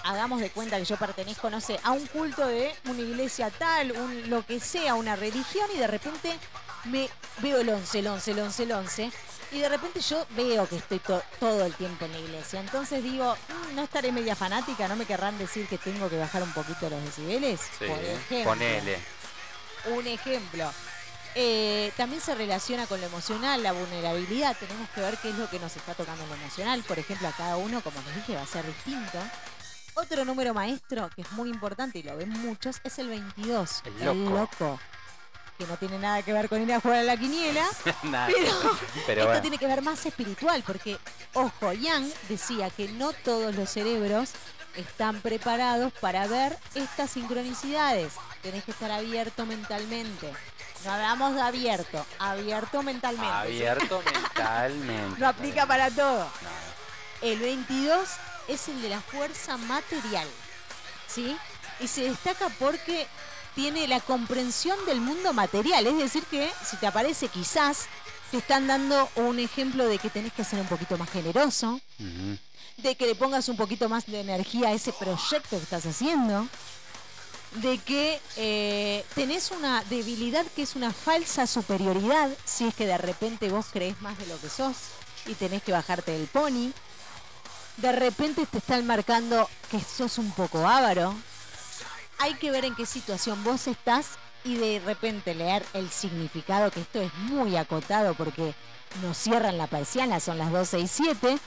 B: hagamos de cuenta que yo pertenezco, no sé, a un culto de una iglesia tal, un, lo que sea, una religión, y de repente me veo el 11, el 11, el 11, el 11, y de repente yo veo que estoy to- todo el tiempo en la iglesia. Entonces digo, "Mm, no estaré media fanática, no me querrán decir que tengo que bajar un poquito los decibeles.
C: Sí,
B: por ejemplo.
C: ponele.
B: Un ejemplo. Eh, también se relaciona con lo emocional, la vulnerabilidad. Tenemos que ver qué es lo que nos está tocando en lo emocional. Por ejemplo, a cada uno, como les dije, va a ser distinto. Otro número maestro que es muy importante y lo ven muchos es el 22.
C: El loco.
B: Que no tiene nada que ver con ir a jugar a la quiniela. Pero,
C: Pero
B: esto
C: bueno.
B: tiene que ver más espiritual, porque, ojo, Yang decía que no todos los cerebros están preparados para ver estas sincronicidades. Tenés que estar abierto mentalmente. No hablamos de abierto, abierto mentalmente. ¿sí?
C: Abierto mentalmente.
B: No aplica para todo.
C: No.
B: El 22 es el de la fuerza material, ¿sí? Y se destaca porque tiene la comprensión del mundo material, es decir que si te aparece quizás te están dando un ejemplo de que tenés que ser un poquito más generoso. De que le pongas un poquito más de energía a ese proyecto que estás haciendo, de que eh, tenés una debilidad que es una falsa superioridad, si es que de repente vos crees más de lo que sos y tenés que bajarte del pony. De repente te están marcando que sos un poco avaro. Hay que ver en qué situación vos estás y de repente leer el significado, que esto es muy acotado porque nos cierran la persiana, son las 12 y 7,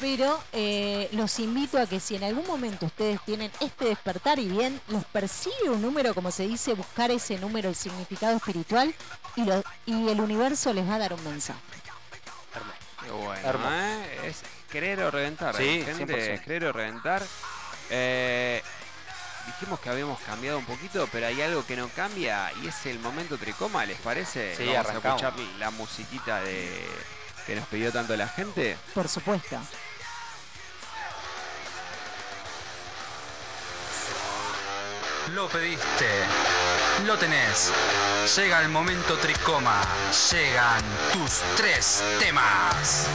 B: pero eh, los invito a que si en algún momento ustedes tienen este despertar y bien, los persigue un número, como se dice, buscar ese número, el significado espiritual, y, lo- y el universo les va a dar un mensaje.
A: Qué bueno,
C: Hermoso.
A: ¿eh? Es querer o reventar.
C: Sí,
A: ¿eh? gente,
C: 100%.
A: es querer o reventar. Eh, dijimos que habíamos cambiado un poquito, pero hay algo que no cambia y es el momento tricoma, ¿les parece?
C: Sí,
A: Vamos
C: arrancamos.
A: a escuchar la musiquita de que nos pidió tanto la gente.
B: Por supuesto.
I: Lo pediste, lo tenés. Llega el momento tricoma. Llegan tus tres temas.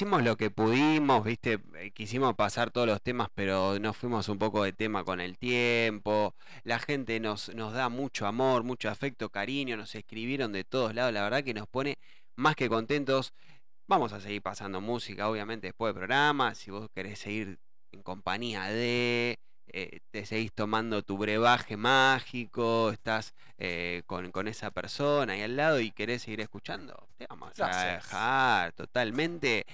A: hicimos lo que pudimos, viste, eh, quisimos pasar todos los temas, pero nos fuimos un poco de tema con el tiempo. La gente nos, nos da mucho amor, mucho afecto, cariño, nos escribieron de todos lados, la verdad que nos pone más que contentos. Vamos a seguir pasando música, obviamente, después del programa. Si vos querés seguir en compañía de eh, te seguís tomando tu brebaje mágico, estás eh, con, con esa persona ahí al lado y querés seguir escuchando, te vamos a dejar totalmente.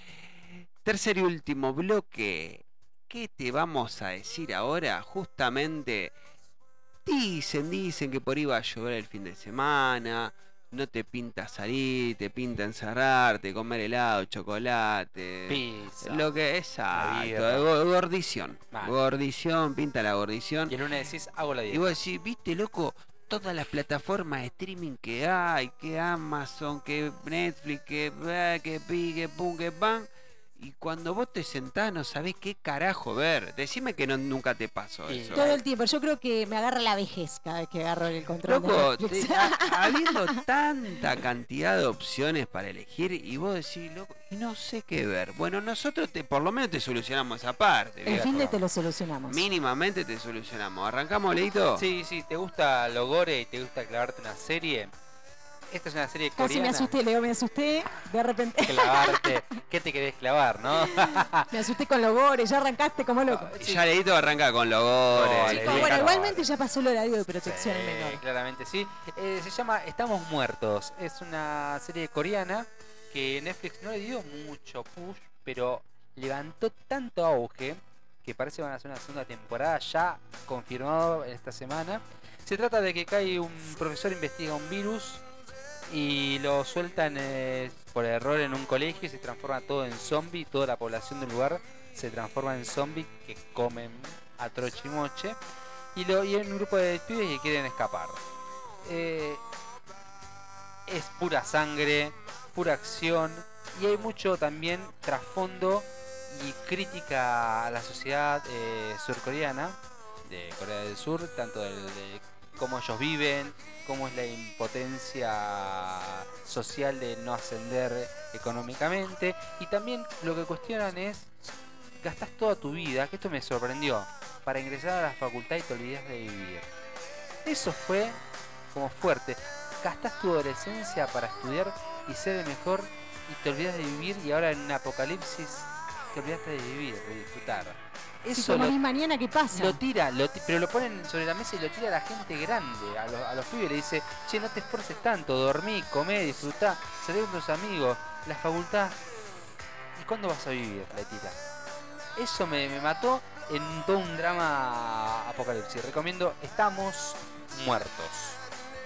A: Tercer y último bloque. ¿Qué te vamos a decir ahora? Justamente dicen, dicen que por ahí va a llover el fin de semana. No te pinta salir, te pinta encerrarte, comer helado, chocolate.
C: Pizza.
A: Lo que es gordición. Gordición, pinta la gordición.
C: Y el lunes decís, hago la
A: Y
C: dieta.
A: vos decís, viste, loco, todas las plataformas de streaming que hay, que Amazon, que Netflix, que eh, que pi, que pum, que pan. Y cuando vos te sentás no sabés qué carajo ver. Decime que no, nunca te pasó eso.
B: Todo el tiempo. Yo creo que me agarra la vejez cada vez que agarro el control.
A: Loco,
B: Netflix.
A: te- ha- habiendo tanta cantidad de opciones para elegir y vos decís, loco, y no sé qué ver. Bueno, nosotros te, por lo menos te solucionamos esa parte.
B: el fin de te lo solucionamos.
A: Mínimamente te solucionamos. ¿Arrancamos, Leito?
C: Sí, sí, ¿te gusta lo gore y te gusta clavarte una serie? Esta es una serie
B: Casi
C: coreana.
B: me asusté, Leo, me asusté. De repente
C: Clavarte. ¿Qué te querés clavar, no?
B: me asusté con los gores, ya arrancaste como loco.
A: Y Ya Leito arranca con los gores.
C: No,
B: Chicos,
C: le
B: bueno, igualmente ya pasó el horario de protección al
C: Sí,
B: menor.
C: claramente sí. Eh, se llama Estamos Muertos. Es una serie coreana que Netflix no le dio mucho push, pero levantó tanto auge que parece que van a hacer una segunda temporada ya confirmado esta semana. Se trata de que cae un profesor investiga un virus y lo sueltan eh, por error en un colegio y se transforma todo en zombie. Toda la población del lugar se transforma en zombie que comen a trochimoche. Y, lo, y hay un grupo de pibes que quieren escapar. Eh, es pura sangre, pura acción y hay mucho también trasfondo y crítica a la sociedad eh, surcoreana de Corea del Sur, tanto del- de, cómo ellos viven, cómo es la impotencia social de no ascender económicamente y también lo que cuestionan es gastas toda tu vida, que esto me sorprendió, para ingresar a la facultad y te olvidas de vivir. Eso fue como fuerte. Gastas tu adolescencia para estudiar y ser el mejor y te olvidas de vivir y ahora en un apocalipsis te olvidaste de vivir, de disfrutar.
B: Si
C: Eso
B: como
C: lo,
B: ni mañana, ¿qué pasa?
C: lo tira, lo ti- pero lo ponen sobre la mesa y lo tira a la gente grande, a los, a los pibes le dice, che, no te esfuerces tanto, dormí, comé, disfrutá, salí con tus amigos, la facultad. ¿Y cuándo vas a vivir? Le tira. Eso me, me mató en todo un drama apocalipsis. Recomiendo Estamos Muertos.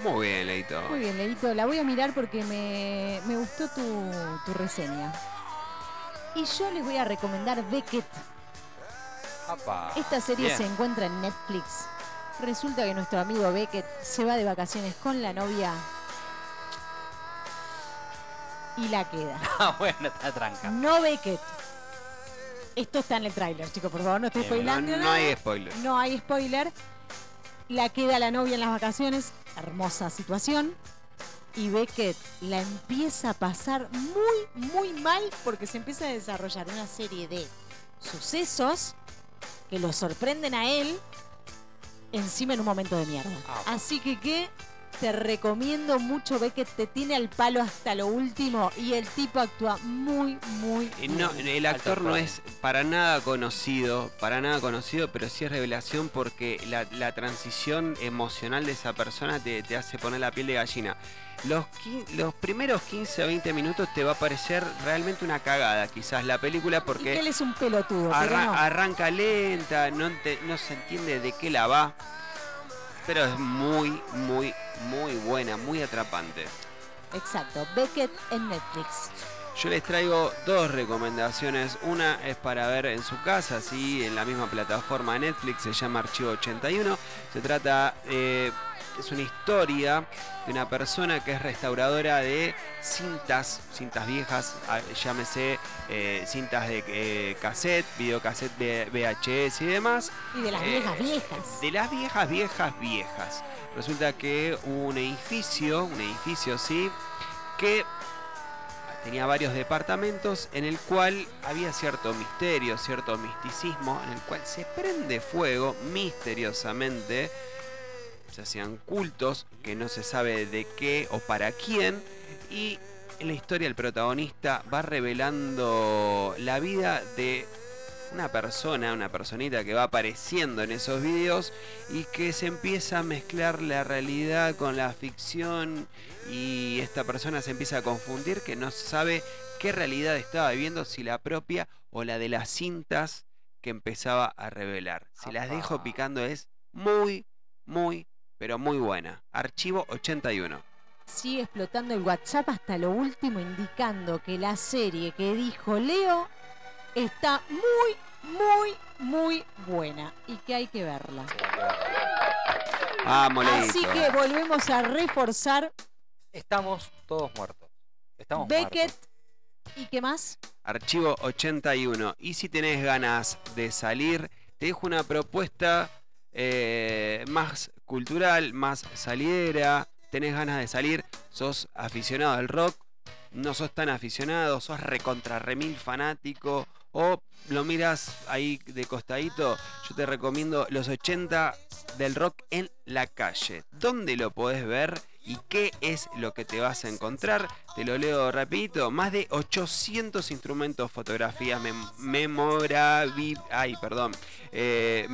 A: Muy bien, Leito.
B: Muy bien, Leito, la voy a mirar porque me, me gustó tu, tu reseña. Y yo les voy a recomendar Beckett.
C: Apa.
B: Esta serie
C: Bien.
B: se encuentra en Netflix. Resulta que nuestro amigo Beckett se va de vacaciones con la novia y la queda.
C: Ah, bueno, está tranca.
B: No Beckett. Esto está en el tráiler, chicos, por favor, no estoy
A: No,
B: spoilando.
A: no hay spoiler.
B: No hay spoiler. La queda la novia en las vacaciones. Hermosa situación. Y Beckett la empieza a pasar muy, muy mal porque se empieza a desarrollar una serie de sucesos que lo sorprenden a él encima en un momento de mierda.
C: Ah.
B: Así que, ¿qué? Te recomiendo mucho, Beckett te tiene al palo hasta lo último y el tipo actúa muy, muy
A: Eh,
B: bien.
A: No, el actor no es para nada conocido, para nada conocido, pero sí es revelación porque la, la transición emocional de esa persona te, te hace poner la piel de gallina. Los, los primeros 15 o 20 minutos te va a parecer realmente una cagada, quizás la película, porque
B: él es un pelotudo, no.
A: arranca lenta, no, no se entiende de qué la va, pero es muy, muy, muy buena, muy atrapante.
B: Exacto, Beckett en Netflix.
A: Yo les traigo dos recomendaciones. Una es para ver en su casa, sí, en la misma plataforma Netflix, se llama Archivo 81. Se trata, eh, es una historia de una persona que es restauradora de cintas, cintas viejas, ah, llámese eh, cintas de eh, cassette, videocassette V- VHS y demás.
B: Y de las
A: Eh,
B: viejas, viejas.
A: De las viejas, viejas, viejas. Resulta que hubo un edificio, un edificio sí, que tenía varios departamentos en el cual había cierto misterio, cierto misticismo, en el cual se prende fuego misteriosamente. Se hacían cultos que no se sabe de qué o para quién. Y en la historia el protagonista va revelando la vida de una persona, una personita que va apareciendo en esos videos y que se empieza a mezclar la realidad con la ficción y esta persona se empieza a confundir que no sabe qué realidad estaba viviendo, si la propia o la de las cintas que empezaba a revelar. Si las dejo picando es muy, muy, pero muy buena. Archivo 81.
B: Sigue explotando el WhatsApp hasta lo último, indicando que la serie que dijo Leo está muy, muy, muy buena y que hay que verla.
A: Vamos,
B: Así que volvemos a reforzar
C: Estamos todos muertos. Estamos
B: Beckett
C: muertos.
B: y qué más.
A: Archivo 81. Y si tenés ganas de salir, te dejo una propuesta eh, más cultural, más salidera. Tenés ganas de salir, sos aficionado al rock, no sos tan aficionado, sos recontra remil fanático o lo miras ahí de costadito. Yo te recomiendo los 80 del rock en la calle. ¿Dónde lo podés ver? ¿Y qué es lo que te vas a encontrar? Te lo leo rapidito. Más de 800 instrumentos, fotografías, mem. Ay, perdón. Eh,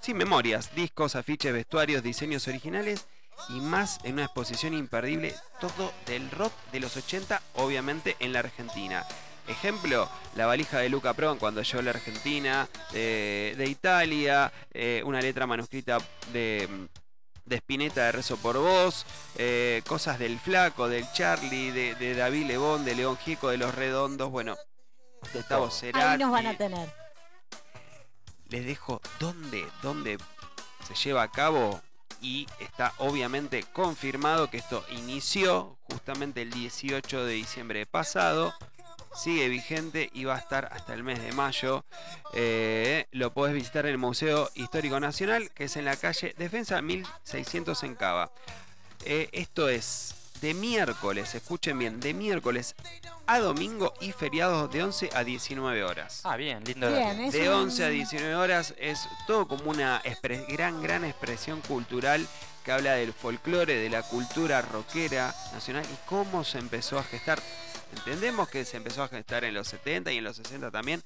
A: sí, memorias, discos, afiches, vestuarios, diseños originales y más en una exposición imperdible. Todo del rock de los 80, obviamente en la Argentina. Ejemplo, la valija de Luca Prodan cuando llegó a la Argentina, de, de Italia, eh, una letra manuscrita de, de Spinetta de Rezo por Vos, eh, cosas del Flaco, del Charlie, de, de David Lebón, de León Gieco, de Los Redondos, bueno,
C: De
A: Gustavo. Cerati.
B: Ahí nos van a tener.
A: Les dejo dónde, dónde se lleva a cabo y está obviamente confirmado que esto inició justamente el 18 de diciembre pasado. Sigue vigente y va a estar hasta el mes de mayo. Eh, lo podés visitar en el Museo Histórico Nacional, que es en la calle Defensa 1600 en Cava. Eh, esto es de miércoles, escuchen bien, de miércoles a domingo y feriados de 11 a 19 horas.
C: Ah, bien, lindo
B: Bien,
A: De
B: un-
A: 11 a 19 horas es todo como una gran, gran expresión cultural que habla del folclore, de la cultura rockera nacional y cómo se empezó a gestar. Entendemos que se empezó a gestar en los 70 y en los 60 también,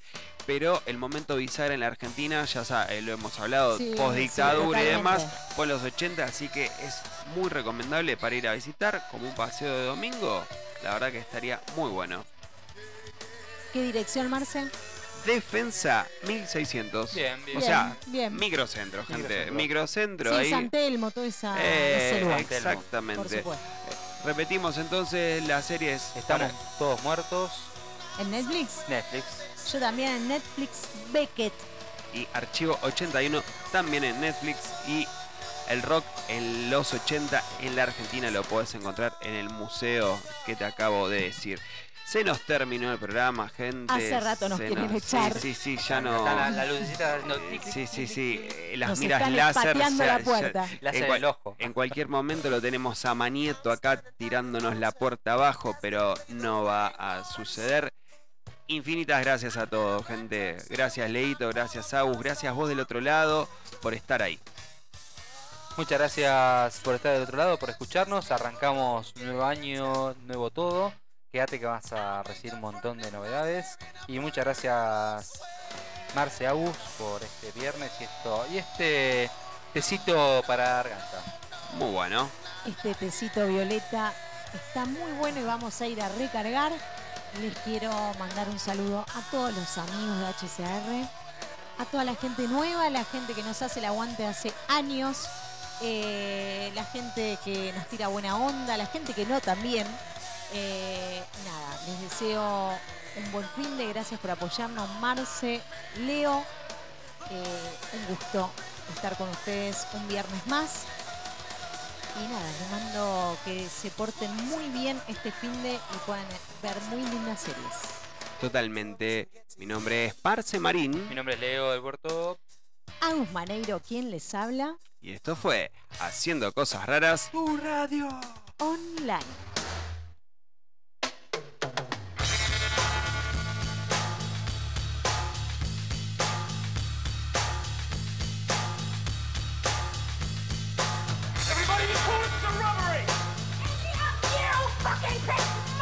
A: pero el momento bisagra en la Argentina, ya sa- eh, lo hemos hablado,
B: Sí,
A: post dictadura
B: sí,
A: y demás, fue en los 80, así que es muy recomendable para ir a visitar como un paseo de domingo. La verdad que estaría muy bueno.
B: ¿Qué dirección, Marce?
A: Defensa 1600.
C: Bien, bien.
A: O sea,
B: bien.
A: Microcentro, gente.
C: Microcentro.
A: Microcentro
B: Sí,
A: ahí.
B: San Telmo, todo esa,
A: Eh,
B: ese lugar.
C: Telmo.
B: Por
A: exactamente.
B: supuesto.
A: Repetimos entonces las series.
C: Estamos
A: para-
C: todos muertos.
B: ¿En Netflix?
C: Netflix.
B: Yo también en Netflix Beckett.
A: y Archivo 81 también en Netflix y el rock en los 80 en la Argentina lo podés encontrar en el museo que te acabo de decir. Se nos terminó el programa, gente.
B: Hace rato nos
A: Se
B: quieren
A: sí,
B: echar.
A: Sí, sí, ya no.
C: La, la lucecita tic,
A: Sí, sí, sí. Las
B: Nos
A: miras
B: están
A: láser. ya-
B: la
A: ya-
B: puerta.
C: Láser
A: en, cual-
C: del ojo.
A: en cualquier momento lo tenemos a Manieto acá tirándonos la puerta abajo, pero no va a suceder. Infinitas gracias a todos, gente. Gracias, Leito, gracias, Agus, gracias vos del otro lado por estar ahí.
C: Muchas gracias por estar del otro lado, por escucharnos. Arrancamos nuevo año, nuevo todo. Quédate que vas a recibir un montón de novedades. Y muchas gracias Marce Agus por este viernes y esto y este tecito para la garganta.
A: Muy bueno.
B: Este tecito violeta está muy bueno y vamos a ir a recargar. Les quiero mandar un saludo a todos los amigos de HCR, a toda la gente nueva, la gente que nos hace el aguante hace años, eh, la gente que nos tira buena onda, la gente que no también. Eh, nada, les deseo un buen fin de gracias por apoyarnos, Marce, Leo. eh, un gusto estar con ustedes un viernes más. Y nada, les mando que se porten muy bien este fin de y puedan ver muy lindas series.
A: Totalmente. Mi nombre es Parce Marín
C: Mi nombre es Leo del Puerto.
B: Agus Maneiro, quien les habla,
A: y esto fue Haciendo Cosas Raras.
B: online.